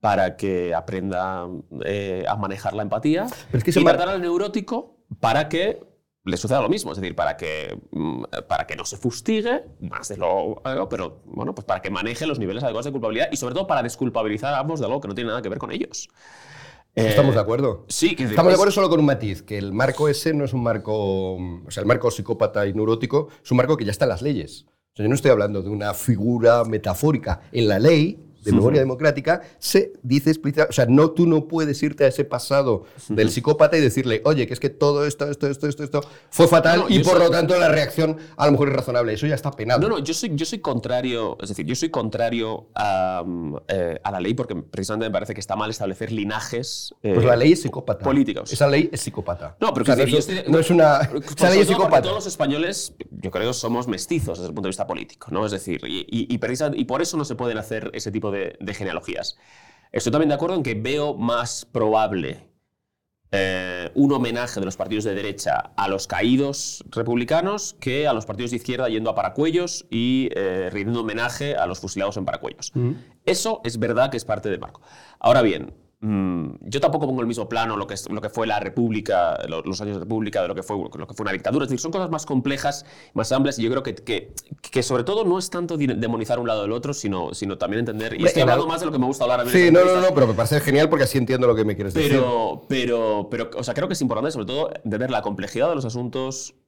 para que aprenda eh, a manejar la empatía pero es que y tratar al neurótico para que le suceda lo mismo, es decir, para que, mm, para que no se fustigue más de lo pero bueno, pues para que maneje los niveles adecuados de culpabilidad y sobre todo para desculpabilizar a ambos de algo que no tiene nada que ver con ellos. Estamos de acuerdo. Eh, Sí, que Estamos de acuerdo solo con un matiz, que el marco ese no es un marco, o sea, el marco psicópata y neurótico es un marco que ya está en las leyes. O sea, yo no estoy hablando de una figura metafórica. En la ley de memoria democrática, se dice explícitamente, o sea, no, tú no puedes irte a ese pasado del psicópata y decirle, oye, que es que todo esto, esto, esto, esto, esto fue fatal no, no, y por soy... lo tanto la reacción a lo mejor es razonable. Eso ya está penado. No, no, yo soy, yo soy contrario, es decir, yo soy contrario a, eh, a la ley porque precisamente me parece que está mal establecer linajes. Eh, pues la ley es psicópata. Políticos. Esa ley es psicópata. No, pero o sea, no, es, estoy, no, es una. Esa ley es psicópata. Todos los españoles, yo creo, somos mestizos desde el punto de vista político, ¿no? Es decir, y, y, y, y por eso no se pueden hacer ese tipo de, de genealogías. Estoy también de acuerdo en que veo más probable eh, un homenaje de los partidos de derecha a los caídos republicanos que a los partidos de izquierda yendo a Paracuellos y eh, rindiendo homenaje a los fusilados en Paracuellos. Mm. Eso es verdad que es parte del marco. Ahora bien, Mm, yo tampoco pongo el mismo plano lo que, es, lo que fue la República, los, los, años de República, de lo que, fue, lo que fue una dictadura. Es decir, son cosas más complejas, más amplias, y yo creo que, que, que sobre todo no es tanto demonizar un lado del otro, sino, sino también entender. Y estoy hablando más de lo que me gusta hablar a mí. Sí, no, no, no, pero me parece genial porque así entiendo lo que me quieres pero, decir. Pero, pero, o sea, creo que es importante, sobre todo, entender la complejidad de los asuntos, de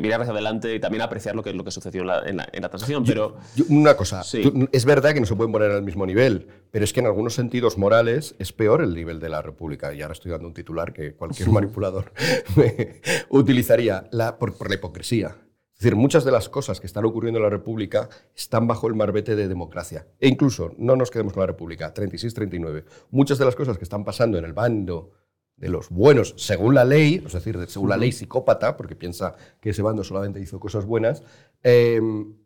mirar hacia adelante y también apreciar lo que, lo que sucedió en la, en la, en la transición. Pero, yo, yo, una cosa, sí. tú, es verdad que no se pueden poner al mismo nivel, pero es que en algunos sentidos morales es peor el nivel de la República. Y ahora estoy dando un titular que cualquier manipulador utilizaría la, por, por la hipocresía. Es decir, muchas de las cosas que están ocurriendo en la República están bajo el marbete de democracia. E incluso, no nos quedemos con la República, 36-39, muchas de las cosas que están pasando en el bando de los buenos, según la ley, es decir, según la ley psicópata, porque piensa que ese bando solamente hizo cosas buenas, eh,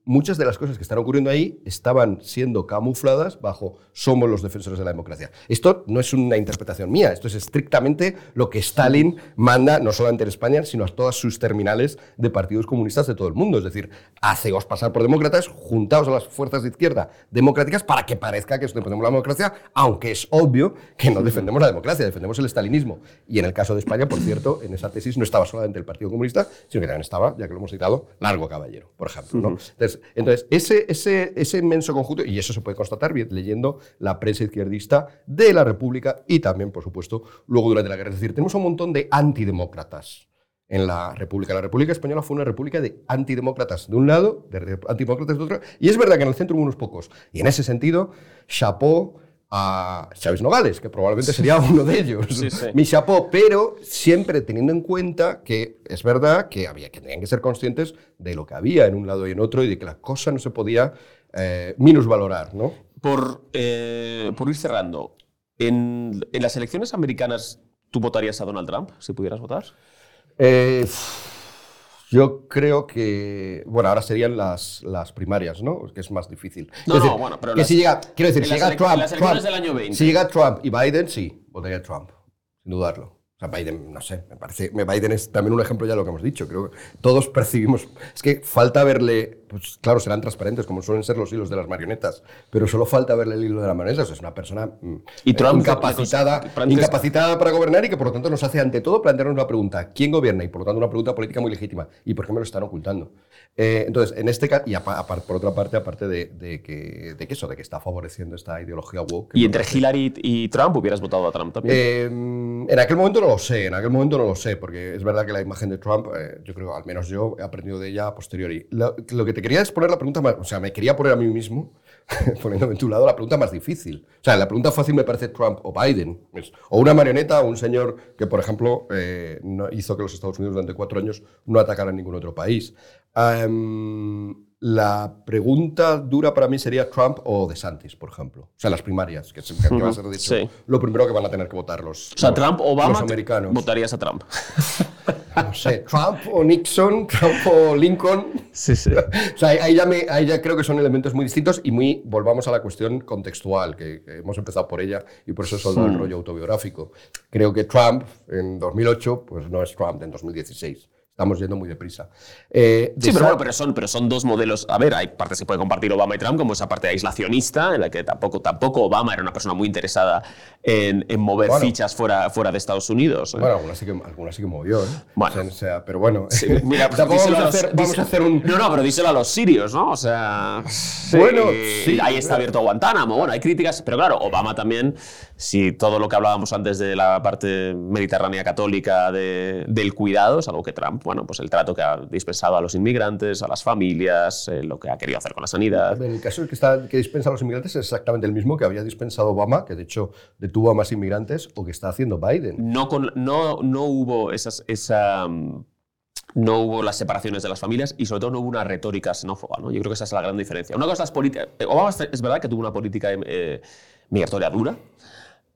muchas de las cosas que están ocurriendo ahí estaban siendo camufladas bajo somos los defensores de la democracia. Esto no es una interpretación mía, esto es estrictamente lo que Stalin manda, no solamente en España, sino a todas sus terminales de partidos comunistas de todo el mundo. Es decir, haceos pasar por demócratas, juntaos a las fuerzas de izquierda democráticas para que parezca que defendemos la democracia, aunque es obvio que no defendemos la democracia, defendemos el stalinismo. Y en el caso de España, por cierto, en esa tesis no estaba solamente el Partido Comunista, sino que también estaba, ya que lo hemos citado, Largo Caballero, por ejemplo. ¿no? Entonces, entonces, ese, ese, ese inmenso conjunto, y eso se puede constatar bien leyendo la prensa izquierdista de la República y también, por supuesto, luego durante la guerra. Es decir, tenemos un montón de antidemócratas en la República. La República Española fue una república de antidemócratas de un lado, de antidemócratas de otro, y es verdad que en el centro hubo unos pocos. Y en ese sentido, chapó a Chávez Nogales, que probablemente sería uno de ellos. Sí, sí. Mi chapó, pero siempre teniendo en cuenta que es verdad que, había, que tenían que ser conscientes de lo que había en un lado y en otro y de que la cosa no se podía eh, minusvalorar. ¿no? Por, eh, por ir cerrando, en, en, las elecciones americanas, ¿tú votarías a Donald Trump si pudieras votar? Eh, yo creo que, bueno, ahora serían las, las primarias, ¿no? Que es más difícil. No, decir, no, bueno, pero que las, si llega, quiero decir, si llega Trump, las elecciones Trump, del año 20. si llega Trump y Biden, sí, votaría Trump, sin dudarlo. O sea, Biden, no sé, me parece, Biden es también un ejemplo ya de lo que hemos dicho. Creo que todos percibimos, es que falta verle pues claro, serán transparentes, como suelen ser los hilos de las marionetas, pero solo falta verle el hilo de las marionetas. Es una persona mm, ¿Y Trump- incapacitada, incapacitada para gobernar y que por lo tanto nos hace ante todo plantearnos una pregunta, ¿quién gobierna? Y por lo tanto una pregunta política muy legítima. ¿Y por qué me lo están ocultando? Eh, entonces, en este caso, y por otra parte, aparte de, de que, de que eso, de que está favoreciendo esta ideología woke. Y entre Hillary y Trump hubieras votado a Trump también. eh, en aquel momento no lo sé, en aquel momento no lo sé, porque es verdad que la imagen de Trump, eh, yo creo, al menos yo, he aprendido de ella a posteriori. Lo, lo que te quería es poner la pregunta más, o sea, me quería poner a mí mismo, poniéndome en tu lado, la pregunta más difícil. O sea, la pregunta fácil me parece Trump o Biden, o una marioneta o un señor que, por ejemplo, eh, no hizo que los Estados Unidos durante cuatro años no atacaran ningún otro país. Am, la pregunta dura para mí sería Trump o DeSantis, por ejemplo. O sea, las primarias, que, es- que va a ser de hecho Sí. lo primero que van a tener que votar los, o sea, los- Trump, Obama, los americanos. votarías a Trump. No sé, Trump o Nixon, Trump o Lincoln. Sí, sí. O sea, ahí- ya, me- ahí ya creo que son elementos muy distintos y muy. Volvamos a la cuestión contextual, que, que hemos empezado por ella y por eso es solo el rollo autobiográfico. Creo que Trump en 2008, pues no es Trump en 2016. Estamos yendo muy deprisa. Eh, Sí, de pero Sa- bueno, pero son, pero son dos modelos. A ver, hay partes que puede compartir Obama y Trump, como esa parte aislacionista, en la que tampoco, tampoco Obama era una persona muy interesada en, en mover Bueno. fichas fuera, fuera de Estados Unidos. ¿eh? Bueno, algunas sí que, algunas sí que movió, ¿eh? Bueno. O sea, pero bueno. Sí, mira, pues vamos, a los- hacer, vamos díselo- a hacer un. No, no, pero díselo a los sirios, ¿no? O sea. Bueno, sí. Ahí está abierto Guantánamo. Bueno, hay críticas, pero claro, Obama también, si todo lo que hablábamos antes de la parte mediterránea católica de- del cuidado, es algo que Trump, bueno, pues el trato que ha dispensado a los inmigrantes, a las familias, eh, lo que ha querido hacer con la sanidad. En el caso que, está, que dispensa a los inmigrantes es exactamente el mismo que había dispensado Obama, que de hecho detuvo a más inmigrantes, o que está haciendo Biden. No, con, no, no hubo esas, esa. mm, No hubo las separaciones de las familias y sobre todo no hubo una retórica xenófoba. ¿no? Yo creo que esa es la gran diferencia. Una cosa es política. Obama es verdad que tuvo una política eh, migratoria dura,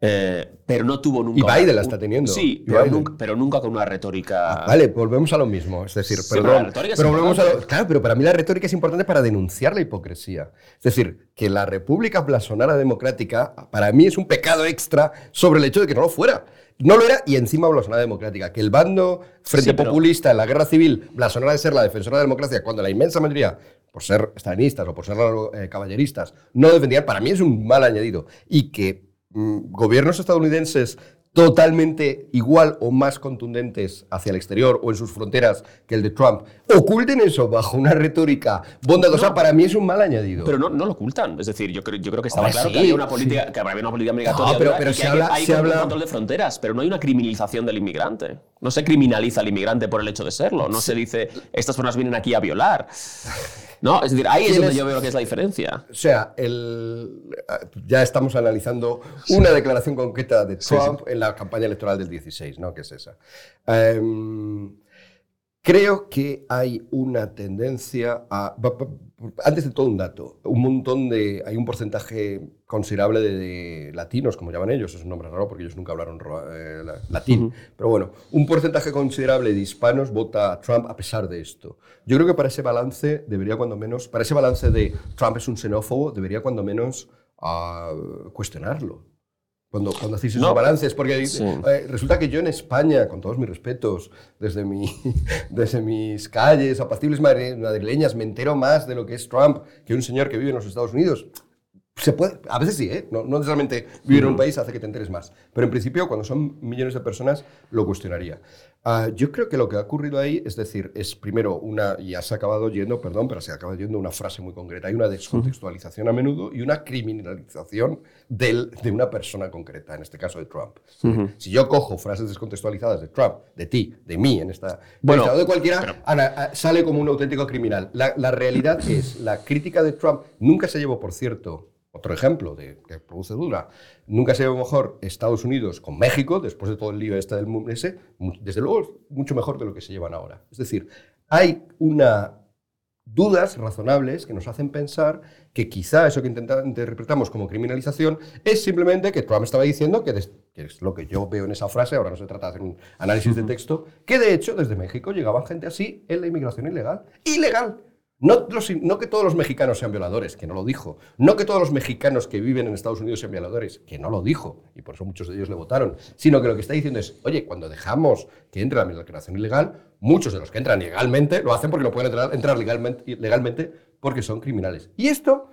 eh, pero no tuvo nunca. Y Biden la está teniendo. Sí, pero nunca, pero nunca con una retórica. Ah, vale, volvemos a lo mismo. Es decir, Sí, pero perdón. volvemos a lo- claro, pero para mí la retórica es importante para denunciar la hipocresía. Es decir, que la República blasonara democrática, para mí es un pecado extra sobre el hecho de que no lo fuera. No lo era y encima blasonara democrática. Que el bando Frente Sí, pero- Populista en la guerra civil blasonara de ser la defensora de la democracia cuando la inmensa mayoría, por ser estalinistas o por ser eh, caballeristas, no defendían, para mí es un mal añadido. Y que gobiernos estadounidenses totalmente igual o más contundentes hacia el exterior o en sus fronteras que el de Trump, oculten eso bajo una retórica bondadosa, No. para mí es un mal añadido. Pero no, no lo ocultan. Es decir, yo creo, yo creo que estaba claro sí, que había una sí. política, que había una política migratoria No, pero- pero y que se hay, habla- hay se un habla- control de fronteras, pero no hay una criminalización del inmigrante. No se criminaliza al inmigrante por el hecho de serlo. No se dice, estas personas vienen aquí a violar. No, es decir, ahí es ¿Quién donde yo veo que es la diferencia. O sea, el- ya estamos analizando una declaración concreta de Trump en la campaña electoral del 16, ¿no? Que es esa. Em, creo que hay una tendencia a... Antes de todo un dato, un montón de... Hay un porcentaje considerable de, de latinos, como llaman ellos, es un nombre raro porque ellos nunca hablaron ro- eh, la- latín, pero bueno, un porcentaje considerable de hispanos vota a Trump a pesar de esto. Yo creo que para ese balance debería cuando menos, para ese balance de Trump es un xenófobo, debería cuando menos ah, cuestionarlo. Cuando, cuando hacéis esos No, balances, porque sí. eh, resulta que yo en España, con todos mis respetos, desde, mi, desde mis calles apacibles madri- madrileñas, me entero más de lo que es Trump que un señor que vive en los Estados Unidos. Se puede, a veces sí, ¿eh? no, no necesariamente vivir en un país hace que te enteres más. Pero en principio, cuando son millones de personas, lo cuestionaría. Ah, yo creo que lo que ha ocurrido ahí, es decir, es primero una, ya se ha acabado yendo, perdón, pero se acaba yendo una frase muy concreta. Hay una descontextualización a menudo y una criminalización del- de una persona concreta, en este caso de Trump. Si yo cojo frases descontextualizadas de Trump, de ti, de mí, en esta, Bueno, de cualquiera, ana- a- sale como un auténtico criminal. La, la realidad es, la crítica de Trump nunca se llevó, por cierto, otro ejemplo de, que produce duda, nunca se llevó mejor Estados Unidos con México, después de todo el lío este del mundo ese, desde luego mucho mejor de lo que se llevan ahora. Es decir, hay una dudas razonables que nos hacen pensar que quizá eso que intenta- interpretamos como criminalización es simplemente que Trump estaba diciendo, que, que es lo que yo veo en esa frase, ahora no se trata de hacer un análisis de texto, que de hecho desde México llegaban gente así en la inmigración ilegal. ¡Ilegal! No, que todos los mexicanos sean violadores, que no lo dijo. No que todos los mexicanos que viven en Estados Unidos sean violadores, que no lo dijo. Y por eso muchos de ellos le votaron. Sino que lo que está diciendo es, oye, cuando dejamos que entre la migración ilegal, muchos de los que entran legalmente lo hacen porque no pueden entrar, entrar legalmente, legalmente porque son criminales. Y esto,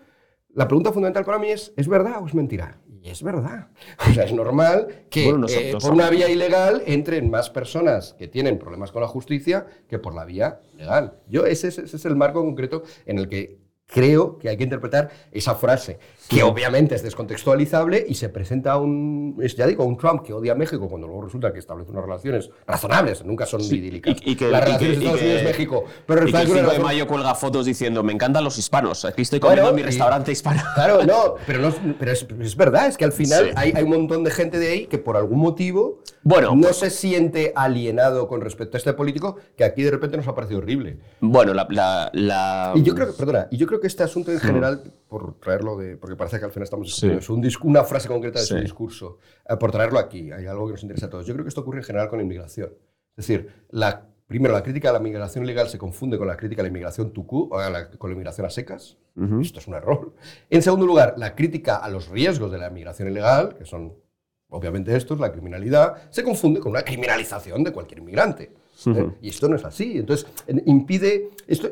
la pregunta fundamental para mí es, ¿es verdad o es mentira? Y es verdad. O sea, es normal que eh, por una vía ilegal entren más personas que tienen problemas con la justicia que por la vía legal. Yo, ese, ese es el marco concreto en el que creo que hay que interpretar esa frase que obviamente es descontextualizable y se presenta un, ya digo, un Trump que odia a México cuando luego resulta que establece unas relaciones razonables, nunca son idílicas. Y, que, Las relaciones de Estados Unidos-México. Pero el 5 de mayo cuelga fotos diciendo, me encantan los hispanos, aquí estoy comiendo en mi restaurante hispano. Claro, no, pero, no, pero es, verdad, es que al final hay, hay, un montón de gente de ahí que por algún motivo bueno, no se siente alienado con respecto a este político que aquí de repente nos ha parecido horrible. Bueno, la... la, Y yo creo que, perdona, y yo creo que este asunto en general, por traerlo de... porque parece que al final estamos es una frase concreta de su discurso, eh, por traerlo aquí, hay algo que nos interesa a todos. Yo creo que esto ocurre en general con la inmigración. Es decir, la, primero, la crítica a la migración ilegal se confunde con la crítica a la inmigración tucú, o con la inmigración a secas. Esto es un error. En segundo lugar, la crítica a los riesgos de la inmigración ilegal, que son obviamente estos, la criminalidad, se confunde con una criminalización de cualquier inmigrante. ¿eh? Y esto no es así. Entonces, impide... Esto,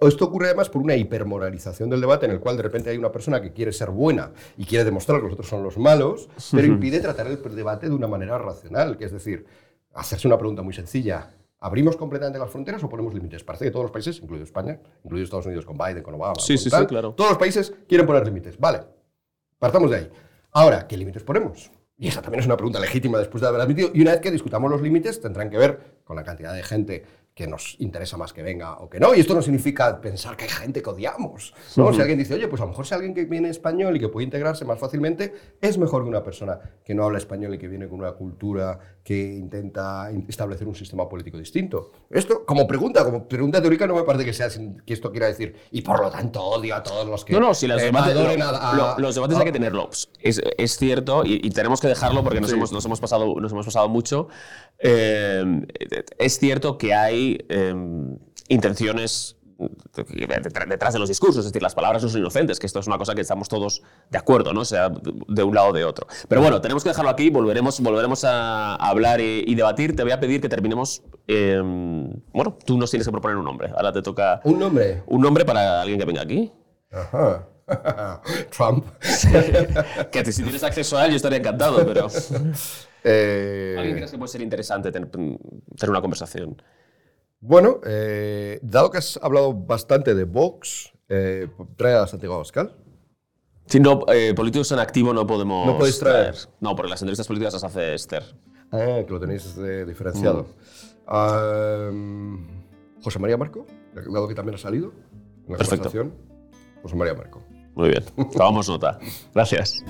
esto ocurre además por una hipermoralización del debate en el cual de repente hay una persona que quiere ser buena y quiere demostrar que los otros son los malos, pero impide tratar el debate de una manera racional, que es decir, hacerse una pregunta muy sencilla. ¿Abrimos completamente las fronteras o ponemos límites? Parece que todos los países, incluido España, incluido Estados Unidos con Biden, con Obama, sí, sí, sí, claro. todos los países quieren poner límites. Vale, partamos de ahí. Ahora, ¿qué límites ponemos? Y esa también es una pregunta legítima después de haber admitido. Y una vez que discutamos los límites, tendrán que ver con la cantidad de gente que nos interesa más que venga o que no. Y esto no significa pensar que hay gente que odiamos. ¿no? Si alguien dice, oye, pues a lo mejor si alguien que viene español y que puede integrarse más fácilmente, es mejor que una persona que no habla español y que viene con una cultura que intenta establecer un sistema político distinto. Esto, como pregunta, como pregunta teórica, no me parece que sea que esto quiera decir, y por lo tanto odio a todos los que. No, no, si los, debates, los debates hay que tenerlos. Es, es cierto, y, tenemos que dejarlo porque nos, hemos, nos, hemos, pasado, nos hemos pasado mucho. Eh, es cierto que hay Em, intenciones detrás de los discursos, es decir, las palabras no son inocentes, que esto es una cosa que estamos todos de acuerdo, ¿no? sea de un lado o de otro. Pero bueno, tenemos que dejarlo aquí, volveremos, volveremos a hablar y, debatir. Te voy a pedir que terminemos. Em, bueno, tú nos tienes que proponer un nombre. Ahora te toca. ¿Un nombre? Un nombre para alguien que venga aquí. Ajá. Trump. que si tienes acceso a él, yo estaría encantado, pero. Eh... ¿Alguien crees que puede ser interesante tener una conversación? Bueno, eh, dado que has hablado bastante de Vox, eh, trae a Santiago Abascal. Si no, eh, políticos en activo no podemos. No podéis traer. No, porque las entrevistas políticas las hace Esther. Ah, que lo tenéis diferenciado. Mm. José María Marco, dado que también ha salido en la Perfecto. José María Marco. Muy bien, tomamos nota. Gracias.